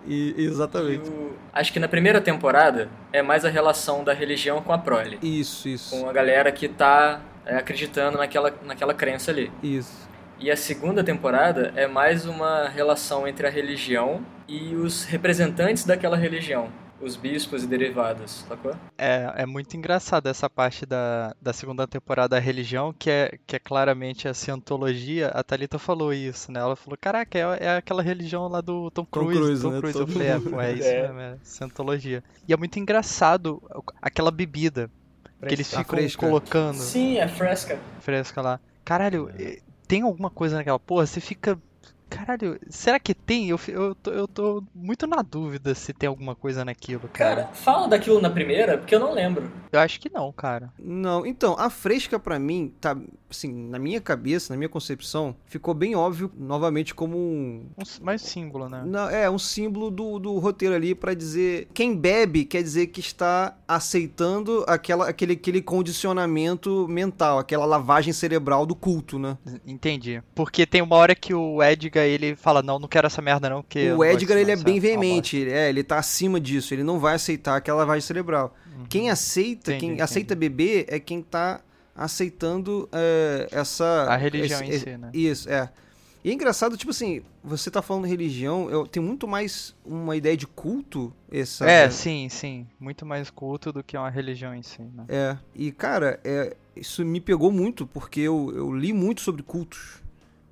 e- E exatamente. o- acho que na primeira temporada é mais a relação da religião com a prole. Isso, isso. Com a galera que tá é, acreditando naquela, naquela crença ali. Isso. E a segunda temporada é mais uma relação entre a religião e os representantes daquela religião. Os bispos e derivados, sacou? É, é muito engraçado essa parte da, da segunda temporada da religião, que é, que é claramente a cientologia. A Thalita falou isso, né? Ela falou, caraca, é, é aquela religião lá do Tom Tom Cruise. Cruise, Tom né? Cruise. Tom Eu falei, é, pô, é isso É. mesmo, é cientologia. E é muito engraçado aquela bebida que eles ficam fresca. colocando Sim, é fresca. fresca lá. Caralho, eh, tem alguma coisa naquela porra? Você fica. Caralho, será que tem? Eu, eu, tô, eu tô muito na dúvida se tem alguma coisa naquilo, cara. Cara, fala daquilo na primeira, porque eu não lembro. Eu acho que não, cara. Não, então, a fresca pra mim, tá, assim, na minha cabeça, na minha concepção, ficou bem óbvio, novamente, como um. Um, mais símbolo, né? Não, é, um símbolo do, do roteiro ali pra dizer. Quem bebe quer dizer que está aceitando aquela, aquele, aquele condicionamento mental, aquela lavagem cerebral do culto, né? Entendi. Porque tem uma hora que o Edgar, ele fala, não, não quero essa merda não, porque... o Edgar, ele é bem uma bosta." veemente, ele, é, ele tá acima disso, ele não vai aceitar aquela lavagem cerebral. Quem aceita, Uhum. Entendi, quem entendi. aceita beber é quem tá aceitando é, essa... A religião esse- em si, né? Isso, é. E é engraçado, tipo assim, você tá falando religião, eu tenho muito mais uma ideia de culto, essa... É, sim, sim. Muito mais culto do que uma religião em si, né? É, e cara, é, isso me pegou muito, porque eu, eu li muito sobre cultos.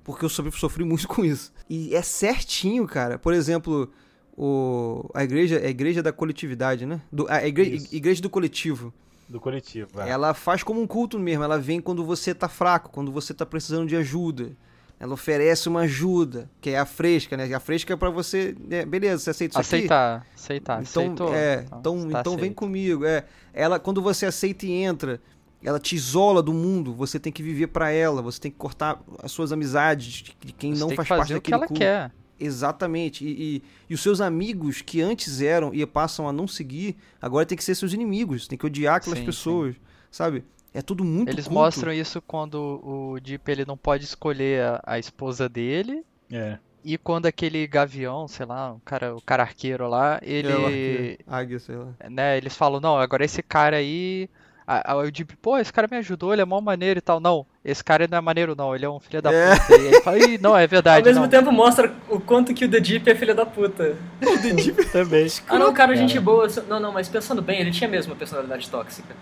Porque eu sofri, sofri muito com isso. E é certinho, cara. Por exemplo, o, a igreja é a igreja da coletividade, né? Do, a igre- Isso. igreja do coletivo. Do coletivo. é. Ela faz como um culto mesmo. Ela vem quando você tá fraco, quando você tá precisando de ajuda. ela oferece uma ajuda, que é a fresca, né? A fresca é pra você, né, beleza, você aceita isso aqui? Aceitar, aceitar, Então, aceitou. é, Então, então, tá então vem comigo. É, ela, quando você aceita e entra, ela te isola do mundo. Você tem que viver pra ela. Você tem que cortar as suas amizades de quem Você não tem faz que fazer parte o que daquele ela culto. quer. Exatamente. E, e, e os seus amigos que antes eram e passam a não seguir, agora tem que ser seus inimigos. Tem que odiar aquelas Sim, pessoas, sabe? É tudo muito Eles culto. mostram isso quando o Deep ele não pode escolher a, a esposa dele É. e quando aquele gavião, sei lá, o cara, o cara arqueiro lá, ele, É, o arqueiro, águia, sei lá. né, eles falam, não, agora esse cara aí, a- a- o Deep, pô, esse cara me ajudou, ele é mó maneiro e tal. Não, esse cara não é maneiro não, ele é um filho da É. puta. E ele fala, Ih, não, é Ao verdade, mesmo não. tempo mostra o quanto que o The Deep é filho da puta. Também. Ah não, cara, gente boa. Não, não, mas pensando bem, ele tinha mesmo uma personalidade tóxica.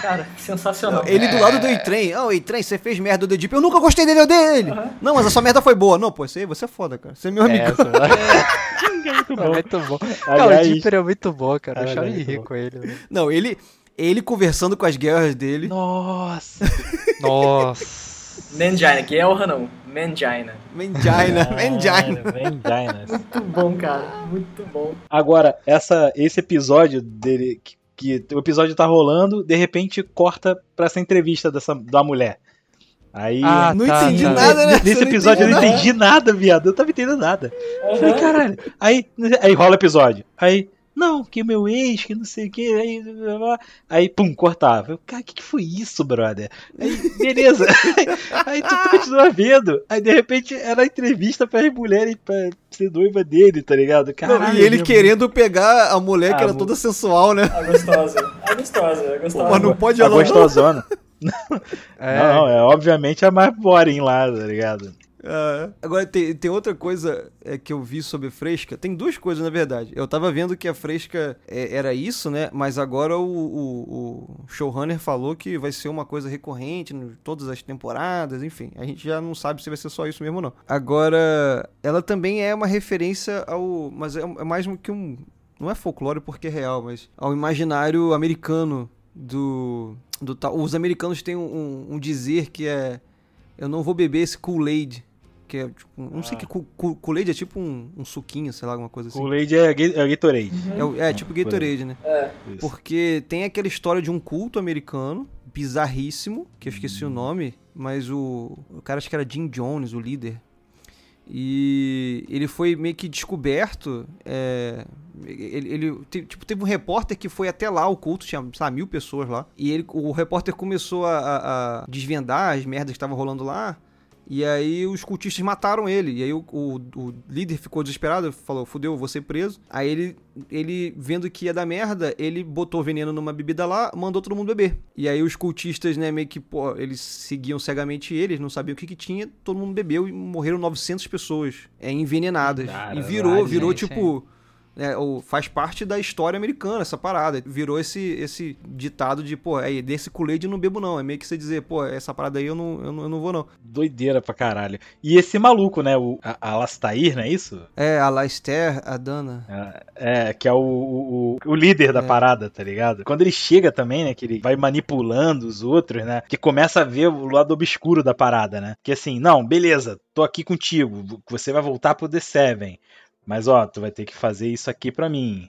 Cara, sensacional. Ele do lado do E-Train. Ah, o E-Train, você fez merda do Deep. Eu nunca gostei dele, eu odeio ele. Não, mas a sua merda foi boa. Não, pô, você, você é foda, cara. Você é meu amigo. É, essa- É muito é bom. muito bom. Cara, o Dipper é muito bom, cara. Eu Ah, choro é de rir com ele. velho. Não, ele, ele conversando com as guerras dele. Nossa. Nossa. Mangina, Guerra não. Mangina. Mangina, Mangina. Mangina. Muito bom, cara. Muito bom. Agora, essa, esse episódio dele. Que, que o episódio tá rolando, de repente corta pra essa entrevista dessa, da mulher. Aí. Ah, Não tá, entendi tá. nada, né? Nesse episódio eu não entendi nada, viado. Eu não tava entendendo nada. Eu Falei, caralho. Aí, aí rola o episódio. Aí, não, que meu ex, que não sei o que. Aí, aí pum, cortava. Eu, cara, o que, que foi isso, brother? Aí, beleza. aí tu continua vendo. Aí, de repente, era entrevista pra mulheres pra ser noiva dele, tá ligado? Não, Caralho, e ele querendo pegar a mulher que Ah, era mo- toda sensual, né? A gostosa. A gostosa, a gostosa. Mas não pode A ela. gostosona. É, Não, não, é obviamente a mais boring lá, tá ligado? Agora, tem, tem outra coisa é, que eu vi sobre Fresca. Tem duas coisas, na verdade. Eu tava vendo que a Fresca é, era isso, né? Mas agora o, o, o showrunner falou que vai ser uma coisa recorrente em todas as temporadas, enfim. A gente já não sabe se vai ser só isso mesmo ou não. Agora, ela também é uma referência ao... Mas é, é mais que um... Não é folclore porque é real, mas ao imaginário americano do... do. Os americanos têm um, um- um dizer que é... Eu não vou beber esse Kool-Aid. Que é, tipo, um- não sei Ah. que Kool- Kool- Kool-Aid é tipo um, um suquinho, sei lá, alguma coisa assim. Kool-Aid é, é Gatorade. É, o- é tipo Gatorade, né? É. Porque tem aquela história de um culto americano, bizarríssimo, que eu esqueci o Hum. nome, mas o, o cara acho que era Jim Jones, o líder. E ele foi meio que descoberto. é, ele, ele- tipo, teve um repórter que foi até lá, o culto, tinha, sei lá, mil pessoas lá. E ele, o repórter começou a, a- a desvendar as merdas que estavam rolando lá. E aí os cultistas mataram ele. E aí o, o- o líder ficou desesperado, falou, fudeu, vou ser preso. Aí ele, ele, vendo que ia dar merda, ele botou veneno numa bebida lá, mandou todo mundo beber. E aí os cultistas, né, meio que, pô, eles seguiam cegamente ele, eles não sabiam o que que tinha, todo mundo bebeu e morreram 900 pessoas é, envenenadas. Caralho, e virou, virou gente, tipo... é, o- faz parte da história americana essa parada. Virou esse, esse ditado de, pô, é, desse eu não bebo não. É meio que você dizer, pô, essa parada aí eu não, eu não, eu não vou não. Doideira pra caralho. E esse maluco, né? O a- Alastair, não é isso? É, a Laster, a Dana. É, que é o, o, o- o líder da É. parada, tá ligado? Quando ele chega também, né? Que ele vai manipulando os outros, né? Que começa a ver o lado obscuro da parada, né? Que assim, não, beleza, tô aqui contigo. Você vai voltar pro The Seven. Mas ó, tu vai ter que fazer isso aqui pra mim.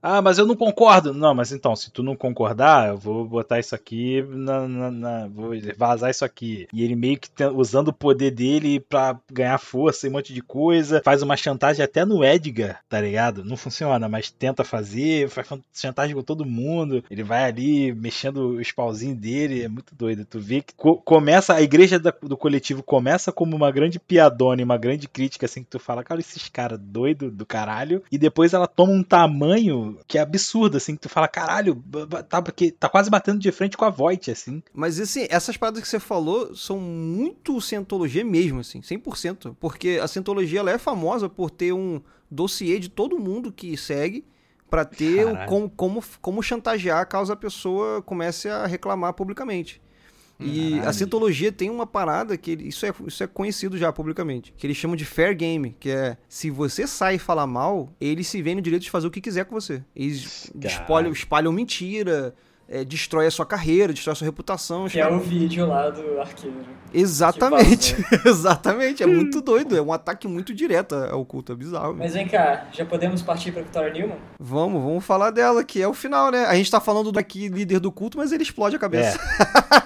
Ah, mas eu não concordo. Não, mas então, se tu não concordar, eu vou botar isso aqui na. na- na- vou vazar isso aqui. E ele meio que usando o poder dele pra ganhar força e um monte de coisa. Faz uma chantagem até no Edgar, tá ligado? Não funciona, mas tenta fazer, faz chantagem com todo mundo. Ele vai ali mexendo os pauzinhos dele, é muito doido. Tu vê que co- começa, a igreja da- do coletivo começa como uma grande piadona e uma grande crítica, assim, que tu fala, cara, esses caras doidos do caralho. E depois ela toma um tamanho que é absurdo, assim, que tu fala, caralho, tá, porque tá quase batendo de frente com a Voight, assim. Mas assim, essas paradas que você falou são muito cientologia mesmo, assim, 100%. Porque a cientologia ela é famosa por ter um dossiê de todo mundo que segue pra ter o, como, como, como chantagear caso a pessoa comece a reclamar publicamente. E a Caralho. cientologia tem uma parada que ele- isso é, isso é conhecido já publicamente, que eles chamam de fair game, que é se você sai e fala mal, eles se veem no direito de fazer o que quiser com você. Eles espalham, espalham mentira, é, destrói a sua carreira, destrói a sua reputação. Que é o vídeo lá do arqueiro. Exatamente, exatamente. É muito doido, é um ataque muito direto ao culto, é bizarro. Mas vem cá, já podemos partir pra Victoria Newman? Vamos, vamos falar dela, que é o final, né? A gente tá falando do aqui líder do culto, mas ele explode a cabeça.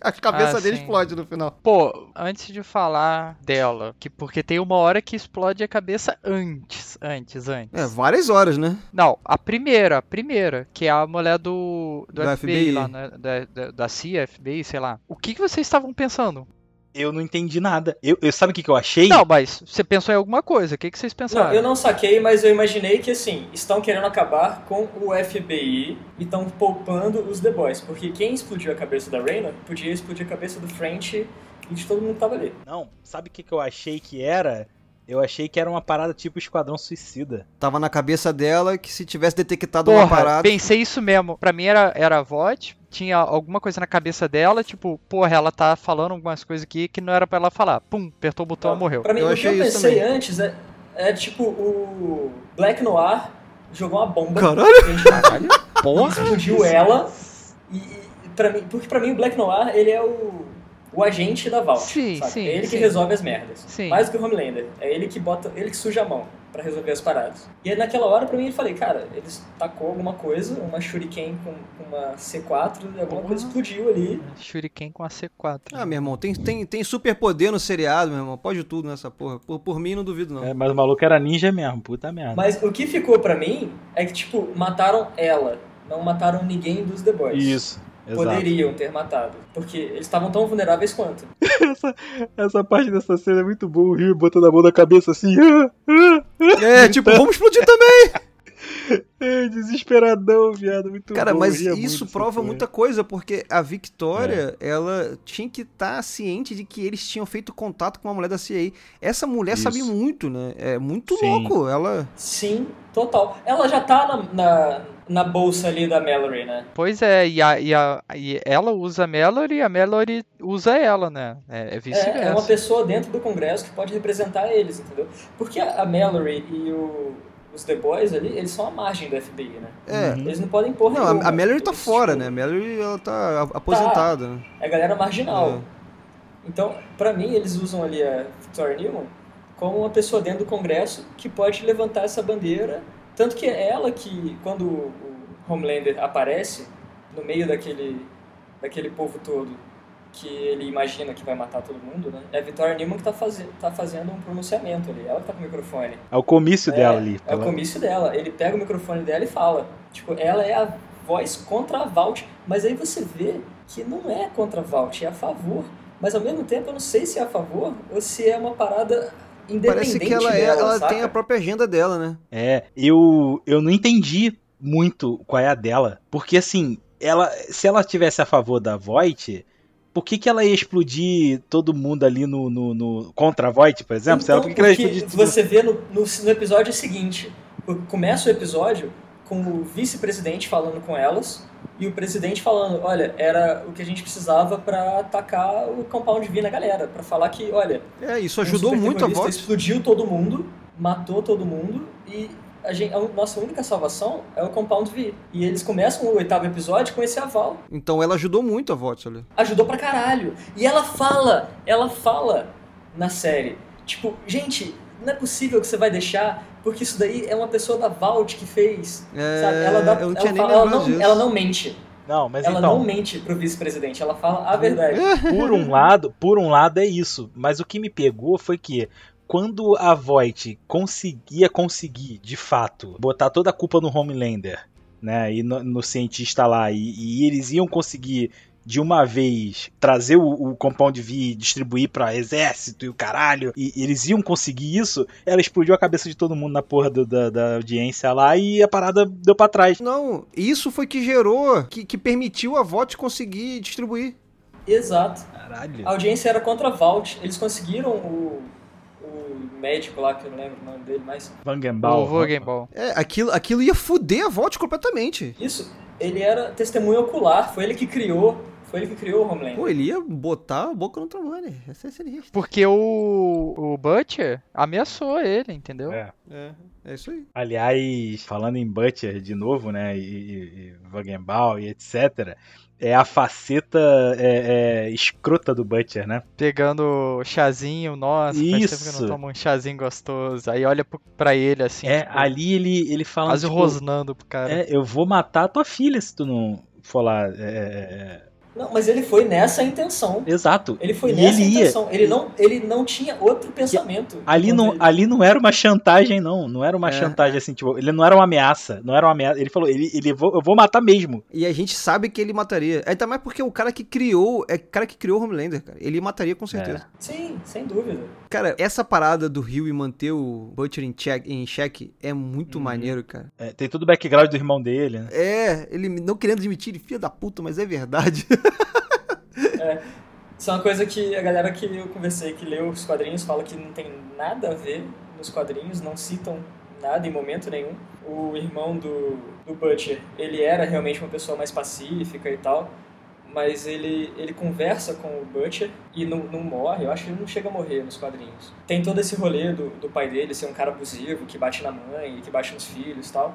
a cabeça Ah, dele sim. explode no final. Pô, antes de falar dela, que porque tem uma hora que explode a cabeça antes, antes, antes. É, várias horas, né? Não, a primeira, a primeira, que é a mulher do, do, Do FBI, FBI. lá, né? Da, da, da CIA, FBI, sei lá. O que, que vocês estavam pensando? Eu não entendi nada. Eu, eu sabe o que, que eu achei? Não, mas você pensou em alguma coisa, o que, que vocês pensaram? Não, eu não saquei, mas eu imaginei que assim, estão querendo acabar com o FBI e estão poupando os The Boys. Porque quem explodiu a cabeça da Reyna podia explodir a cabeça do French e de todo mundo que tava ali. Não, sabe o que, que eu achei que era? Eu achei que era uma parada tipo Esquadrão Suicida. Tava na cabeça dela que se tivesse detectado uma Porra, parada. pensei isso mesmo. Pra mim era, era a VOT, tinha alguma coisa na cabeça dela, tipo, porra, ela tá falando algumas coisas aqui que não era pra ela falar. Pum, apertou o botão e morreu. Pra mim, Eu o que eu pensei também. antes é, é tipo o Black Noir jogou uma bomba. Caralho! Caralho! Porra! explodiu ela. E, e pra mim, porque pra mim o Black Noir ele é o, o agente da Vault. Sim, sabe? sim, É ele que sim. resolve as merdas. Sim. Mais do que o Homelander. É ele que bota, ele que suja a mão pra resolver as paradas. E aí naquela hora pra mim eu falei, cara, eles tacou alguma coisa, uma shuriken com, uma C4, e alguma coisa explodiu ali. Shuriken com a C4. Ah, meu irmão, tem, tem, tem superpoder no seriado, meu irmão. Pode tudo nessa porra. Por, por mim, não duvido, não. É, mas o maluco era ninja mesmo, puta merda. Mas o que ficou pra mim é que, tipo, mataram ela. Não mataram ninguém dos The Boys. Isso, exato. Poderiam ter matado. Porque eles estavam tão vulneráveis quanto. Essa, essa parte dessa cena é muito boa, o Rio botando a mão na cabeça assim. ah, ah, É, tipo, vamos explodir também! é, desesperadão, viado, muito Cara, bom. mas isso muito prova muita coisa, porque a Victoria, É. ela tinha que estar ciente de que eles tinham feito contato com uma mulher da CIA. Essa mulher Isso. sabe muito, né? É muito Sim. louco. Ela. Sim, total. Ela já tá na, na, na bolsa ali da Mallory, né? Pois é, e, a, e, a, e ela usa a Mallory e a Mallory usa ela, né? É, é É, é vice-versa. uma pessoa dentro do Congresso que pode representar eles, entendeu? Porque a, a Mallory e o- os The Boys ali, eles são a margem do FBI, né? É. Uhum. Eles não podem pôr Não, nenhuma. a, a Mallory tá Eles, fora, tipo, né? A Mallory, ela tá aposentada. né? É a galera marginal. É. Então, pra mim, eles usam ali a Victoria Newman como uma pessoa dentro do Congresso que pode levantar essa bandeira. Tanto que é ela que, quando o Homelander aparece no meio daquele, daquele povo todo que ele imagina que vai matar todo mundo, né? É a Victoria Newman que tá, faze tá fazendo um pronunciamento ali. Ela que tá com o microfone. É o comício dela É, ali. É o comício dela. Ele pega o microfone dela e fala. Tipo, ela é a voz contra a Vault. Mas aí você vê que não é contra a Vault, é a favor. Mas ao mesmo tempo eu não sei se é a favor ou se é uma parada Parece que ela, é, dela, ela saca? tem a própria agenda dela, né? É, eu, eu não entendi muito qual é a dela. Porque assim, ela, se ela tivesse a favor da Voight, por que, que ela ia explodir todo mundo ali no, no, no- contra a Voight, por exemplo? Então, por que, que ela explodir tudo? você vê no, no, no episódio seguinte, começa o episódio com o vice-presidente falando com elas e o presidente falando, olha, era o que a gente precisava pra atacar o Compound V na galera, pra falar que, olha, É, isso um ajudou muito a voz. explodiu todo mundo, matou todo mundo e a, gente, a nossa única salvação é o Compound V. E eles começam o oitavo episódio com esse aval. Então ela ajudou muito a voz ali. Ajudou pra caralho. E ela fala, ela fala na série, tipo, gente, não é possível que você vai deixar, porque isso daí é uma pessoa da Vault que fez. É, sabe? Ela, dá, não fala- ela não mente. Não, mas ela então, não mente pro vice-presidente, ela fala a verdade. por um lado, por um lado é isso. Mas o que me pegou foi que quando a Voight conseguia conseguir, de fato, botar toda a culpa no Homelander, né, e no, no cientista lá, e, e eles iam conseguir de uma vez trazer o, o Compound V e distribuir pra exército e o caralho, e, e eles iam conseguir isso, ela explodiu a cabeça de todo mundo na porra do- da, da audiência lá e a parada deu pra trás. Não, isso foi que gerou, que, que permitiu a voz conseguir distribuir. Exato. Caralho. A audiência era contra a Vault. Eles conseguiram o, o médico lá, que eu não lembro o nome dele, mas Vangenball. O Vogenball. É, aquilo, aquilo ia fuder a voz completamente. Isso, ele era testemunha ocular, foi ele que criou, Foi ele que criou o Homelander. Pô, ele ia botar a boca no trombone. Essa é sinistro. Porque o, o Butcher ameaçou ele, entendeu? É. É, é isso aí. Aliás, falando em Butcher de novo, né, e, e, e Wagenbau e etc., é a faceta é, é, escrota do Butcher, né? Pegando chazinho, nossa, faz tempo que eu Isso. não tomo um chazinho gostoso. Aí olha pra ele assim, É, tipo, ali ele, ele fala. quase tipo, rosnando pro cara. é, eu vou matar a tua filha se tu não for lá. é, é, é. Não, mas ele foi nessa intenção. Exato. Ele foi E nessa ele ia. intenção. Ele não, ele não tinha outro pensamento. Ali não, ele- ali não era uma chantagem, não. Não era uma É. chantagem assim, tipo, ele não era uma ameaça. Não era uma ameaça. Ele falou, ele, ele vou, eu vou matar mesmo. E a gente sabe que ele mataria. É também porque o cara que criou, é o cara que criou o Homelander, cara. Ele mataria com certeza. Sim, sem dúvida. Cara, essa parada do Rio e manter o Butcher em, check, em xeque é muito Uhum. maneiro, cara. É, tem todo o background do irmão dele, né? É, ele não querendo admitir, ele filha da puta, mas é verdade. Isso é uma coisa que a galera que eu conversei, que leu os quadrinhos, fala que não tem nada a ver nos quadrinhos, não citam nada em momento nenhum. O irmão do, do Butcher, ele era realmente uma pessoa mais pacífica e tal, mas ele, ele conversa com o Butcher e não, não morre, eu acho que ele não chega a morrer nos quadrinhos. Tem todo esse rolê do, do pai dele ser um cara abusivo, que bate na mãe, que bate nos filhos e tal.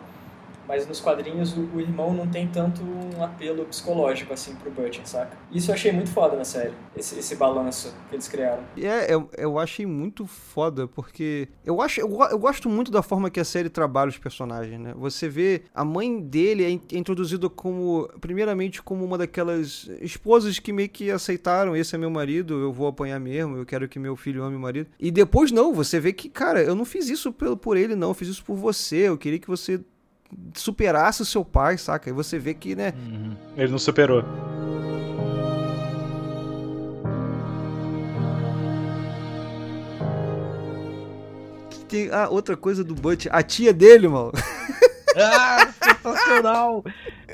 Mas nos quadrinhos o, o irmão não tem tanto um apelo psicológico assim pro Butcher, saca? Isso eu achei muito foda na série, esse, esse balanço que eles criaram. É, eu, eu achei muito foda, porque eu acho eu, eu gosto muito da forma que a série trabalha os personagens, né? Você vê a mãe dele é é introduzida como, primeiramente, como uma daquelas esposas que meio que aceitaram, esse é meu marido, eu vou apanhar mesmo, eu quero que meu filho ame o marido. E depois não, você vê que, cara, eu não fiz isso por ele, não, eu fiz isso por você, eu queria que você superasse o seu pai, saca? E você vê que, né, Ele não superou. tem a outra coisa do Butch, a tia dele, mano. Ah, sensacional!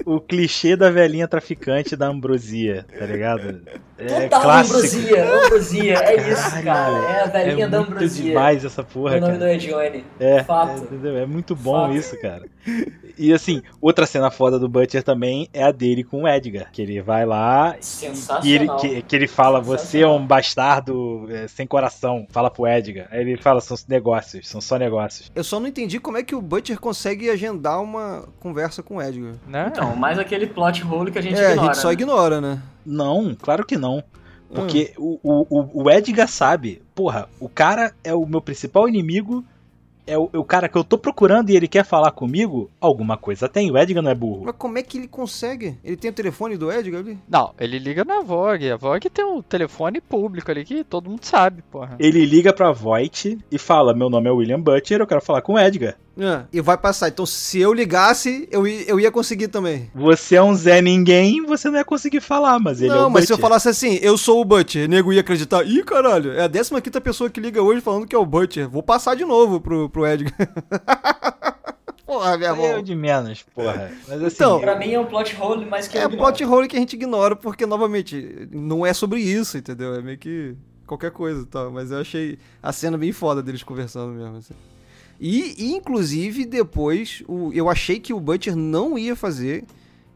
O clichê da velhinha traficante da ambrosia, tá ligado? É Total clássico. ambrosia, ambrosia, é isso, Caralho, cara. É a velhinha é da muito ambrosia. demais essa porra, Meu nome não cara. é Johnny. É, Fato. é? É muito bom Fato. isso, cara. E assim, outra cena foda do Butcher também é a dele com o Edgar. Que ele vai lá Sensacional. e ele, que, que ele fala: Você é um bastardo é, sem coração. Fala pro Edgar. Aí ele fala: São negócios, são só negócios. Eu só não entendi como é que o Butcher consegue agendar uma conversa com o Edgar. Né? Então, mais aquele plot hole que a gente é, ignora. a gente só né? ignora, né? Não, claro que não. Porque o, o, o Edgar sabe, porra, o cara é o meu principal inimigo, é o, é o cara que eu tô procurando e ele quer falar comigo, alguma coisa tem. O Edgar não é burro. Mas como é que ele consegue? Ele tem o telefone do Edgar ali? Não, ele liga na Vogue. A Vogue tem um telefone público ali que todo mundo sabe, porra. Ele liga pra Voight e fala: Meu nome é William Butcher, eu quero falar com o Edgar. É, e vai passar. Então, se eu ligasse, eu, eu ia conseguir também. Você é um Zé Ninguém, você não ia conseguir falar, mas ele é não, o mas se eu falasse assim, eu sou o Butcher, nego ia acreditar. Ih, caralho, é a 15 pessoa que liga hoje falando que é o Butcher. Vou passar de novo pro, pro Edgar. Porra, meu aí é o irmão. de menos, porra. Mas assim, Então, Pra mim é um plot hole, mas que eu É ignoro. plot hole que a gente ignora, porque, novamente, não é sobre isso, entendeu? É meio que qualquer coisa e tal. Mas eu achei a cena bem foda deles conversando mesmo. assim. E, inclusive, depois, o, eu achei que o Butcher não ia fazer,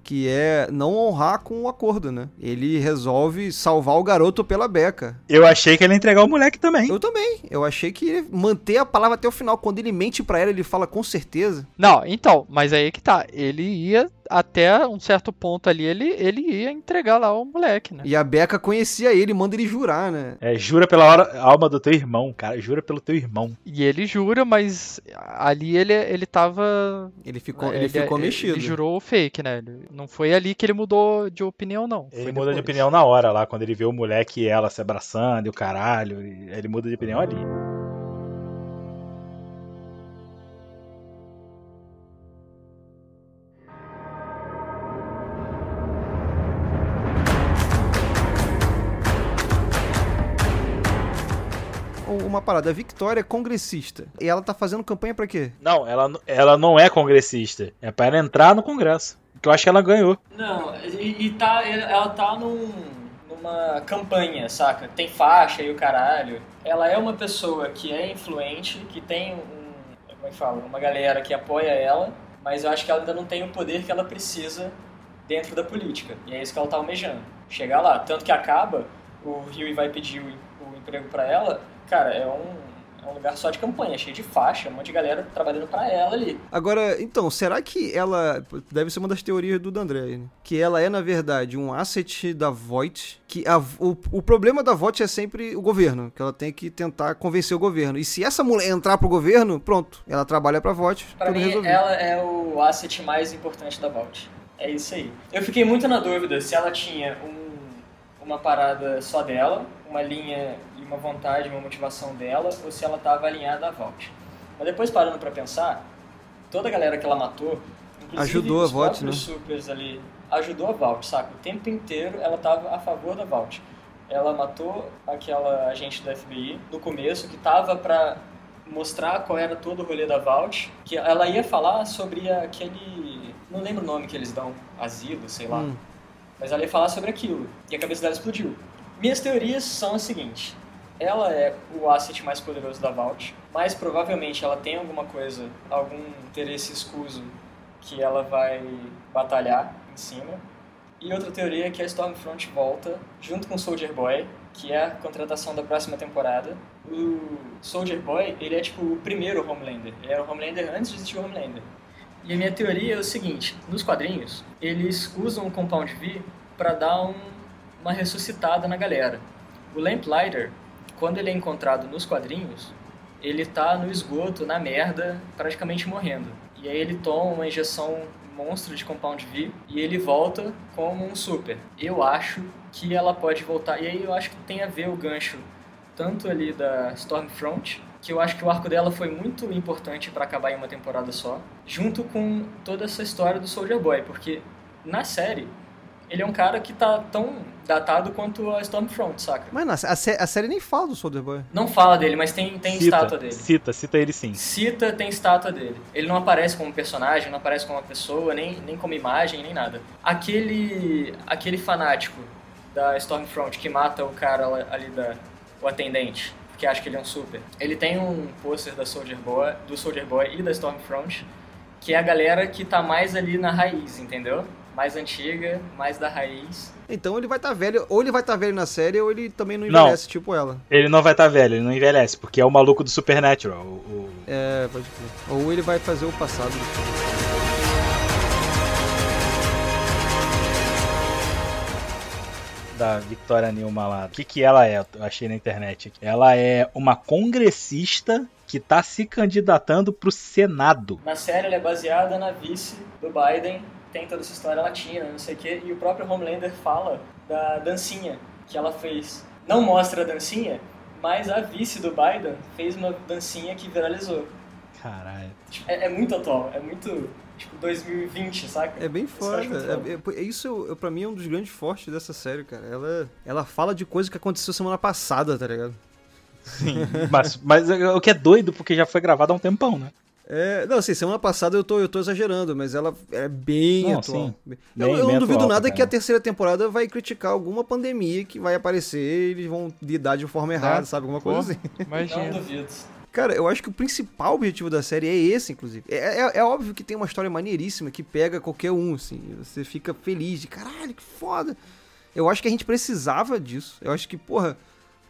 que é não honrar com o acordo, né? Ele resolve salvar o garoto pela beca. eu achei que ele ia entregar o moleque também. Eu também. Eu achei que ia manter a palavra até o final. Quando ele mente pra ela, ele fala com certeza. Não, então, mas aí que tá. Ele ia até um certo ponto ali, ele, ele ia entregar lá o moleque, né? E a Beca conhecia ele, manda ele jurar, né? É, jura pela hora- alma do teu irmão, cara. Jura pelo teu irmão. E ele jura, mas ali ele, ele tava. Ele ficou, ele, ficou mexido. Ele jurou o fake, né? Ele- não foi ali que ele mudou de opinião, não. Ele Foi muda de opinião na hora lá, quando ele vê o moleque e ela se abraçando e o caralho. Ele muda de opinião ali. Uma parada, a Victoria é congressista. E ela tá fazendo campanha pra quê? Não, ela, ela não é congressista. É pra ela entrar no Congresso. Que eu acho que ela ganhou. Não, e, e tá, ela tá num, numa campanha, saca? Tem faixa e o caralho. Ela é uma pessoa que é influente, que tem um. Como é que fala? Uma galera que apoia ela, mas eu acho que ela ainda não tem o poder que ela precisa dentro da política. E é isso que ela tá almejando. chegar lá. Tanto que acaba, o Rio vai pedir o, o emprego pra ela, cara, é um, é um lugar só de campanha, cheio de faixa, um monte de galera trabalhando pra ela ali. Agora, então, será que ela. Deve ser uma das teorias do Dandré, né? Que ela é, na verdade, um asset da Voight. Que a- o, o problema da Voight é sempre o governo, que ela tem que tentar convencer o governo. E se essa mulher entrar pro governo, pronto, ela trabalha pra Voight, Pra mim, resolvido. ela é o asset mais importante da Vault. É isso aí. Eu fiquei muito na dúvida se ela tinha um- uma parada só dela, uma linha e uma vontade, uma motivação dela, ou se ela estava alinhada à Vault. Mas depois parando pra pensar, toda a galera que ela matou, inclusive Ajudou a os Vault, próprios supers ali, ajudou a Vault, saca? O tempo inteiro ela tava a favor da Vault. Ela matou aquela agente do FBI no começo que tava pra mostrar qual era todo o rolê da Vault, que ela ia falar sobre aquele, não lembro o nome que eles dão, asilo, sei lá. Hum. Mas ela ia falar sobre aquilo e a cabeça dela explodiu. Minhas teorias são as seguintes: ela é o asset mais poderoso da Vault, mas provavelmente ela tem alguma coisa, algum interesse escuso que ela vai batalhar em cima. E outra teoria é que a Stormfront volta junto com o Soldier Boy, que é a contratação da próxima temporada. O Soldier Boy, ele é tipo o primeiro Homelander. Ele era o Homelander antes de existir o Homelander. E a minha teoria é o seguinte, nos quadrinhos, eles usam o Compound V para dar um- uma ressuscitada na galera. O Lamplighter, quando ele é encontrado nos quadrinhos, ele tá no esgoto, na merda, praticamente morrendo. E aí ele toma uma injeção monstro de Compound V e ele volta como um super. Eu acho que ela pode voltar. E aí eu acho que tem a ver o gancho tanto ali da Stormfront, que eu acho que o arco dela foi muito importante para acabar em uma temporada só, junto com toda essa história do Soldier Boy, porque na série ele é um cara que tá tão datado quanto a Stormfront, saca? Mas na- a, sé- a série nem fala do Soldier Boy. Não fala dele, mas tem, tem cita, estátua dele. Cita, cita ele sim. Cita tem estátua dele. Ele não aparece como personagem, não aparece como uma pessoa, nem, nem como imagem, nem nada. Aquele aquele fanático da Stormfront que mata o cara ali da o atendente, que acha que ele é um super. Ele tem um pôster da Soldier Boy, do Soldier Boy e da Stormfront, que é a galera que tá mais ali na raiz, entendeu? Mais antiga, mais da raiz. Então ele vai estar velho, ou ele vai estar velho na série, ou ele também não Não. envelhece, tipo ela. Ele não vai estar velho, ele não envelhece, porque é o maluco do Supernatural. O, o- É, pode crer. Ou ele vai fazer o passado do filme. da Victoria Newman lá. O que, que ela é? Eu achei na internet. aqui. Ela é uma congressista que tá se candidatando pro Senado. Na série ela é baseada na vice do Biden, tem toda essa história latina, não sei o quê, e o próprio Homelander fala da dancinha que ela fez. Não mostra a dancinha, mas a vice do Biden fez uma dancinha que viralizou. Caralho. Tipo, É, é muito atual, é muito, tipo, 2020, saca? É bem foda. foda. É, é- isso, eu- pra mim, é um dos grandes fortes dessa série, cara. Ela, ela fala de coisa que aconteceu semana passada, tá ligado? Sim. mas, mas o que é doido, porque já foi gravado há um tempão, né? É, não, assim, semana passada eu tô, eu tô exagerando, mas ela é bem Não, atual. sim. Eu, Bem- eu bem não duvido atual, nada cara. que a terceira temporada vai criticar alguma pandemia que vai aparecer e eles vão lidar de forma errada, sabe? Alguma coisa Porra, assim. Não Imagina. duvido. Cara, eu acho que o principal objetivo da série é esse, inclusive. É, é- é óbvio que tem uma história maneiríssima que pega qualquer um, assim. Você fica feliz de caralho, que foda. Eu acho que a gente precisava disso. Eu acho que, porra,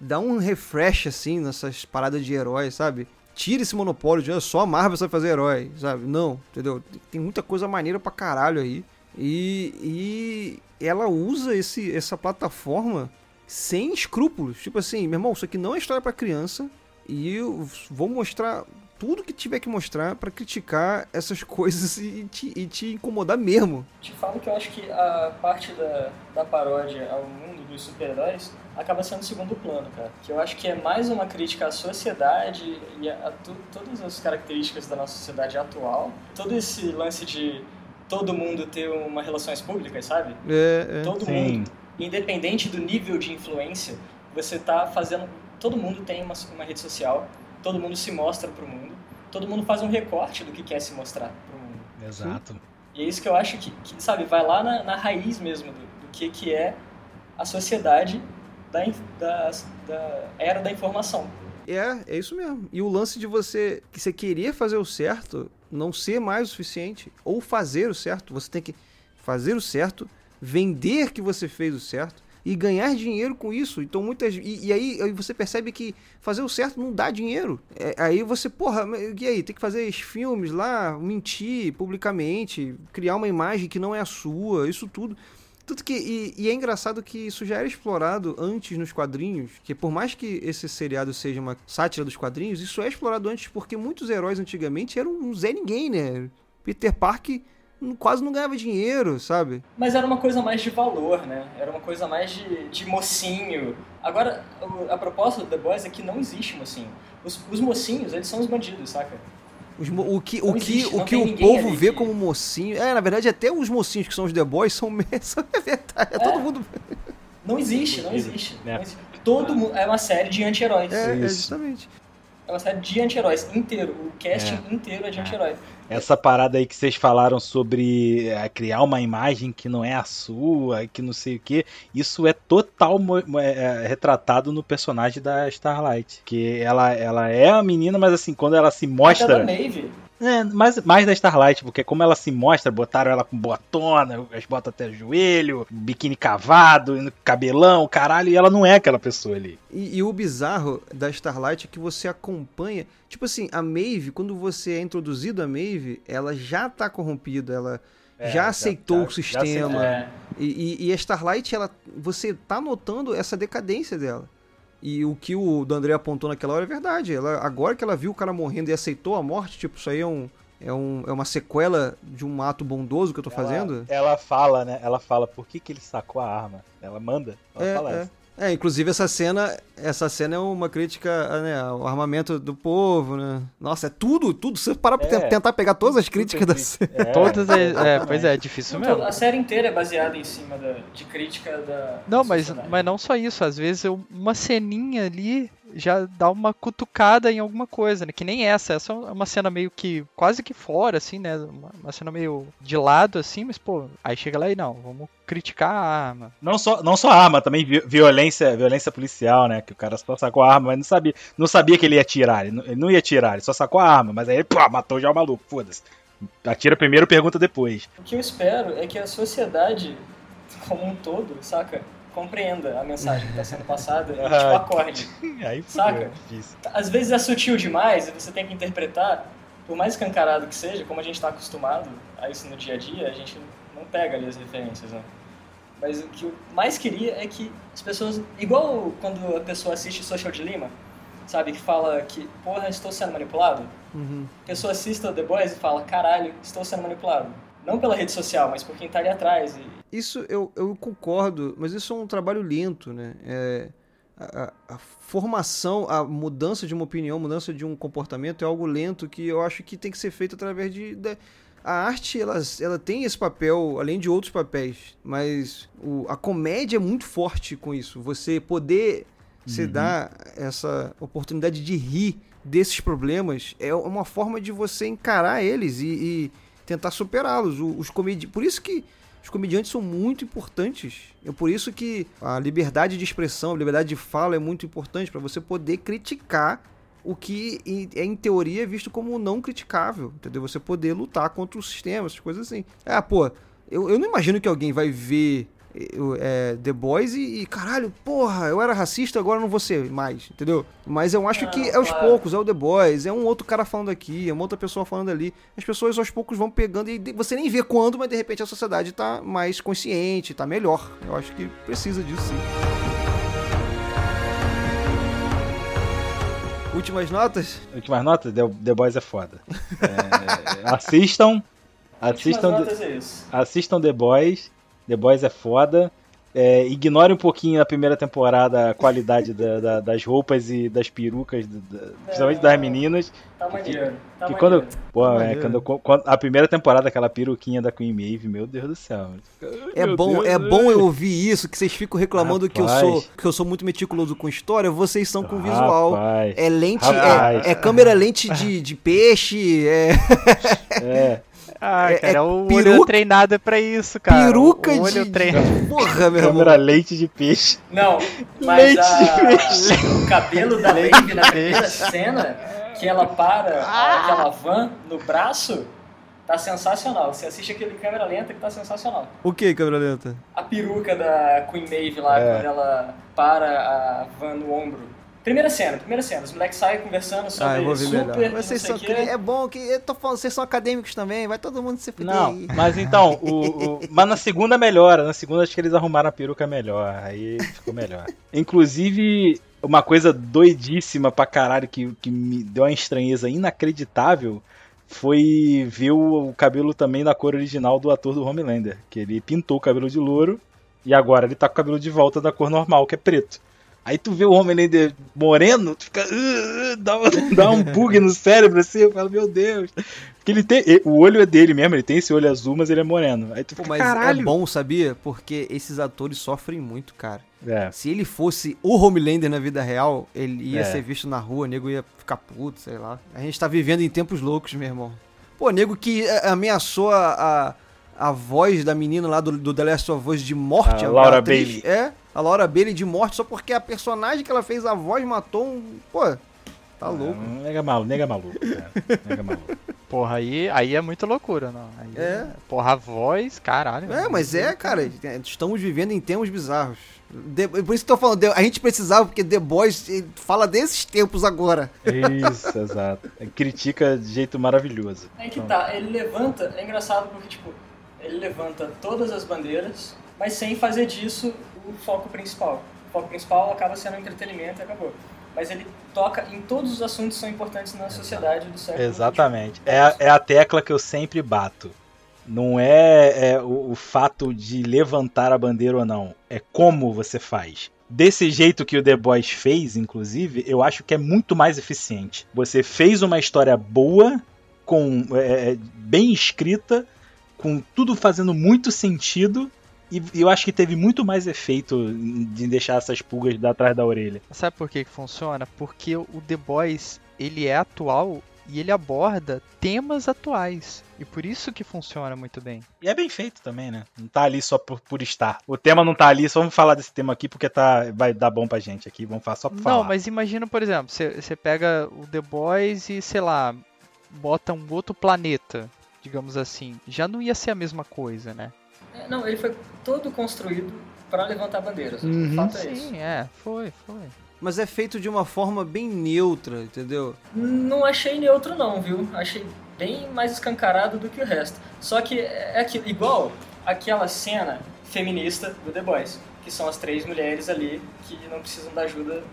dá um refresh, assim, nessas paradas de heróis, sabe? Tira esse monopólio de "Ah, só a Marvel sabe fazer herói, sabe? Não, entendeu? Tem muita coisa maneira pra caralho aí. E, e ela usa esse, essa plataforma sem escrúpulos. Tipo assim, meu irmão, isso aqui não é história pra criança. E eu vou mostrar tudo que tiver que mostrar pra criticar essas coisas e te, e te incomodar mesmo. Te falo que eu acho que a parte da, da paródia ao mundo dos super-heróis acaba sendo segundo plano, cara. Que eu acho que é mais uma crítica à sociedade e a, a tu- todas as características da nossa sociedade atual. Todo esse lance de todo mundo ter uma relações públicas, sabe? É, é. Todo Sim. mundo, independente do nível de influência, você tá fazendo. Todo mundo tem uma, uma rede social, todo mundo se mostra pro mundo, todo mundo faz um recorte do que quer se mostrar pro mundo. Exato. E é isso que eu acho que, que, sabe, vai lá na, na raiz mesmo do, do que, que é a sociedade da, da, da era da informação. É, é isso mesmo. E o lance de você que você querer fazer o certo não ser mais o suficiente ou fazer o certo, você tem que fazer o certo, vender que você fez o certo e ganhar dinheiro com isso. Então muitas e, e aí, aí você percebe que fazer o certo não dá dinheiro. É, aí você, porra, e aí, tem que fazer filmes lá, mentir publicamente, criar uma imagem que não é a sua, isso tudo. Tanto que, e, e é engraçado que isso já era explorado antes nos quadrinhos, que por mais que esse seriado seja uma sátira dos quadrinhos, isso é explorado antes porque muitos heróis antigamente eram um Zé Ninguém, né? Peter Parker quase não ganhava dinheiro, sabe? Mas era uma coisa mais de valor, né? Era uma coisa mais de, de mocinho. Agora, o- a proposta do The Boys é que não existe mocinho. Os, os mocinhos, eles são os bandidos, saca? Os mo- o que, Não o que, existe, o, não que o povo vê que- como mocinho. É, na verdade, até os mocinhos que são os The Boys são mesmo. É verdade. É, todo É. mundo. Não existe, não existe. né? Não existe. Todo mundo. É uma série de anti-heróis. É, é Isso. justamente. É uma série de anti-heróis inteiro. O casting inteiro é de anti-herói. Essa parada aí que vocês falaram sobre é, criar uma imagem que não é a sua, que não sei o que, isso é total é, é, retratado no personagem da Starlight. Que ela, ela é a menina, mas assim, quando ela se Até da mostra. Maeve. É, mais, mais da Starlight, porque como ela se mostra, botaram ela com botona, as botas até o joelho, biquíni cavado, cabelão, caralho, e ela não é aquela pessoa ali. E, e o bizarro da Starlight é que você acompanha. Tipo assim, a Maeve, quando você é introduzido a Maeve, ela já tá corrompida, ela É, já aceitou já- o sistema. É. E, e- e a Starlight, ela, você tá notando essa decadência dela. E o que o Dandré apontou naquela hora é verdade. Ela, agora que ela viu o cara morrendo e aceitou a morte, tipo, isso aí é, um, é, um, é uma sequela de um ato bondoso que eu tô fazendo. Ela, ela fala, né? Ela fala por que, que ele sacou a arma. Ela manda. Ela É, fala é. isso. É, inclusive essa cena, essa cena é uma crítica né, ao armamento do povo, né? Nossa, é tudo, tudo. Se você parar pra É. ten- tentar pegar todas as críticas da cena. É, Todas as. É, pois é, é difícil Não, mesmo. A série inteira é baseada em cima da, de crítica da. Não, da mas, mas não só isso, às vezes eu- uma ceninha ali já dá uma cutucada em alguma coisa, né? Que nem essa, essa é uma cena meio que quase que fora, assim, né? Uma, uma cena meio de lado, assim, mas pô, aí chega lá e não, vamos criticar a arma. Não só, não só arma, também vi- violência, violência policial, né? Que o cara só sacou a arma, mas não sabia, não sabia que ele ia atirar. Ele não, ele não ia atirar, ele só sacou a arma, mas aí ele pô, matou já o maluco, foda-se. Atira primeiro, pergunta depois. O que eu espero é que a sociedade, como um todo, saca? Compreenda a mensagem que está sendo passada tipo, Ah. acorde. Aí Saca? Às vezes é sutil demais e você tem que interpretar, por mais escancarado que seja, como a gente está acostumado a isso no dia a dia, a gente não pega ali as referências, né? Mas o que eu mais queria é que as pessoas. Igual quando a pessoa assiste Social Dilemma, sabe? Que fala que, porra, estou sendo manipulado. Uhum. A pessoa assista The Boys e fala, caralho, estou sendo manipulado. Não pela rede social, mas por quem tá ali atrás. E Isso eu, eu concordo, mas isso é um trabalho lento, né? É, a, a- formação, a mudança de uma opinião, mudança de um comportamento é algo lento que eu acho que tem que ser feito através de. da- a arte, ela, ela tem esse papel, além de outros papéis, mas o- a comédia é muito forte com isso. Você poder se dar essa oportunidade de rir desses problemas é uma forma de você encarar eles e, e tentar superá-los. Os comedi Por isso que os comediantes são muito importantes. É por isso que a liberdade de expressão, a liberdade de fala é muito importante para você poder criticar o que é em teoria visto como não criticável, entendeu? Você poder lutar contra o sistema, essas coisas assim. Ah, pô, eu, eu não imagino que alguém vai ver é, The Boys e, e, caralho, porra, eu era racista, agora eu não vou ser mais, entendeu? Mas eu acho Não, que é aos claro. poucos, é o The Boys, é um outro cara falando aqui, é uma outra pessoa falando ali. As pessoas aos poucos vão pegando e você nem vê quando, mas de repente a sociedade tá mais consciente, tá melhor. Eu acho que precisa disso sim. Últimas notas? Últimas notas, The, The Boys é foda. É, assistam. Assistam, últimas The- notas é isso. assistam The Boys. The Boys é foda. É, ignore um pouquinho na primeira temporada a qualidade da- da- das roupas e das perucas, da- principalmente das meninas. Tá maneiro. Tá que quando, pô, é, maneiro. quando, quando- a primeira temporada, aquela peruquinha da Queen Maeve, meu Deus do céu. É bom, Deus, é ai. bom eu ouvir isso, que vocês ficam reclamando que eu Rapaz. sou que eu sou muito meticuloso com história, vocês são com visual. Rapaz, É lente, Rapaz. é, é câmera lente de, de peixe, é é. Ah, É- cara, é o peruca- olho é treinado pra isso, cara. peruca o olho de, treina- de- Porra, meu irmão. Câmera leite de peixe. Não, mas Leite a- o cabelo da Maeve na primeira cena, que ela para Ah! aquela van no braço, Tá sensacional. Você assiste aquele câmera lenta que tá sensacional. O que, câmera lenta? A peruca da Queen Maeve lá, É. quando ela para a van no ombro. Primeira cena, primeira cena. Os moleques saem conversando sobre Ah, eu vou ver super, melhor. não Vocês sei são cri- É bom que. Eu tô falando, vocês são acadêmicos também, vai todo mundo se fuder Não, aí. mas então, o, o- mas na segunda melhora. Na segunda acho que eles arrumaram a peruca melhor. Aí ficou melhor. Inclusive, uma coisa doidíssima pra caralho que, que me deu uma estranheza inacreditável foi ver o, o cabelo também da cor original do ator do Homelander. Que ele pintou o cabelo de louro e agora ele tá com o cabelo de volta da cor normal, que é preto. Aí tu vê o Homelander moreno, tu fica. "Uh, uh", dá, um- dá um bug no cérebro assim, eu falo, meu Deus. Porque ele tem. O olho é dele mesmo, ele tem esse olho azul, mas ele é moreno. Aí tu Pô, fica, mas caralho. é bom, sabia? Porque esses atores sofrem muito, cara. É. Se ele fosse o Homelander na vida real, ele ia É. ser visto na rua, o nego ia ficar puto, sei lá. A gente tá vivendo em tempos loucos, meu irmão. Pô, nego que eh, ameaçou a, a, a voz da menina lá do, do The Last of Us de morte. A Laura Bailey. É, a Laura Bailey de morte, só porque a personagem que ela fez a voz matou um... Pô, tá louco. É, Nega maluco, nega maluco. cara. Nega maluco. Porra, aí, aí é muita loucura, não. Aí, É. Porra, a voz, caralho. É, mas é, cara, estamos vivendo em tempos bizarros. The- por isso que eu tô falando, a gente precisava, porque The Boys eh, fala desses tempos agora. Isso, exato. Critica de jeito maravilhoso. Aí que tá, ele levanta, é engraçado porque, tipo, ele levanta todas as bandeiras, mas sem fazer disso o foco principal. O foco principal acaba sendo entretenimento e acabou. Mas ele toca em todos os assuntos que são importantes na sociedade do século Exatamente. É, a- é a tecla que eu sempre bato. Não é, é o, o fato de levantar a bandeira ou não. É como você faz. Desse jeito que o The Boys fez, inclusive, eu acho que é muito mais eficiente. Você fez uma história boa, com é, é, bem escrita, com tudo fazendo muito sentido. E eu acho que teve muito mais efeito de deixar essas pulgas atrás da orelha. Sabe por que que funciona? Porque o The Boys, ele é atual e ele aborda temas atuais. E por isso que funciona muito bem. E é bem feito também, né? Não tá ali só por, por estar. O tema não tá ali, só vamos falar desse tema aqui porque tá, vai dar bom pra gente aqui. Vamos falar só pra falar. Não, mas imagina, por exemplo, você pega o The Boys e, sei lá, bota um outro planeta, digamos assim. Já não ia ser a mesma coisa, né? É, Não, ele foi todo construído para levantar bandeiras. Uhum. O fato é isso. Sim, é, foi, foi. Mas é feito de uma forma bem neutra, entendeu? Não achei neutro não, viu? Achei bem mais escancarado do que o resto. Só que é aquilo, igual aquela cena feminista do The Boys, que são as três mulheres ali que não precisam da ajuda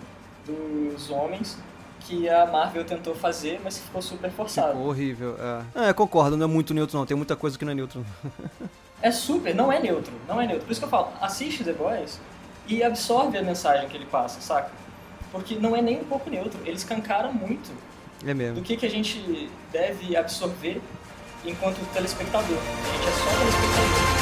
dos homens, que a Marvel tentou fazer, mas ficou super forçado. Ficou horrível. É. é, concordo, não é muito neutro não, tem muita coisa que não é neutro. É super, não é neutro, não é neutro. Por isso que eu falo, assiste The Boys e absorve a mensagem que ele passa, saca? Porque não é nem um pouco neutro, ele escancara muito É do mesmo. que, que a gente deve absorver enquanto telespectador. A gente é só telespectador.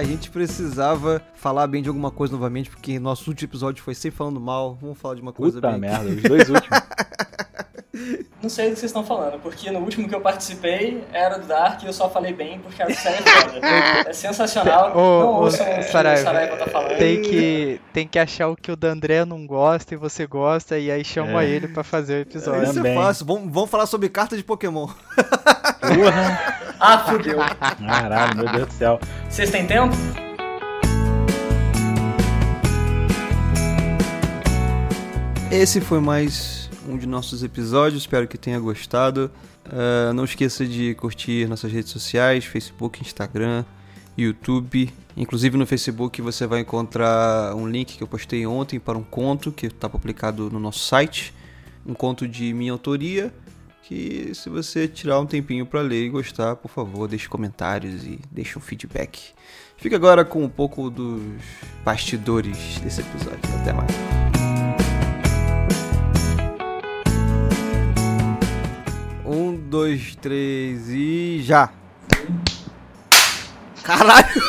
A gente precisava falar bem de alguma coisa novamente, porque nosso último episódio foi sempre falando mal. Vamos falar de uma coisa Puta bem... merda, os dois últimos. Não sei do que vocês estão falando, porque no último que eu participei era do Dark e eu só falei bem porque a série é foda. É sensacional. Ô, não ouçam o que o Saraiva, tá falando. Tem que, tem que achar o que o D'André não gosta e você gosta, e aí chama É. ele pra fazer o episódio. Isso é fácil. Vamos, vamos falar sobre cartas de Pokémon. Porra. Ah, fudeu. Caralho, meu Deus do céu. Vocês têm tempo? Esse foi mais um de nossos episódios, espero que tenha gostado. Ah, não esqueça de curtir nossas redes sociais, Facebook, Instagram, YouTube. Inclusive no Facebook você vai encontrar um link que eu postei ontem para um conto que está publicado no nosso site. Um conto de minha autoria, que se você tirar um tempinho para ler e gostar, por favor, deixe comentários e deixe um feedback. Fica agora com um pouco dos bastidores desse episódio. Até mais. Um, dois, três e já! Caralho!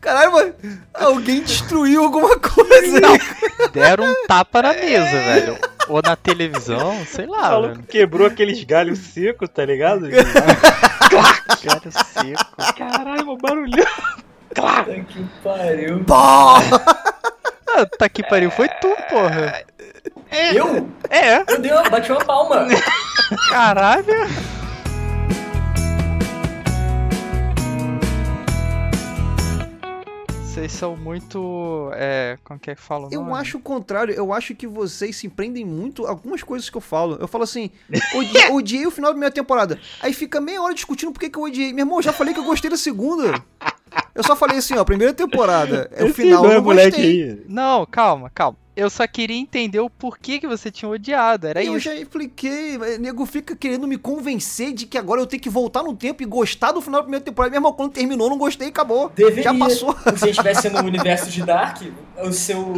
Caralho, mano! Alguém destruiu alguma coisa! Deram um tapa na mesa, velho. Ou na televisão, sei O lá, maluco velho. quebrou aqueles galhos secos, tá ligado? Cara seco. Caralho, mó barulhão. Puta que pariu. Ah, tá que pariu, foi tu, porra. Eu? É, Eu dei uma, bati uma palma. caralho. Vocês são muito. É. Como que é que fala o Eu nome? acho o contrário, eu acho que vocês se empreendem muito a algumas coisas que eu falo. Eu falo assim, odiei, odiei o final da primeira temporada. Aí fica meia hora discutindo por que, que eu odiei. Meu irmão, eu já falei que eu gostei da segunda. Eu só falei assim, ó, primeira temporada, é o Esse final, eu dois não moleque gostei. aí. Não, calma, calma. Eu só queria entender o porquê que você tinha odiado. Era Eu isso. já expliquei, o nego fica querendo me convencer de que agora eu tenho que voltar no tempo e gostar do final da primeira temporada. Meu irmão, quando terminou, eu não gostei, acabou. Deveria. Já passou. Se a gente estivesse no universo de Dark, o seu.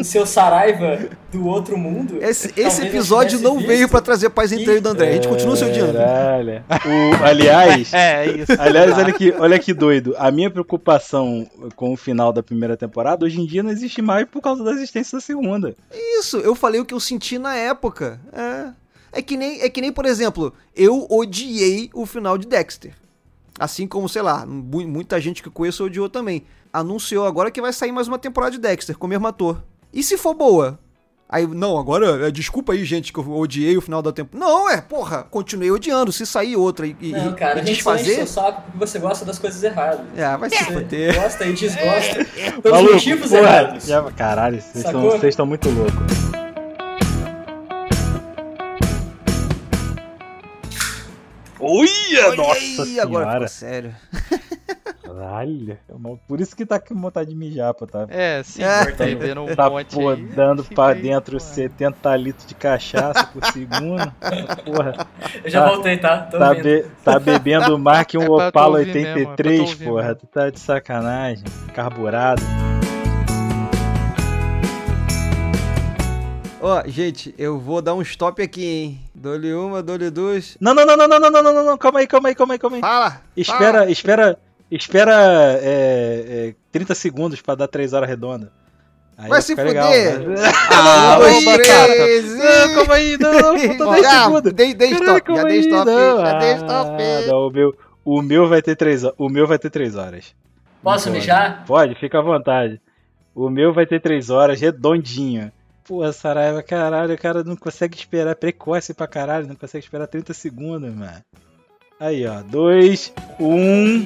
o seu Saraiva do outro mundo. Esse, esse eu episódio não visto. veio pra trazer paz entre eu e o André. A gente continua se odiando. O, aliás, É, é isso. aliás olha, que, olha que doido. A minha preocupação com o final da primeira temporada hoje em dia não existe mais por causa da existência da segunda. Isso, eu falei o que eu senti na época. É. É que nem, é que nem por exemplo, eu odiei o final de Dexter. Assim como, sei lá, mu- muita gente que conheço odiou também. Anunciou agora que vai sair mais uma temporada de Dexter com o mesmo ator. E se for boa? Aí, não, agora, é, desculpa aí, gente, que eu odiei o final da temporada. Não, é, porra, continuei odiando. Se sair outra e, e- Não, e cara, a gente só enche desfazer. seu saco porque você gosta das coisas erradas. É, vai se foder. gosta e desgosta É. pelos Maluco, motivos porra, errados. já- caralho, vocês estão- vocês estão muito loucos. Olha, Olha nossa aí, agora senhora. ficou sério. Caralho. Por isso que tá com vontade de mijar, pô, tá? É, sim, É. bebendo um Tá monte pô, aí, pra aí, dentro pô. 70 litros de cachaça por segundo. Porra, Eu já Tá- voltei, tá? Tô tá, be- tá bebendo mais que um É Opala ouvir mesmo, é 83, porra. Tu tá de sacanagem. Carburado. Ó, gente, eu vou dar um stop aqui, hein. Dou-lhe uma, dou-lhe duas. Não, não, não, não, não, não, não, não, não, não, calma aí, calma aí, calma aí, calma aí. Fala! Espera, espera, espera é, é, 30 segundos pra dar 3 horas redonda. Aí Vai se legal, fuder. né? Ah, dois, dois, cara. três, Não, calma aí, não, não, falta 10 Já, segundos. dei, dei Caralho, stop, já dei aí, stop, não. já dei Ah, stop. não, o meu, o meu vai ter 3 o meu vai ter 3 horas. Posso Não pode. mijar? Pode, fica à vontade. O meu vai ter 3 horas, redondinho. Pô, Saraiva, caralho, o cara não consegue esperar, é precoce pra caralho, não consegue esperar 30 segundos, mano. Aí, ó. Dois, um.